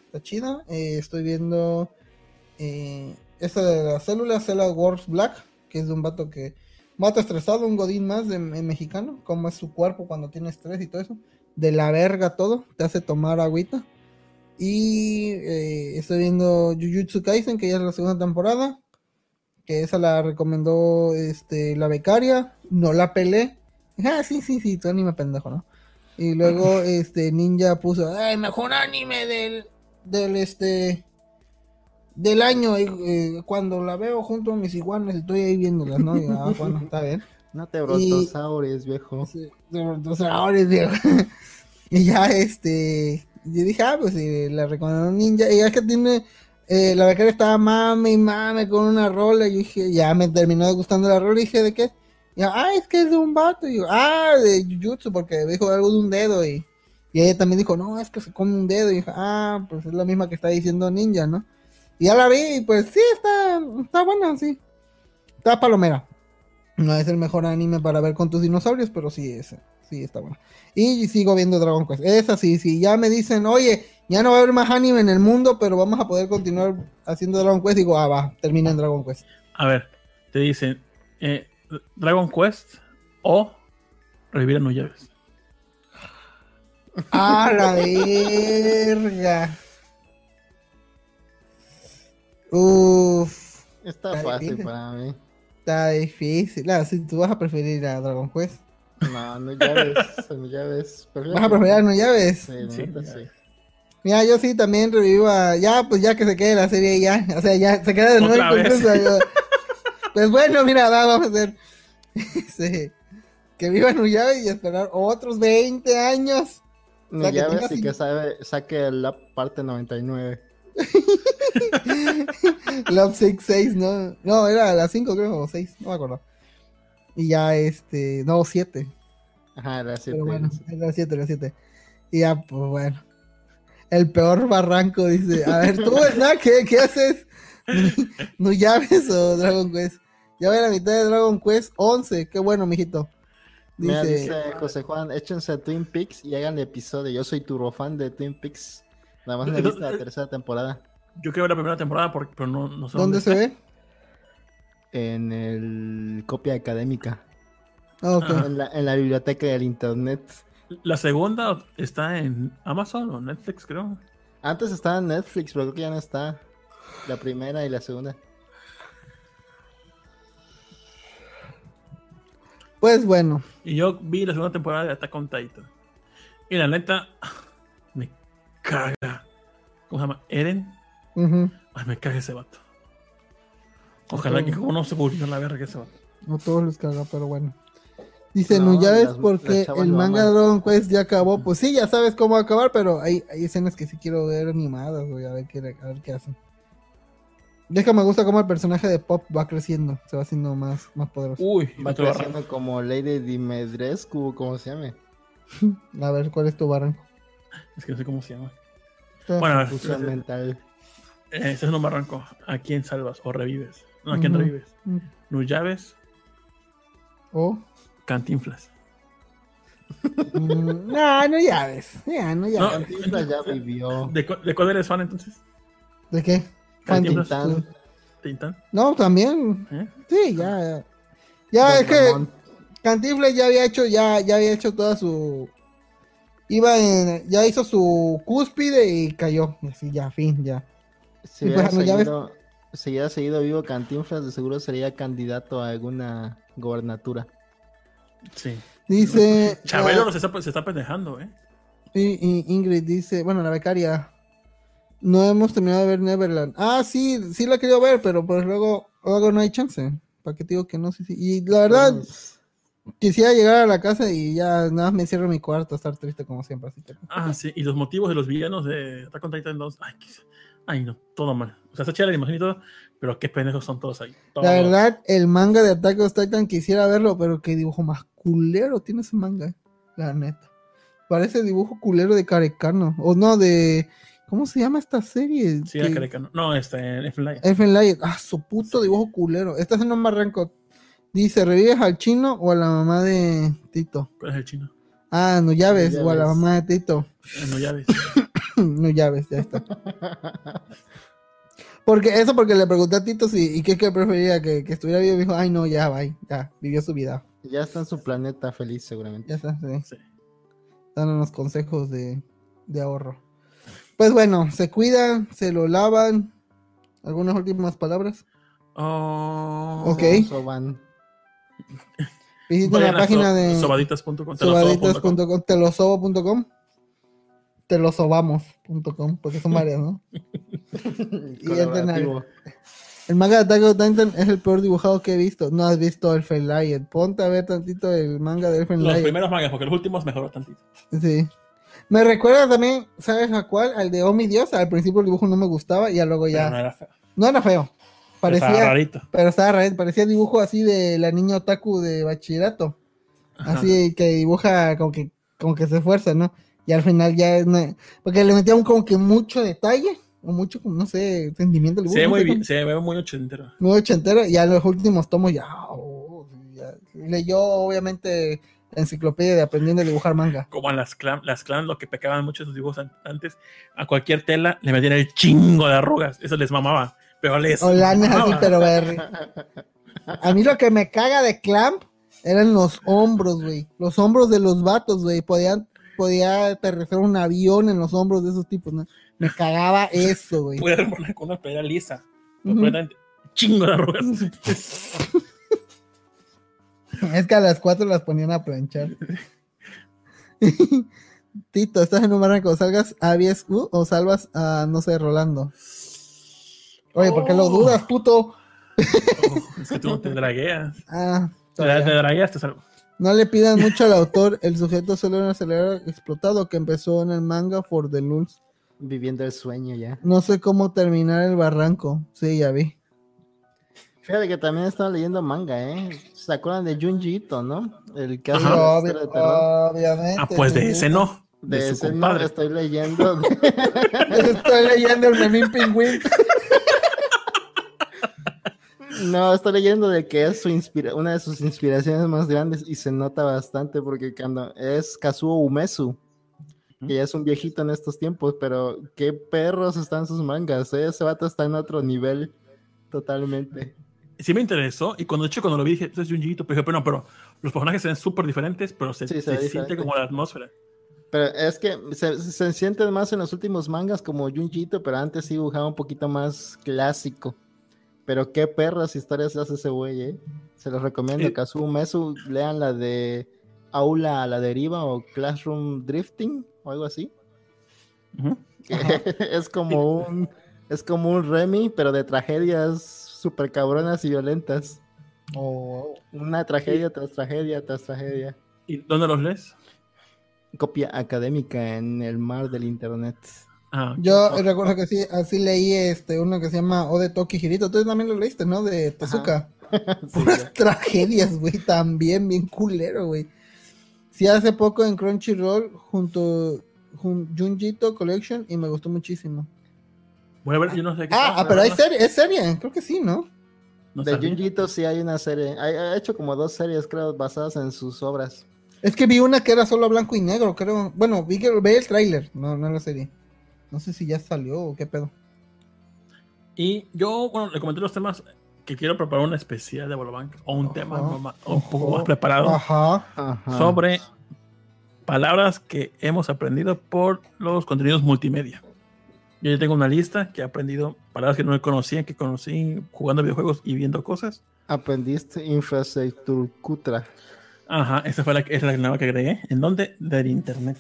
está chida. Eh, estoy viendo eh, esta de las células, Cell Wars Black, que es de un vato que. Vato estresado, un godín más de, en mexicano, como es su cuerpo cuando tiene estrés y todo eso. De la verga todo, te hace tomar agüita. Y eh, estoy viendo Jujutsu Kaisen, que ya es la segunda temporada. Que esa la recomendó este, la becaria. No la pelé. Ah, sí, sí, sí, tu anime pendejo, ¿no? Y luego este Ninja puso, ¡ay, mejor anime del, del este del año! Y, eh, cuando la veo junto a mis iguanas, estoy ahí viéndolas, ¿no? Y, ah, bueno, está bien. No te brontosaures, viejo. Sí, de brontosauros, viejo. y ya este yo dije ah pues sí, la recomendó ninja y ya que tiene eh, la becaria estaba mame y mame con una rola. Y yo dije ya me terminó gustando la rola. Y dije de qué y yo, ah es que es de un vato y yo ah de Jujutsu porque dijo algo de un dedo. Y, y ella también dijo no es que se come un dedo y dije ah pues es la misma que está diciendo ninja no y ya la vi y pues sí está está buena sí. Está palomera. No es el mejor anime para ver con tus dinosaurios, pero sí es, sí está bueno. Y sigo viendo Dragon Quest. Esa sí, sí, ya me dicen, oye, ya no va a haber más anime en el mundo, pero vamos a poder continuar haciendo Dragon Quest. Digo, ah, va, termina en Dragon Quest. A ver, te dicen eh, Dragon Quest o Revivir a Nuyaves. ¡A la verga! Uf, Está Está fácil difícil. para mí. está difícil. Ah, si tú vas a preferir a Dragon Quest. No, no llaves, no llaves. ¿Vas a preferir a No Llaves? Sí, sí. Mira, yo sí también revivo a... Ya, pues ya que se quede la serie ya. O sea, ya se queda de nuevo. Inconclusa, yo- Pues bueno, mira, va, vamos a hacer... Sí. Que viva Nuyave y esperar otros 20 años. Sea, que llaves tengas y que sabe, saque la parte 99. Love Sick 6, ¿no? No, era a las 5 creo, o 6, no me acuerdo. Y ya este, no, 7. Ajá, era siete, Pero bueno, era siete. era 7, era 7. Y ya, pues bueno. El peor barranco, dice. A ver, tú, ¿verdad? ¿Qué, qué haces? ¿No llaves o Dragon Quest? Ya voy a la mitad de Dragon Quest 11. Qué bueno, mijito. Mira, Dice, dice José Juan, échense a Twin Peaks y hagan el episodio. Yo soy turbofan de Twin Peaks. Nada más no he visto la tercera temporada. Yo quiero ver la primera temporada, porque, pero no, no sé ¿dónde se ve? En el copia académica. Ah, ok. Ah. En la, en la biblioteca del internet. La segunda está en Amazon o Netflix, creo. Antes estaba en Netflix, pero creo que ya no está. La primera y la segunda. Pues bueno, Y yo vi la segunda temporada de Attack on Titan. Y la neta, me caga. ¿Cómo se llama? Eren. ujú, Ay, me caga ese vato. Ojalá que como no se murió la verga ese vato. no todos les caga, pero bueno. Dice, No, no, ya ves porque el manga. Dragon Quest ya acabó. Pues sí, ya sabes cómo va a acabar, pero hay, hay escenas que sí quiero ver animadas, güey, a ver qué, a ver qué hacen. Ya que me gusta cómo el personaje de Pop va creciendo, se va haciendo más, más poderoso. Uy, Va barranco. creciendo como Lady Dimedrescu, como se llame. A ver, ¿cuál es tu barranco? Es que no sé cómo se llama. Bueno, a ver, Fusión mental. eh, ese es un barranco. ¿A quién salvas o revives? No, ¿a quién revives? Mm. Nuyaves, O. Cantinflas. mm, no, no ya ves. Ya, no ya No. Cantinflas ya vivió. ¿De, cu- de cuál eres fan entonces? ¿De qué? Cantinflas. ¿Tintán? No, también. ¿Eh? Sí, ya. Ya, Don es que. Cantinflas ya había hecho, ya, ya había hecho toda su. Iba en. Ya hizo su cúspide y cayó. Así, ya, fin, ya. Si Y ves- seguido, si hubiera seguido vivo Cantinflas, de seguro sería candidato a alguna gobernatura. Sí. Dice. Chabelo se, está, se está pendejando, ¿eh? y- y Ingrid dice, bueno, la becaria. No hemos terminado de ver Neverland. Ah, sí, sí la he querido ver, pero pues luego, luego no hay chance. ¿Para qué te digo que no? Sí, sí. Y la verdad, Pues, quisiera llegar a la casa y ya nada más me cierro en mi cuarto, estar triste como siempre. Así que, Ah, sí. Y los motivos de los villanos de Attack on Titan 2. Ay, qué- ay, no, todo mal. O sea, está chida la imagen y todo, pero qué pendejos son todos ahí. La verdad, el manga de Attack on Titan quisiera verlo, pero qué dibujo más culero tiene ese manga, la neta. Parece dibujo culero de Carecano. O no, de. ¿Cómo se llama esta serie? Sí, Que- Carecano. No, este, Elfen. Elfen Lion. Ah, su puto dibujo culero. Esta es en un barranco. Dice, ¿revives al chino o a la mamá de Tito? ¿Cuál es el chino? Ah, no llaves, o a la mamá de Tito. Eh, No llaves. no llaves, ya está. Porque eso porque le pregunté a Tito si y qué, qué prefería que, que estuviera vivo. Y dijo, ay no, ya, bye, ya, vivió su vida. ya está en su planeta feliz, seguramente. Ya está, sí. Sí. Dan unos consejos de, de ahorro. Pues bueno, se cuidan, se lo lavan. ¿Algunas últimas palabras? Oh, Ok. Eso van. Visiten la página so- de Sobaditas.com. sobaditas.com, telosobo.com, telosobamos.com, porque son varias, ¿no? al- Colaborativo. El manga de Attack on Titan es el peor dibujado que he visto. No has visto Elfen Lion. Ponte a ver tantito el manga de Elfen Los Lion. primeros mangas, porque los últimos mejoró tantito. Sí. Me recuerda también, ¿sabes a cuál? Al de Omi Dios. Al principio el dibujo no me gustaba y ya luego Pero ya. no era feo. No era feo. Estaba Parecía, rarito. pero estaba raro. Parecía dibujo así de la niña otaku de bachillerato. Ajá. Así que dibuja como que, como que se esfuerza, ¿no? Y al final ya es. una- Porque le metía un como que mucho detalle. Mucho, como, no sé, sentimiento. Se ve muy bien, se ve muy ochentero. muy ochentero, y en los últimos tomos ya, oh, ya leyó obviamente la enciclopedia de aprendiendo a dibujar manga. Como a las clan, las clan, lo que pecaban mucho esos dibujos an- antes, a cualquier tela le metían el chingo de arrugas. Eso les mamaba. Pero les. Olanes así, pero ver. A mí lo que me caga de Clamp eran los hombros, güey. Los hombros de los vatos, güey. Podían, podía aterrizar un avión en los hombros de esos tipos, ¿no? Me cagaba eso, güey. Puede poner con una playera lisa. Ujú. Completamente. Chingo de arrugas. Es que a las cuatro las ponían a planchar. Tito, estás en un barranco, salgas a Avies U o salvas a, no sé, Rolando. Oye, ¿por qué lo Oh. dudas, puto? Oh, es que tú no te dragueas. Ah, Te, todavía. te dragueas, te salvo. No le pidan mucho al autor, el sujeto solo era un acelerador explotado que empezó en el manga For the Lulz. Viviendo el sueño ya. No sé cómo terminar el barranco. Sí, ya vi. Fíjate que también estaba leyendo manga, ¿eh? ¿Se acuerdan de Junji Ito, no? El que hace Ajá. la Obvi- historia de terror. obviamente. Ah, pues de ese no. De, ese no, compadre. estoy leyendo. Estoy leyendo el Memín Pingüín. No, estoy leyendo de que es su inspira una de sus inspiraciones más grandes y se nota bastante porque cuando es Kazuo Umesu, que ya es un viejito en estos tiempos, pero qué perros están sus mangas, ¿eh? ese vato está en otro nivel totalmente. Sí me interesó y cuando de hecho cuando lo vi dije, esto es Junjiito, pero dije, pero no, pero los personajes se ven súper diferentes, pero se, Sí, se siente como la atmósfera. Pero es que se, se sienten más en los últimos mangas como Junjito, pero antes sí dibujaba un poquito más clásico. Pero qué perras historias hace ese güey, ¿eh? Se los recomiendo. Eh. Kazuo Umesu, lean la de Aula a la deriva o Classroom Drifting o algo así. Es como un es como un Remy, pero de tragedias súper cabronas y violentas. Oh, Una tragedia tras tragedia tras tragedia. ¿Y dónde los lees? Copia académica en el mar del internet. Ah, Yo recuerdo que sí, así leí este uno que se llama Ode Toki Hirito. Tú también lo leíste, ¿no? De Tezuka. Sí, Puras tragedias, güey. También bien culero, güey. Sí, hace poco en Crunchyroll junto jun, Junjito Collection y me gustó muchísimo. voy a ver, yo no sé qué Ah, pasa, ah, pero hay serie, es serie, creo que sí, ¿no? No de. Junjito sí hay una serie. Ha, ha hecho como dos series, creo, basadas en sus obras. Es que vi una que era solo blanco y negro, creo. Bueno, vi que vi el tráiler, no, no la serie. No sé si ya salió o qué pedo. Y yo, bueno, le comenté los temas que quiero preparar un especial de Bolobank o un tema Ajá, no ma- un poco más preparado Ajá. Ajá. sobre palabras que hemos aprendido por los contenidos multimedia. Yo ya tengo una lista que he aprendido palabras que no conocía, que conocí jugando videojuegos y viendo cosas. Aprendiste infraestructura. Ajá, esa fue la, esa es la nueva que agregué. ¿En dónde? Del internet.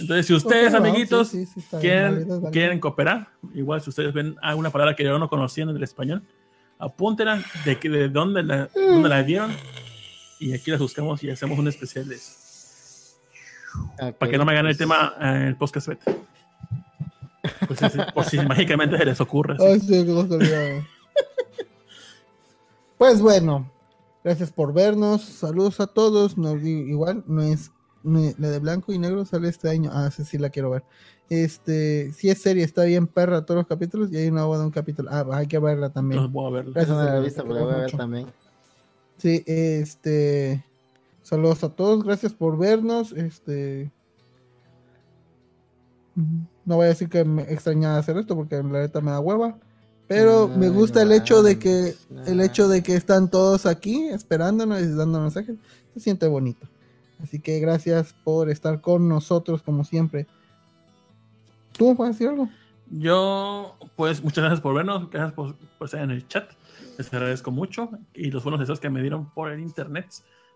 Entonces, si ustedes, Ok, va, amiguitos, sí, sí, sí, bien, quieren, válido. quieren cooperar, igual si ustedes ven alguna palabra que yo no conocía en el español, apúntenla de, que- de dónde, la, dónde la vieron y aquí las buscamos y hacemos un especial de eso. Para que no me gane el tema en el podcast beta. Pues, sí, por si mágicamente se les ocurre. Ay, sí, pues bueno, gracias por vernos. Saludos a todos. No, igual, no es- la de blanco y negro sale este año. Ah, sí, sí la quiero ver. Este, si es serie, está bien perra todos los capítulos y hay una boda de un capítulo. Ah, hay que verla también. Entonces voy a verlo. Gracias, Esa no la pero la voy a ver mucho. también. Sí, este. Saludos a todos, gracias por vernos. Este. No voy a decir que me extrañaba hacer esto porque la neta me da hueva. Pero me gusta el hecho de que el hecho de que están todos aquí esperándonos y dando mensajes. Se siente bonito. Así que gracias por estar con nosotros como siempre. ¿Tú a decir algo? Yo, pues, muchas gracias por vernos, gracias por, por estar en el chat. Les agradezco mucho y los buenos deseos que me dieron por el internet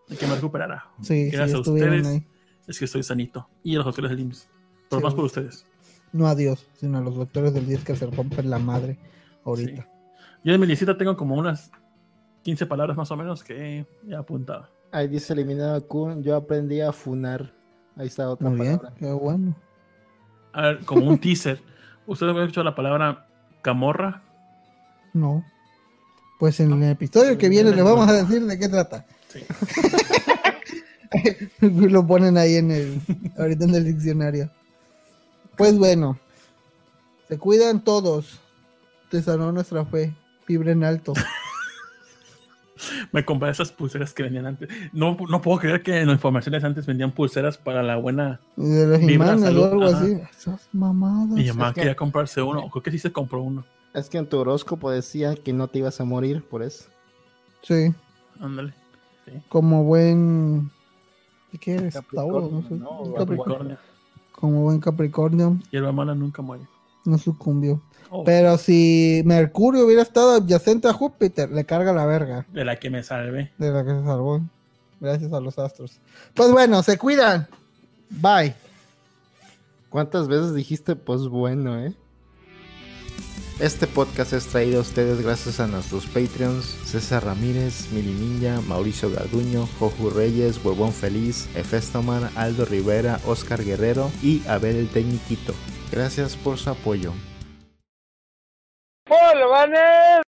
de que me recuperara. Sí, sí, Gracias a ustedes. ahí. Es que estoy sanito. Y a los doctores del IMSS. Pero Sí. más por ustedes. No a Dios, sino a los doctores del 10 que se rompen la madre ahorita. Yo en mi listita tengo como unas 15 palabras más o menos que he apuntado. Ahí dice eliminado Kun, yo aprendí a funar. Ahí está otra Muy bien, palabra. qué bueno. A ver, como un teaser. ¿Ustedes han escuchado la palabra camorra? No. Pues en el episodio que viene le vamos a decir de qué trata. Sí. Lo ponen ahí en el, ahorita en el diccionario. Pues bueno, se cuidan todos. Te sanó nuestra fe. Vibren alto. Me compré esas pulseras que vendían antes. No, no puedo creer que en las informaciones antes vendían pulseras para la buena. Y de los Vibra, imanes salud, o algo ajá. así. Esas mamadas. Mi mamá es que- quería comprarse uno. Creo que sí se compró uno. Es que en tu horóscopo decía que no te ibas a morir, por eso. Sí, Ándale. como buen. ¿Qué eres? Capricornio, Tauro, no sé. ¿no? Capricornio. Capricornio. Como buen Capricornio, Y el mala nunca muere. no sucumbió. Oh, Pero si Mercurio hubiera estado adyacente a Júpiter, le carga la verga de la que me salvé. de la que se salvó. Gracias a los astros. Pues bueno, se cuidan. Bye. ¿Cuántas veces dijiste pues bueno, eh? Este podcast es traído a ustedes gracias a nuestros Patreons César Ramírez, Mili Ninja, Mauricio Garduño, Joju Reyes, Huevón Feliz, Efestoman, Aldo Rivera, Oscar Guerrero y Abel el Tecniquito. Gracias por su apoyo. ¡Hola,